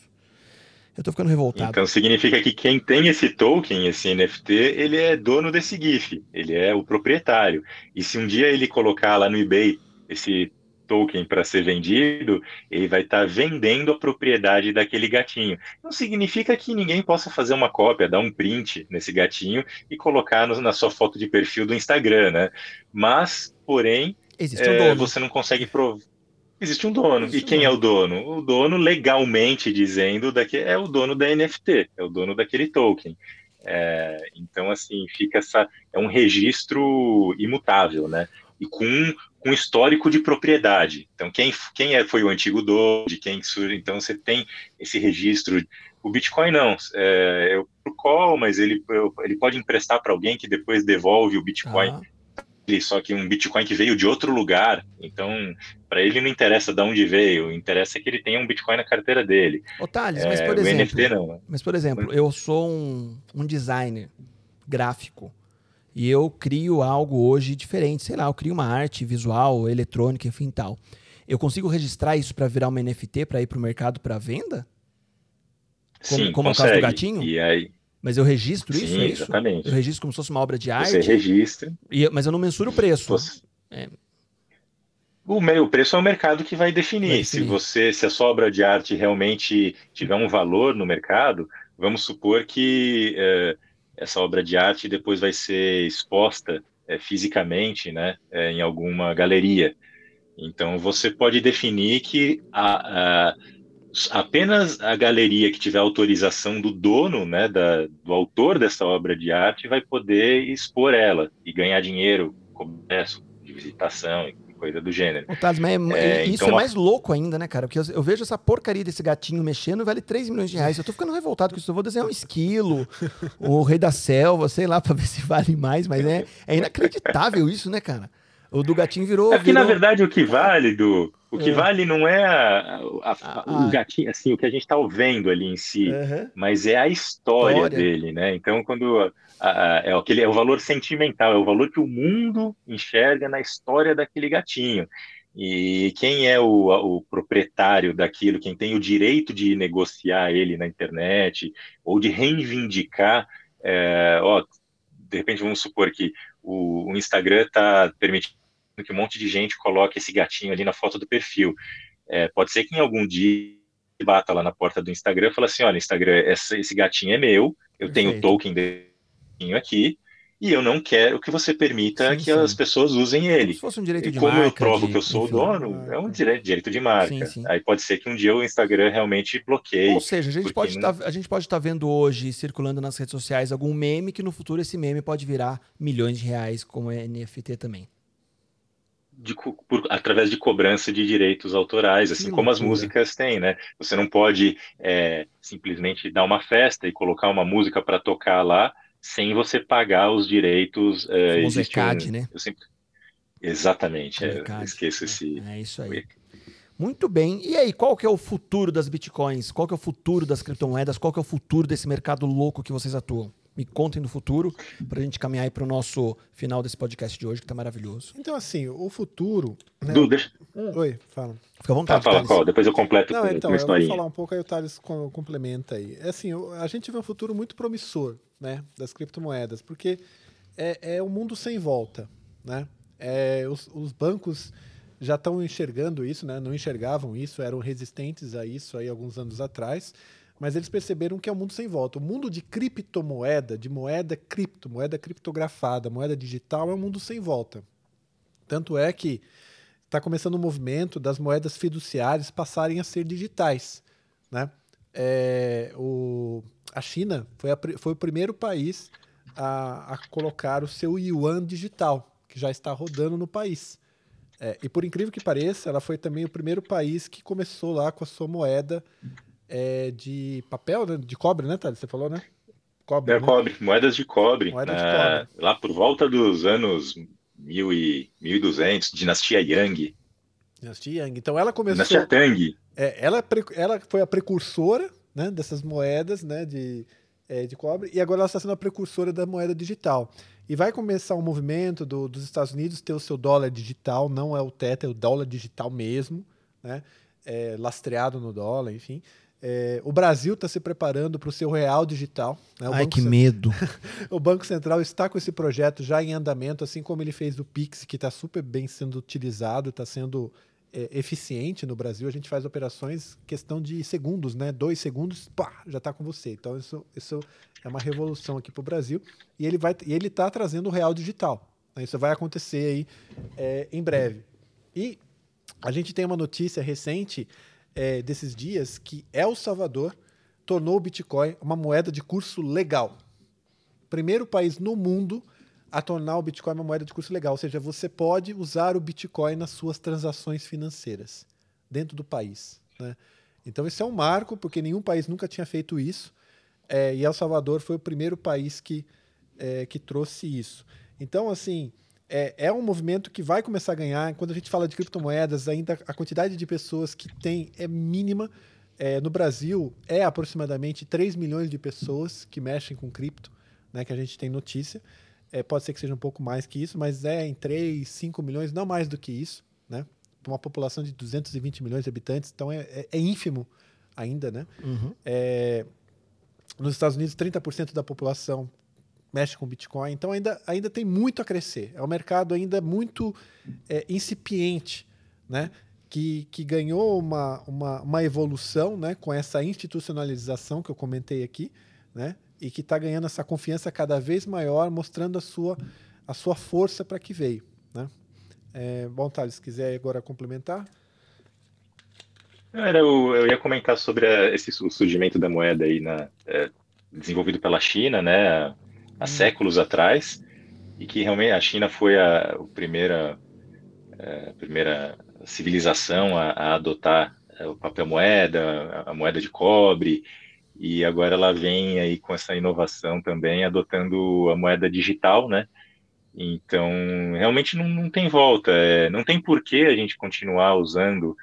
Eu tô ficando revoltado. Então significa que quem tem esse token, esse NFT, ele é dono desse GIF, ele é o proprietário. E se um dia ele colocar lá no eBay esse token para ser vendido, ele vai estar tá vendendo a propriedade daquele gatinho. Não significa que ninguém possa fazer uma cópia, dar um print nesse gatinho e colocar no, na sua foto de perfil do Instagram, né? Mas, porém, um é, você não consegue provar. Existe um dono. Existe e quem um dono. é o dono? O dono, legalmente dizendo, daqui, é o dono da NFT, é o dono daquele token. É, então, assim, fica essa. É um registro imutável, né? E com com histórico de propriedade. Então, quem, quem é, foi o antigo dono, de quem surge, então você tem esse registro. O Bitcoin não, é, o call, mas ele, ele pode emprestar para alguém que depois devolve o Bitcoin. Ah. Só que um Bitcoin que veio de outro lugar, então para ele não interessa de onde veio, interessa que ele tenha um Bitcoin na carteira dele. Ô, Thales, é, mas por exemplo, NFT não. Mas por exemplo, eu sou um, um designer gráfico e eu crio algo hoje diferente, sei lá, eu crio uma arte visual, eletrônica, enfim tal. Eu consigo registrar isso para virar uma NFT para ir para o mercado para venda? Como, Sim, como consegue. o caso do gatinho? E aí, mas eu registro isso? Sim, é isso? exatamente. Eu registro como se fosse uma obra de arte? Você registra. E, mas eu não mensuro o preço. Você... É. O, o preço é o mercado que vai definir. vai definir. Se você, se a sua obra de arte realmente tiver um valor no mercado, vamos supor que é, essa obra de arte depois vai ser exposta é, fisicamente né, é, em alguma galeria. Então, você pode definir que a, a, apenas a galeria que tiver autorização do dono, né, da, do autor dessa obra de arte, vai poder expor ela e ganhar dinheiro, comércio, de visitação coisa do gênero. Mas é, é, isso então, é mais louco ainda, né, cara? Porque eu, eu, vejo essa porcaria desse gatinho mexendo e vale 3 milhões de reais. Eu tô ficando revoltado com isso. Eu vou desenhar um esquilo, o rei da selva, sei lá, pra ver se vale mais, mas é, é inacreditável isso, né, cara? O do gatinho virou. É que, virou... na verdade, o que vale do. O que é. vale não é a, a, a, o gatinho, assim, o que a gente está vendo ali em si, uhum. mas é a história, história, dele, né? Então, quando é, aquele, é o valor sentimental, é o valor que o mundo enxerga na história daquele gatinho. E quem é o, o, proprietário daquilo, quem tem o direito de negociar ele na internet ou de reivindicar, é, ó, de repente vamos supor que o, o Instagram está permitindo que um monte de gente coloque esse gatinho ali na foto do perfil. É, pode ser que em algum dia bata lá na porta do Instagram e fala assim, olha, Instagram, esse, esse gatinho é meu, eu Perfeito. tenho o token dele aqui e eu não quero que você permita sim, que sim. as pessoas usem ele. Se fosse um direito de como marca. eu provo de, que eu sou o dono, é um direito, de marca. Sim, Aí pode ser que um dia o Instagram realmente bloqueie. Ou seja, a gente pode não... tá, estar tá vendo hoje circulando nas redes sociais algum meme que no futuro esse meme pode virar milhões de reais como é NFT também. De, por, através de cobrança de direitos autorais, assim como as músicas têm, né? Você não pode é, simplesmente dar uma festa e colocar uma música para tocar lá sem você pagar os direitos. É, o ECAD, um, né? Sempre... Exatamente, é, esqueço esse. É, é isso aí. Muito bem. E aí, qual que é o futuro das bitcoins? Qual que é o futuro das criptomoedas? Qual que é o futuro desse mercado louco que vocês atuam? Me contem no futuro para a gente caminhar para o nosso final desse podcast de hoje, que está maravilhoso. Então, assim, o futuro. Né? Du, deixa... Oi, fala. Fica à vontade. Ah, fala, fala, depois eu completo Não, com, então, com uma historinha. Eu vou falar um pouco, aí o Thales complementa aí. É assim, a gente vê um futuro muito promissor né, das criptomoedas, porque é, é um mundo sem volta. Né? É, os, os bancos já estão enxergando isso, né? não enxergavam isso, eram resistentes a isso aí alguns anos atrás mas eles perceberam que é um mundo sem volta. O mundo de criptomoeda, de moeda cripto, moeda criptografada, moeda digital, é um mundo sem volta. Tanto é que está começando o um movimento das moedas fiduciárias passarem a ser digitais. Né? É, o, a China foi, a, foi o primeiro país a, a, colocar o seu yuan digital, que já está rodando no país. É, e por incrível que pareça, ela foi também o primeiro país que começou lá com a sua moeda é, de papel, né? de cobre, né, Thales? Você falou, né? Cobre, é, né? cobre, moedas de cobre. Moeda de é, cobre. Lá por volta dos anos 1000 e 1200, dinastia Yang. Dinastia Yang. Então ela começou. Dinastia Tang. É, ela, é ela foi a precursora né, dessas moedas né, de, é, de cobre e agora ela está sendo a precursora da moeda digital. E vai começar um movimento do, dos Estados Unidos ter o seu dólar digital, não é o Tether, é o dólar digital mesmo, né? É, lastreado no dólar, enfim. É, o Brasil está se preparando para o seu real digital. Né? Ai, que medo! o Banco Central está com esse projeto já em andamento, assim como ele fez do Pix, que está super bem sendo utilizado, está sendo é, eficiente no Brasil. A gente faz operações questão de segundos, né? Dois segundos, pá, já está com você. Então isso, isso é uma revolução aqui para o Brasil. E ele vai, e ele está trazendo o real digital. Né? Isso vai acontecer aí é, em breve. E a gente tem uma notícia recente é, desses dias que El Salvador tornou o Bitcoin uma moeda de curso legal. Primeiro país no mundo a tornar o Bitcoin uma moeda de curso legal. Ou seja, você pode usar o Bitcoin nas suas transações financeiras dentro do país. Né? Então, esse é um marco, porque nenhum país nunca tinha feito isso. É, e El Salvador foi o primeiro país que, é, que trouxe isso. Então, assim, é, é, um movimento que vai começar a ganhar. Quando a gente fala de criptomoedas, ainda a quantidade de pessoas que tem é mínima. É, no Brasil, é aproximadamente 3 milhões de pessoas que mexem com cripto, né, que a gente tem notícia. É, pode ser que seja um pouco mais que isso, mas é em 3, 5 milhões, não mais do que isso, né? Uma população de 220 milhões de habitantes, então é, é, é ínfimo ainda, né? Uhum. É, nos Estados Unidos, 30% da população mexe com Bitcoin, então ainda, ainda tem muito a crescer. É um mercado ainda muito é, incipiente, né? Que, que ganhou uma, uma, uma evolução né? com essa institucionalização que eu comentei aqui, né? e que está ganhando essa confiança cada vez maior, mostrando a sua, a sua força para que veio. Né? É, bom, Thales, se quiser agora complementar. Era, eu, eu ia comentar sobre a, esse o surgimento da moeda aí na, é, desenvolvido pela China, né, há, hum. séculos atrás, e que realmente a China foi a, a primeira, é, a primeira civilização a, a adotar é, o papel moeda, a moeda de cobre, e agora ela vem aí com essa inovação também, adotando a moeda digital, né? Então, realmente não, não tem volta, é, não tem por que a gente continuar usando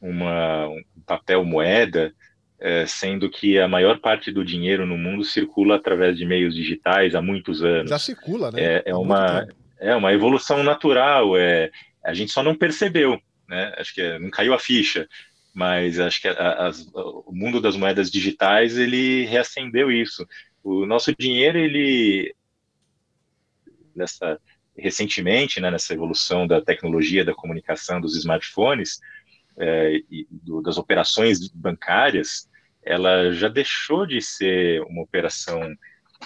uma, um papel moeda, é, sendo que a maior parte do dinheiro no mundo circula através de meios digitais há muitos anos. Já circula, né? É, é uma, é uma evolução natural, é, a gente só não percebeu, né? Acho que é, não caiu a ficha mas acho que a, a, o mundo das moedas digitais ele reacendeu isso. O nosso dinheiro ele nessa recentemente, né, nessa evolução da tecnologia da comunicação dos smartphones é, e do, das operações bancárias, ela já deixou de ser uma operação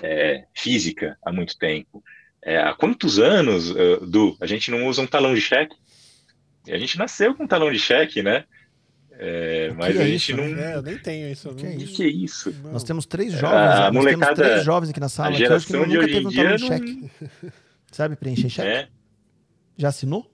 é, física há muito tempo. É, há quantos anos, uh, Du, a gente não usa um talão de cheque? A gente nasceu com um talão de cheque, né? É, mas a é gente isso, não. Né? É, eu nem tenho isso. O que, é isso? que é isso? Nós temos três jovens. Ah, nós temos três jovens aqui na sala. A geração que nunca teve um talão de cheque. Sabe preencher cheque? É. Já assinou?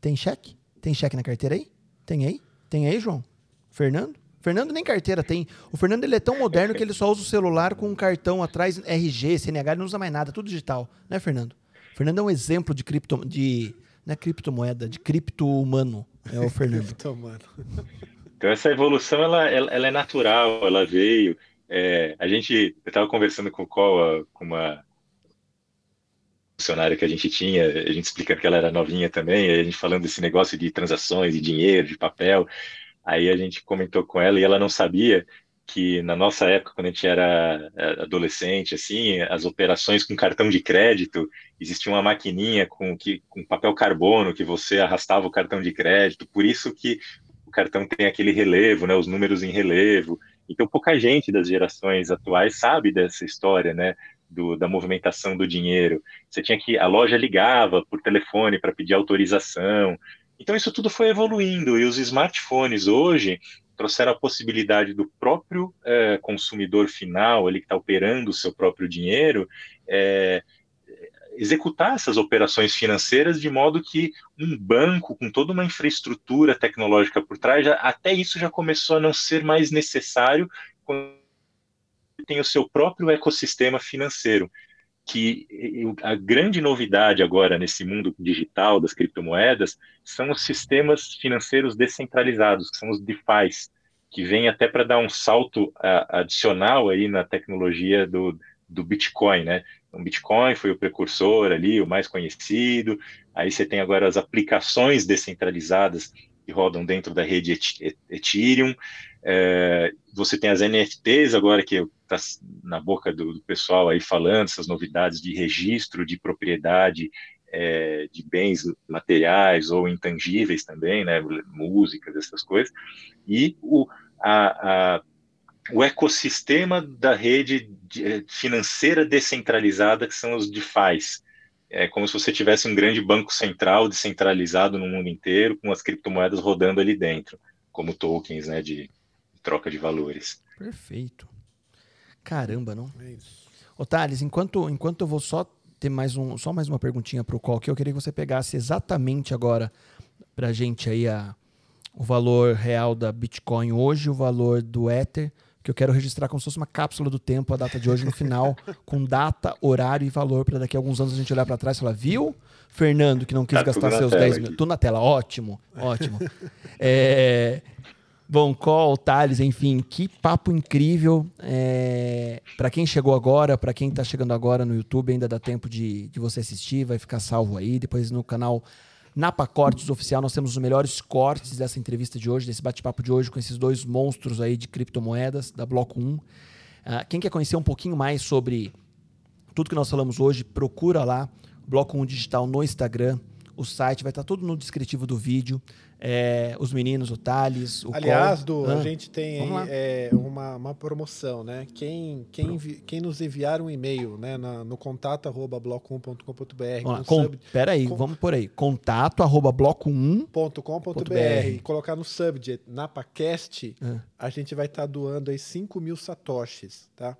Tem cheque? Tem cheque na carteira aí? Tem aí? Tem aí, João? Fernando? Fernando nem carteira tem. O Fernando ele é tão moderno que ele só usa o celular com um cartão atrás, RG, CNH, ele não usa mais nada, tudo digital. Né, Fernando? O Fernando é um exemplo de cripto. De, não é criptomoeda, de cripto humano. É o Fernando. Então essa evolução ela, ela, ela é natural, ela veio. É, a gente, eu estava conversando com, Coa, com uma funcionária que a gente tinha, a gente explicando que ela era novinha também, a gente falando desse negócio de transações, de dinheiro, de papel. Aí a gente comentou com ela e ela não sabia que na nossa época, quando a gente era é, adolescente, assim, as operações com cartão de crédito, existia uma maquininha com, que, com papel carbono que você arrastava o cartão de crédito, por isso que cartão tem aquele relevo, né, os números em relevo. Então, pouca gente das gerações atuais sabe dessa história, né, do, da movimentação do dinheiro. Você tinha que a loja ligava por telefone para pedir autorização. Então, isso tudo foi evoluindo e os smartphones hoje trouxeram a possibilidade do próprio é, consumidor final, ele que está operando o seu próprio dinheiro, é, executar essas operações financeiras de modo que um banco com toda uma infraestrutura tecnológica por trás, já, até isso já começou a não ser mais necessário quando tem o seu próprio ecossistema financeiro. Que a grande novidade agora nesse mundo digital das criptomoedas são os sistemas financeiros descentralizados, que são os DeFi, que vêm até para dar um salto adicional aí na tecnologia do, do Bitcoin, né? O Bitcoin foi o precursor ali, o mais conhecido. Aí você tem agora as aplicações descentralizadas que rodam dentro da rede Ethereum. É, você tem as NFTs agora que está na boca do, do, pessoal aí falando essas novidades de registro de propriedade é, de bens materiais ou intangíveis também, né, músicas, essas coisas. E o, a, a o ecossistema da rede eh, financeira descentralizada, que são os DeFi's. É como se você tivesse um grande banco central descentralizado no mundo inteiro, com as criptomoedas rodando ali dentro, como tokens né, de troca de valores. Perfeito. Caramba, não? É isso. Ô, Thales, enquanto, enquanto eu vou só ter mais um, só mais uma perguntinha para o Call, que eu queria que você pegasse exatamente agora para a gente aí a, o valor real da Bitcoin hoje, o valor do Ether, que eu quero registrar como se fosse uma cápsula do tempo, a data de hoje no final, com data, horário e valor, para daqui a alguns anos a gente olhar para trás e falar, viu, Fernando, que não quis tá gastar seus 10 mil. Tudo na tela, ótimo, ótimo. é, bom, Call, Thales, enfim, que papo incrível. É, para quem chegou agora, para quem está chegando agora no YouTube, ainda dá tempo de, de você assistir, vai ficar salvo aí. Depois no canal na Pacortes Oficial, nós temos os melhores cortes dessa entrevista de hoje, desse bate-papo de hoje com esses dois monstros aí de criptomoedas da Bloco 1. Uh, ah, quem quer conhecer um pouquinho mais sobre tudo que nós falamos hoje, procura lá, Bloco 1 Digital no Instagram. O site vai estar tudo no descritivo do vídeo. É, os meninos, o Thales, o Aliás, Col... a gente tem é, uma, uma promoção, né? Quem, quem, quem nos enviar um e-mail né, na, no contato arroba bloco1.com.br. Com, sub... Pera aí, com... vamos por aí. Contato arroba bloco1.com.br. E colocar no subject, NapaCast, é. a gente vai estar doando aí 5 mil satoshis, tá?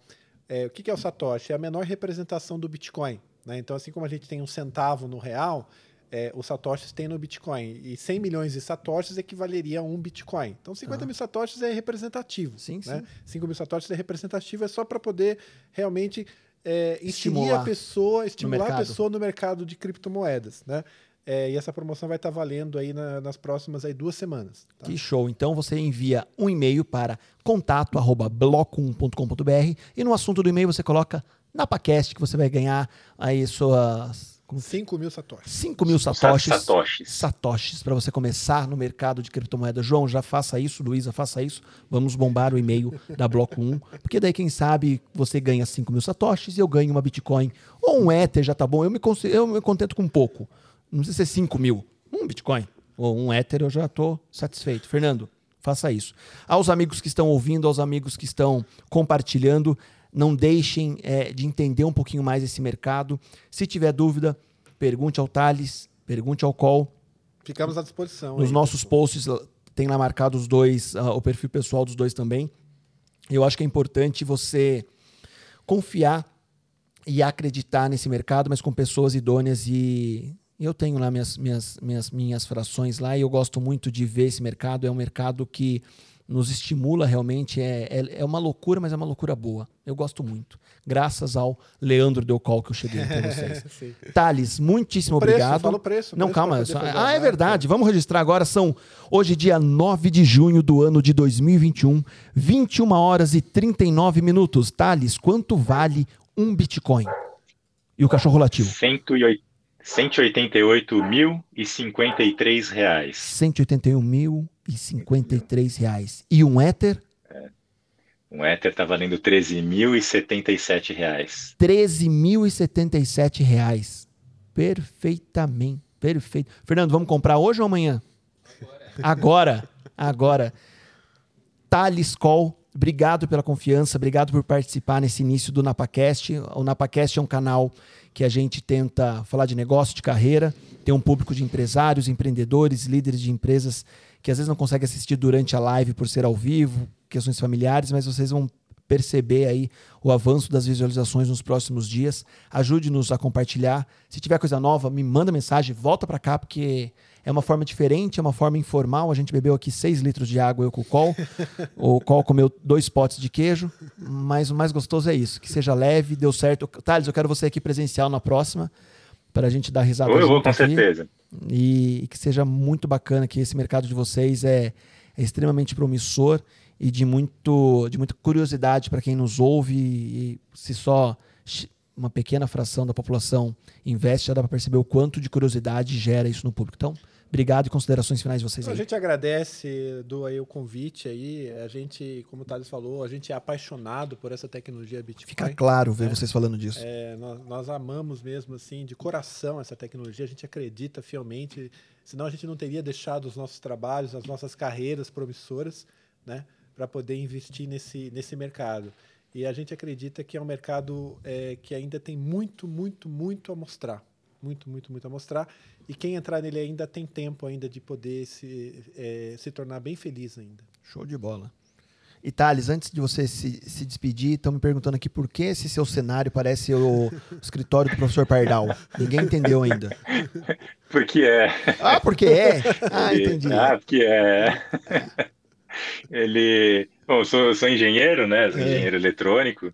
É, o que, que é o satoshi? É a menor representação do Bitcoin. Né? Então, assim como a gente tem um centavo no real, é, os satoshis tem no Bitcoin. E 100 milhões de satoshis equivaleria a um Bitcoin. Então, 50 ah. mil satoshis é representativo. Sim, né? sim. 5 mil satoshis é representativo, é só para poder realmente é, estimular a pessoa, estimular a pessoa no mercado de criptomoedas. Né? É, e essa promoção vai estar tá valendo aí na, nas próximas aí duas semanas. Tá? Que show! Então você envia um e-mail para contato@bloco1.com.br e no assunto do e-mail você coloca na Pacast que você vai ganhar aí suas 5 mil satoshis. 5 mil satoshis. Satoshis. Satoshis para você começar no mercado de criptomoeda. João, já faça isso. Luísa, faça isso. Vamos bombar o e-mail da Bloco 1. Porque daí, quem sabe, você ganha 5 mil satoshis e eu ganho uma Bitcoin. Ou um Ether já tá bom. Eu me, eu me contento com pouco. Não precisa ser 5 mil. Um Bitcoin. Ou um Ether eu já estou satisfeito. Fernando, faça isso. Aos amigos que estão ouvindo, aos amigos que estão compartilhando, não deixem é, de entender um pouquinho mais esse mercado. Se tiver dúvida, pergunte ao Thales, pergunte ao Col. Ficamos à disposição. Nos nossos posts tem lá marcado os dois, uh, o perfil pessoal dos dois também. Eu acho que é importante você confiar e acreditar nesse mercado, mas com pessoas idôneas e eu tenho lá minhas, minhas, minhas, minhas frações lá e eu gosto muito de ver esse mercado. É um mercado que nos estimula realmente. É, é, é, uma loucura, mas é uma loucura boa. Eu gosto muito. Graças ao Leandro Delcal que eu cheguei entre vocês. Thales, muitíssimo preço, obrigado. Fala o preço. Não, calma. Só... Ah, é verdade. Vamos registrar agora. São hoje, dia 9 de junho do ano de 2021, 21 horas e 39 minutos. Thales, quanto vale um Bitcoin? E o cachorro latiu? 108. 188.053 reais. 181.053 reais. E um Ether? É. Um Ether está valendo 13.077 reais. 13.077 reais. Perfeitamente. Perfeito. Fernando, vamos comprar hoje ou amanhã? Agora. Agora. Agora. Thales Call, obrigado pela confiança, obrigado por participar nesse início do NapaCast. O NapaCast é um canal que a gente tenta falar de negócio, de carreira, tem um público de empresários, empreendedores, líderes de empresas que às vezes não conseguem assistir durante a live por ser ao vivo, questões familiares, mas vocês vão perceber aí o avanço das visualizações nos próximos dias. Ajude-nos a compartilhar. Se tiver coisa nova, me manda mensagem, volta para cá, porque é uma forma diferente, é uma forma informal. A gente bebeu aqui 6 litros de água, eu com o Col. o Col comeu dois potes de queijo. Mas o mais gostoso é isso, que seja leve, deu certo. Thales, eu quero você aqui presencial na próxima, para a gente dar risada. Eu vou, com aqui. certeza. E, que seja muito bacana, que esse mercado de vocês é, é extremamente promissor e de, muito, de muita curiosidade para quem nos ouve. E se só uma pequena fração da população investe, já dá para perceber o quanto de curiosidade gera isso no público. Então, Obrigado e considerações finais de vocês. Aí. A gente agradece, do aí o convite aí. A gente, como o Thales falou, a gente é apaixonado por essa tecnologia Bitcoin. Fica claro ver é. vocês falando disso. É, nós, nós, amamos mesmo, assim, de coração essa tecnologia. A gente acredita fielmente, senão a gente não teria deixado os nossos trabalhos, as nossas carreiras promissoras, né, para poder investir nesse, nesse mercado. E a gente acredita que é um mercado é, que ainda tem muito, muito, muito a mostrar. Muito, muito, muito a mostrar. E quem entrar nele ainda tem tempo ainda de poder se, é, se tornar bem feliz ainda. Show de bola. E Thales, antes de você se, se despedir, estão me perguntando aqui por que esse seu cenário parece o, escritório do professor Pardal. Ninguém entendeu ainda. Porque é. Ah, porque é? Ah, entendi. Ah, porque é. Ele. Bom, eu sou, eu sou engenheiro, né? Sou É. engenheiro eletrônico.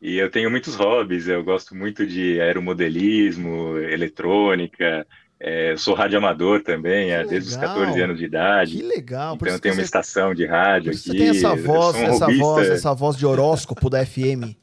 E eu tenho muitos hobbies. Eu gosto muito de aeromodelismo, eletrônica. é, eu sou radioamador também, Que desde os legal. 14 anos de idade. Que legal. Então eu tenho uma você, estação de rádio aqui. você tem essa voz, um essa hobbyista. voz, essa voz de horóscopo da FM.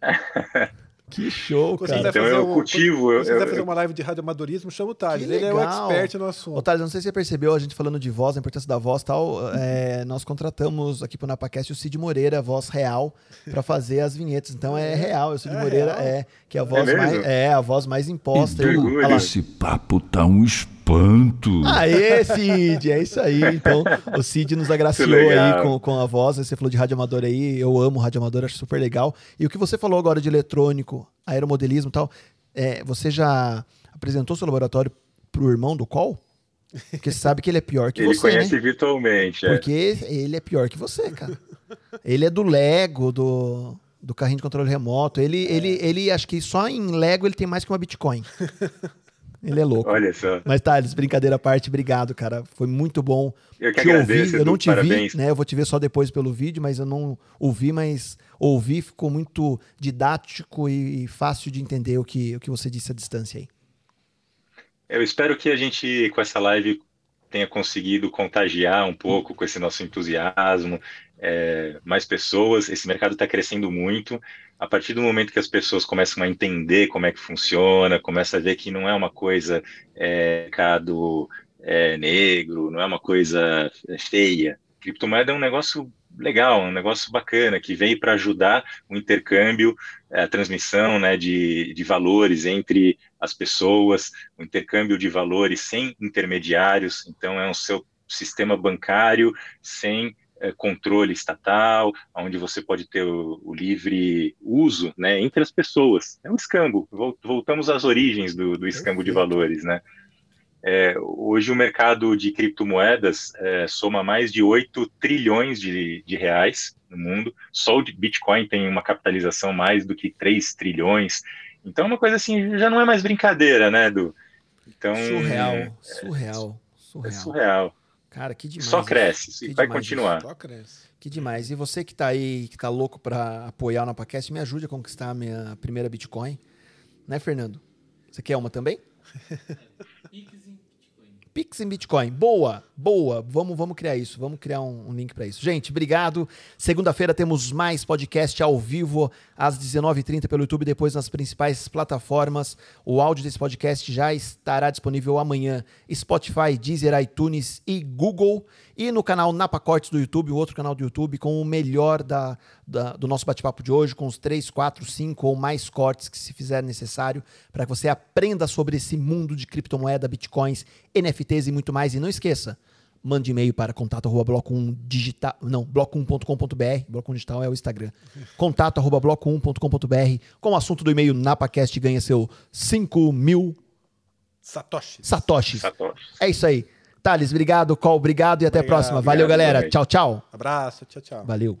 Que show, Quando você cara. Então fazer eu um- cultivo, eu- você quiser fazer uma live de radioamadorismo, chama o Thales. Ele é o expert no Ô, assunto. Thales, não sei se você percebeu, a gente falando de voz, a importância da voz e tal. é, nós contratamos aqui pro Napacast o Cid Moreira, voz real, pra fazer as vinhetas. Então é real, o Cid É Moreira real? é, que é a voz mesmo? mais. É, a voz mais imposta. Lá. esse papo tá um espanto. Aê, Cid, é isso aí. Então, o Cid nos agraciou aí com, com a voz. Você falou de rádio amador aí, eu amo rádio amador, acho super legal. E o que você falou agora de eletrônico, aeromodelismo e tal, é, você já apresentou seu laboratório pro irmão do Col? Porque você sabe que ele é pior que Ele você, conhece né? virtualmente. é. Porque ele é pior que você, cara. Ele é do Lego, do, do carrinho de controle remoto. Ele, ele, ele, acho que só em Lego ele tem mais que uma Bitcoin. Ele é louco. Olha só. Mas, Thales, brincadeira à parte, obrigado, cara. Foi muito bom Eu que te agradeço. Eu não te parabéns. vi, né? Eu vou te ver só depois pelo vídeo, mas eu não ouvi, mas ouvi, ficou muito didático e, e fácil de entender o que, o que você disse à distância aí. Eu espero que a gente, com essa live, tenha conseguido contagiar um pouco com esse nosso entusiasmo, é, mais pessoas. Esse mercado está crescendo muito. A partir do momento que as pessoas começam a entender como é que funciona, começa a ver que não é uma coisa é, mercado é, negro, não é uma coisa feia. Criptomoeda é um negócio legal, um negócio bacana que veio para ajudar o intercâmbio, a transmissão né, de, de valores entre as pessoas, o intercâmbio de valores sem intermediários. Então, é um seu sistema bancário sem é, controle estatal, onde você pode ter o, o, livre uso né, entre as pessoas. É um escambo. Voltamos às origens do, do escambo de valores, né? É, hoje o mercado de criptomoedas é, soma mais de 8 trilhões de, de, reais no mundo. Só o Bitcoin tem uma capitalização mais do que 3 trilhões. Então é uma coisa assim, já não é mais brincadeira, né, Edu? Então, surreal, é, surreal, surreal. É surreal. Cara, que demais. Só cresce, que vai demais continuar. Só cresce. Que demais. E você que tá aí, que tá louco para apoiar o Napacast, me ajude a conquistar a minha primeira Bitcoin. Né, Fernando? Você quer uma também? Pix em Bitcoin. Boa, boa. Vamos, vamos criar isso. Vamos criar um, um link para isso. Gente, obrigado. Segunda-feira temos mais podcast ao vivo às 19h30 pelo YouTube, depois nas principais plataformas. O áudio desse podcast já estará disponível amanhã. Spotify, Deezer, iTunes e Google. E no canal Napacortes do YouTube, o outro canal do YouTube, com o melhor da, da do nosso bate-papo de hoje, com os 3, 4, 5 ou mais cortes que se fizer necessário, para que você aprenda sobre esse mundo de criptomoeda, bitcoins, NFTs e muito mais. E não esqueça, mande e-mail para contato arroba bloco 1 digital, não, bloco1.com.br, bloco 1 digital é o Instagram. Contato arroba bloco1.com.br, com o assunto do e-mail Napacast ganha seu 5 mil Satoshi. satoshis. Satoshi. É isso aí. Thales, obrigado, Col, obrigado e até a Obrigado, próxima. Valeu, obrigado galera. também. Tchau, tchau. Abraço, tchau, tchau. Valeu.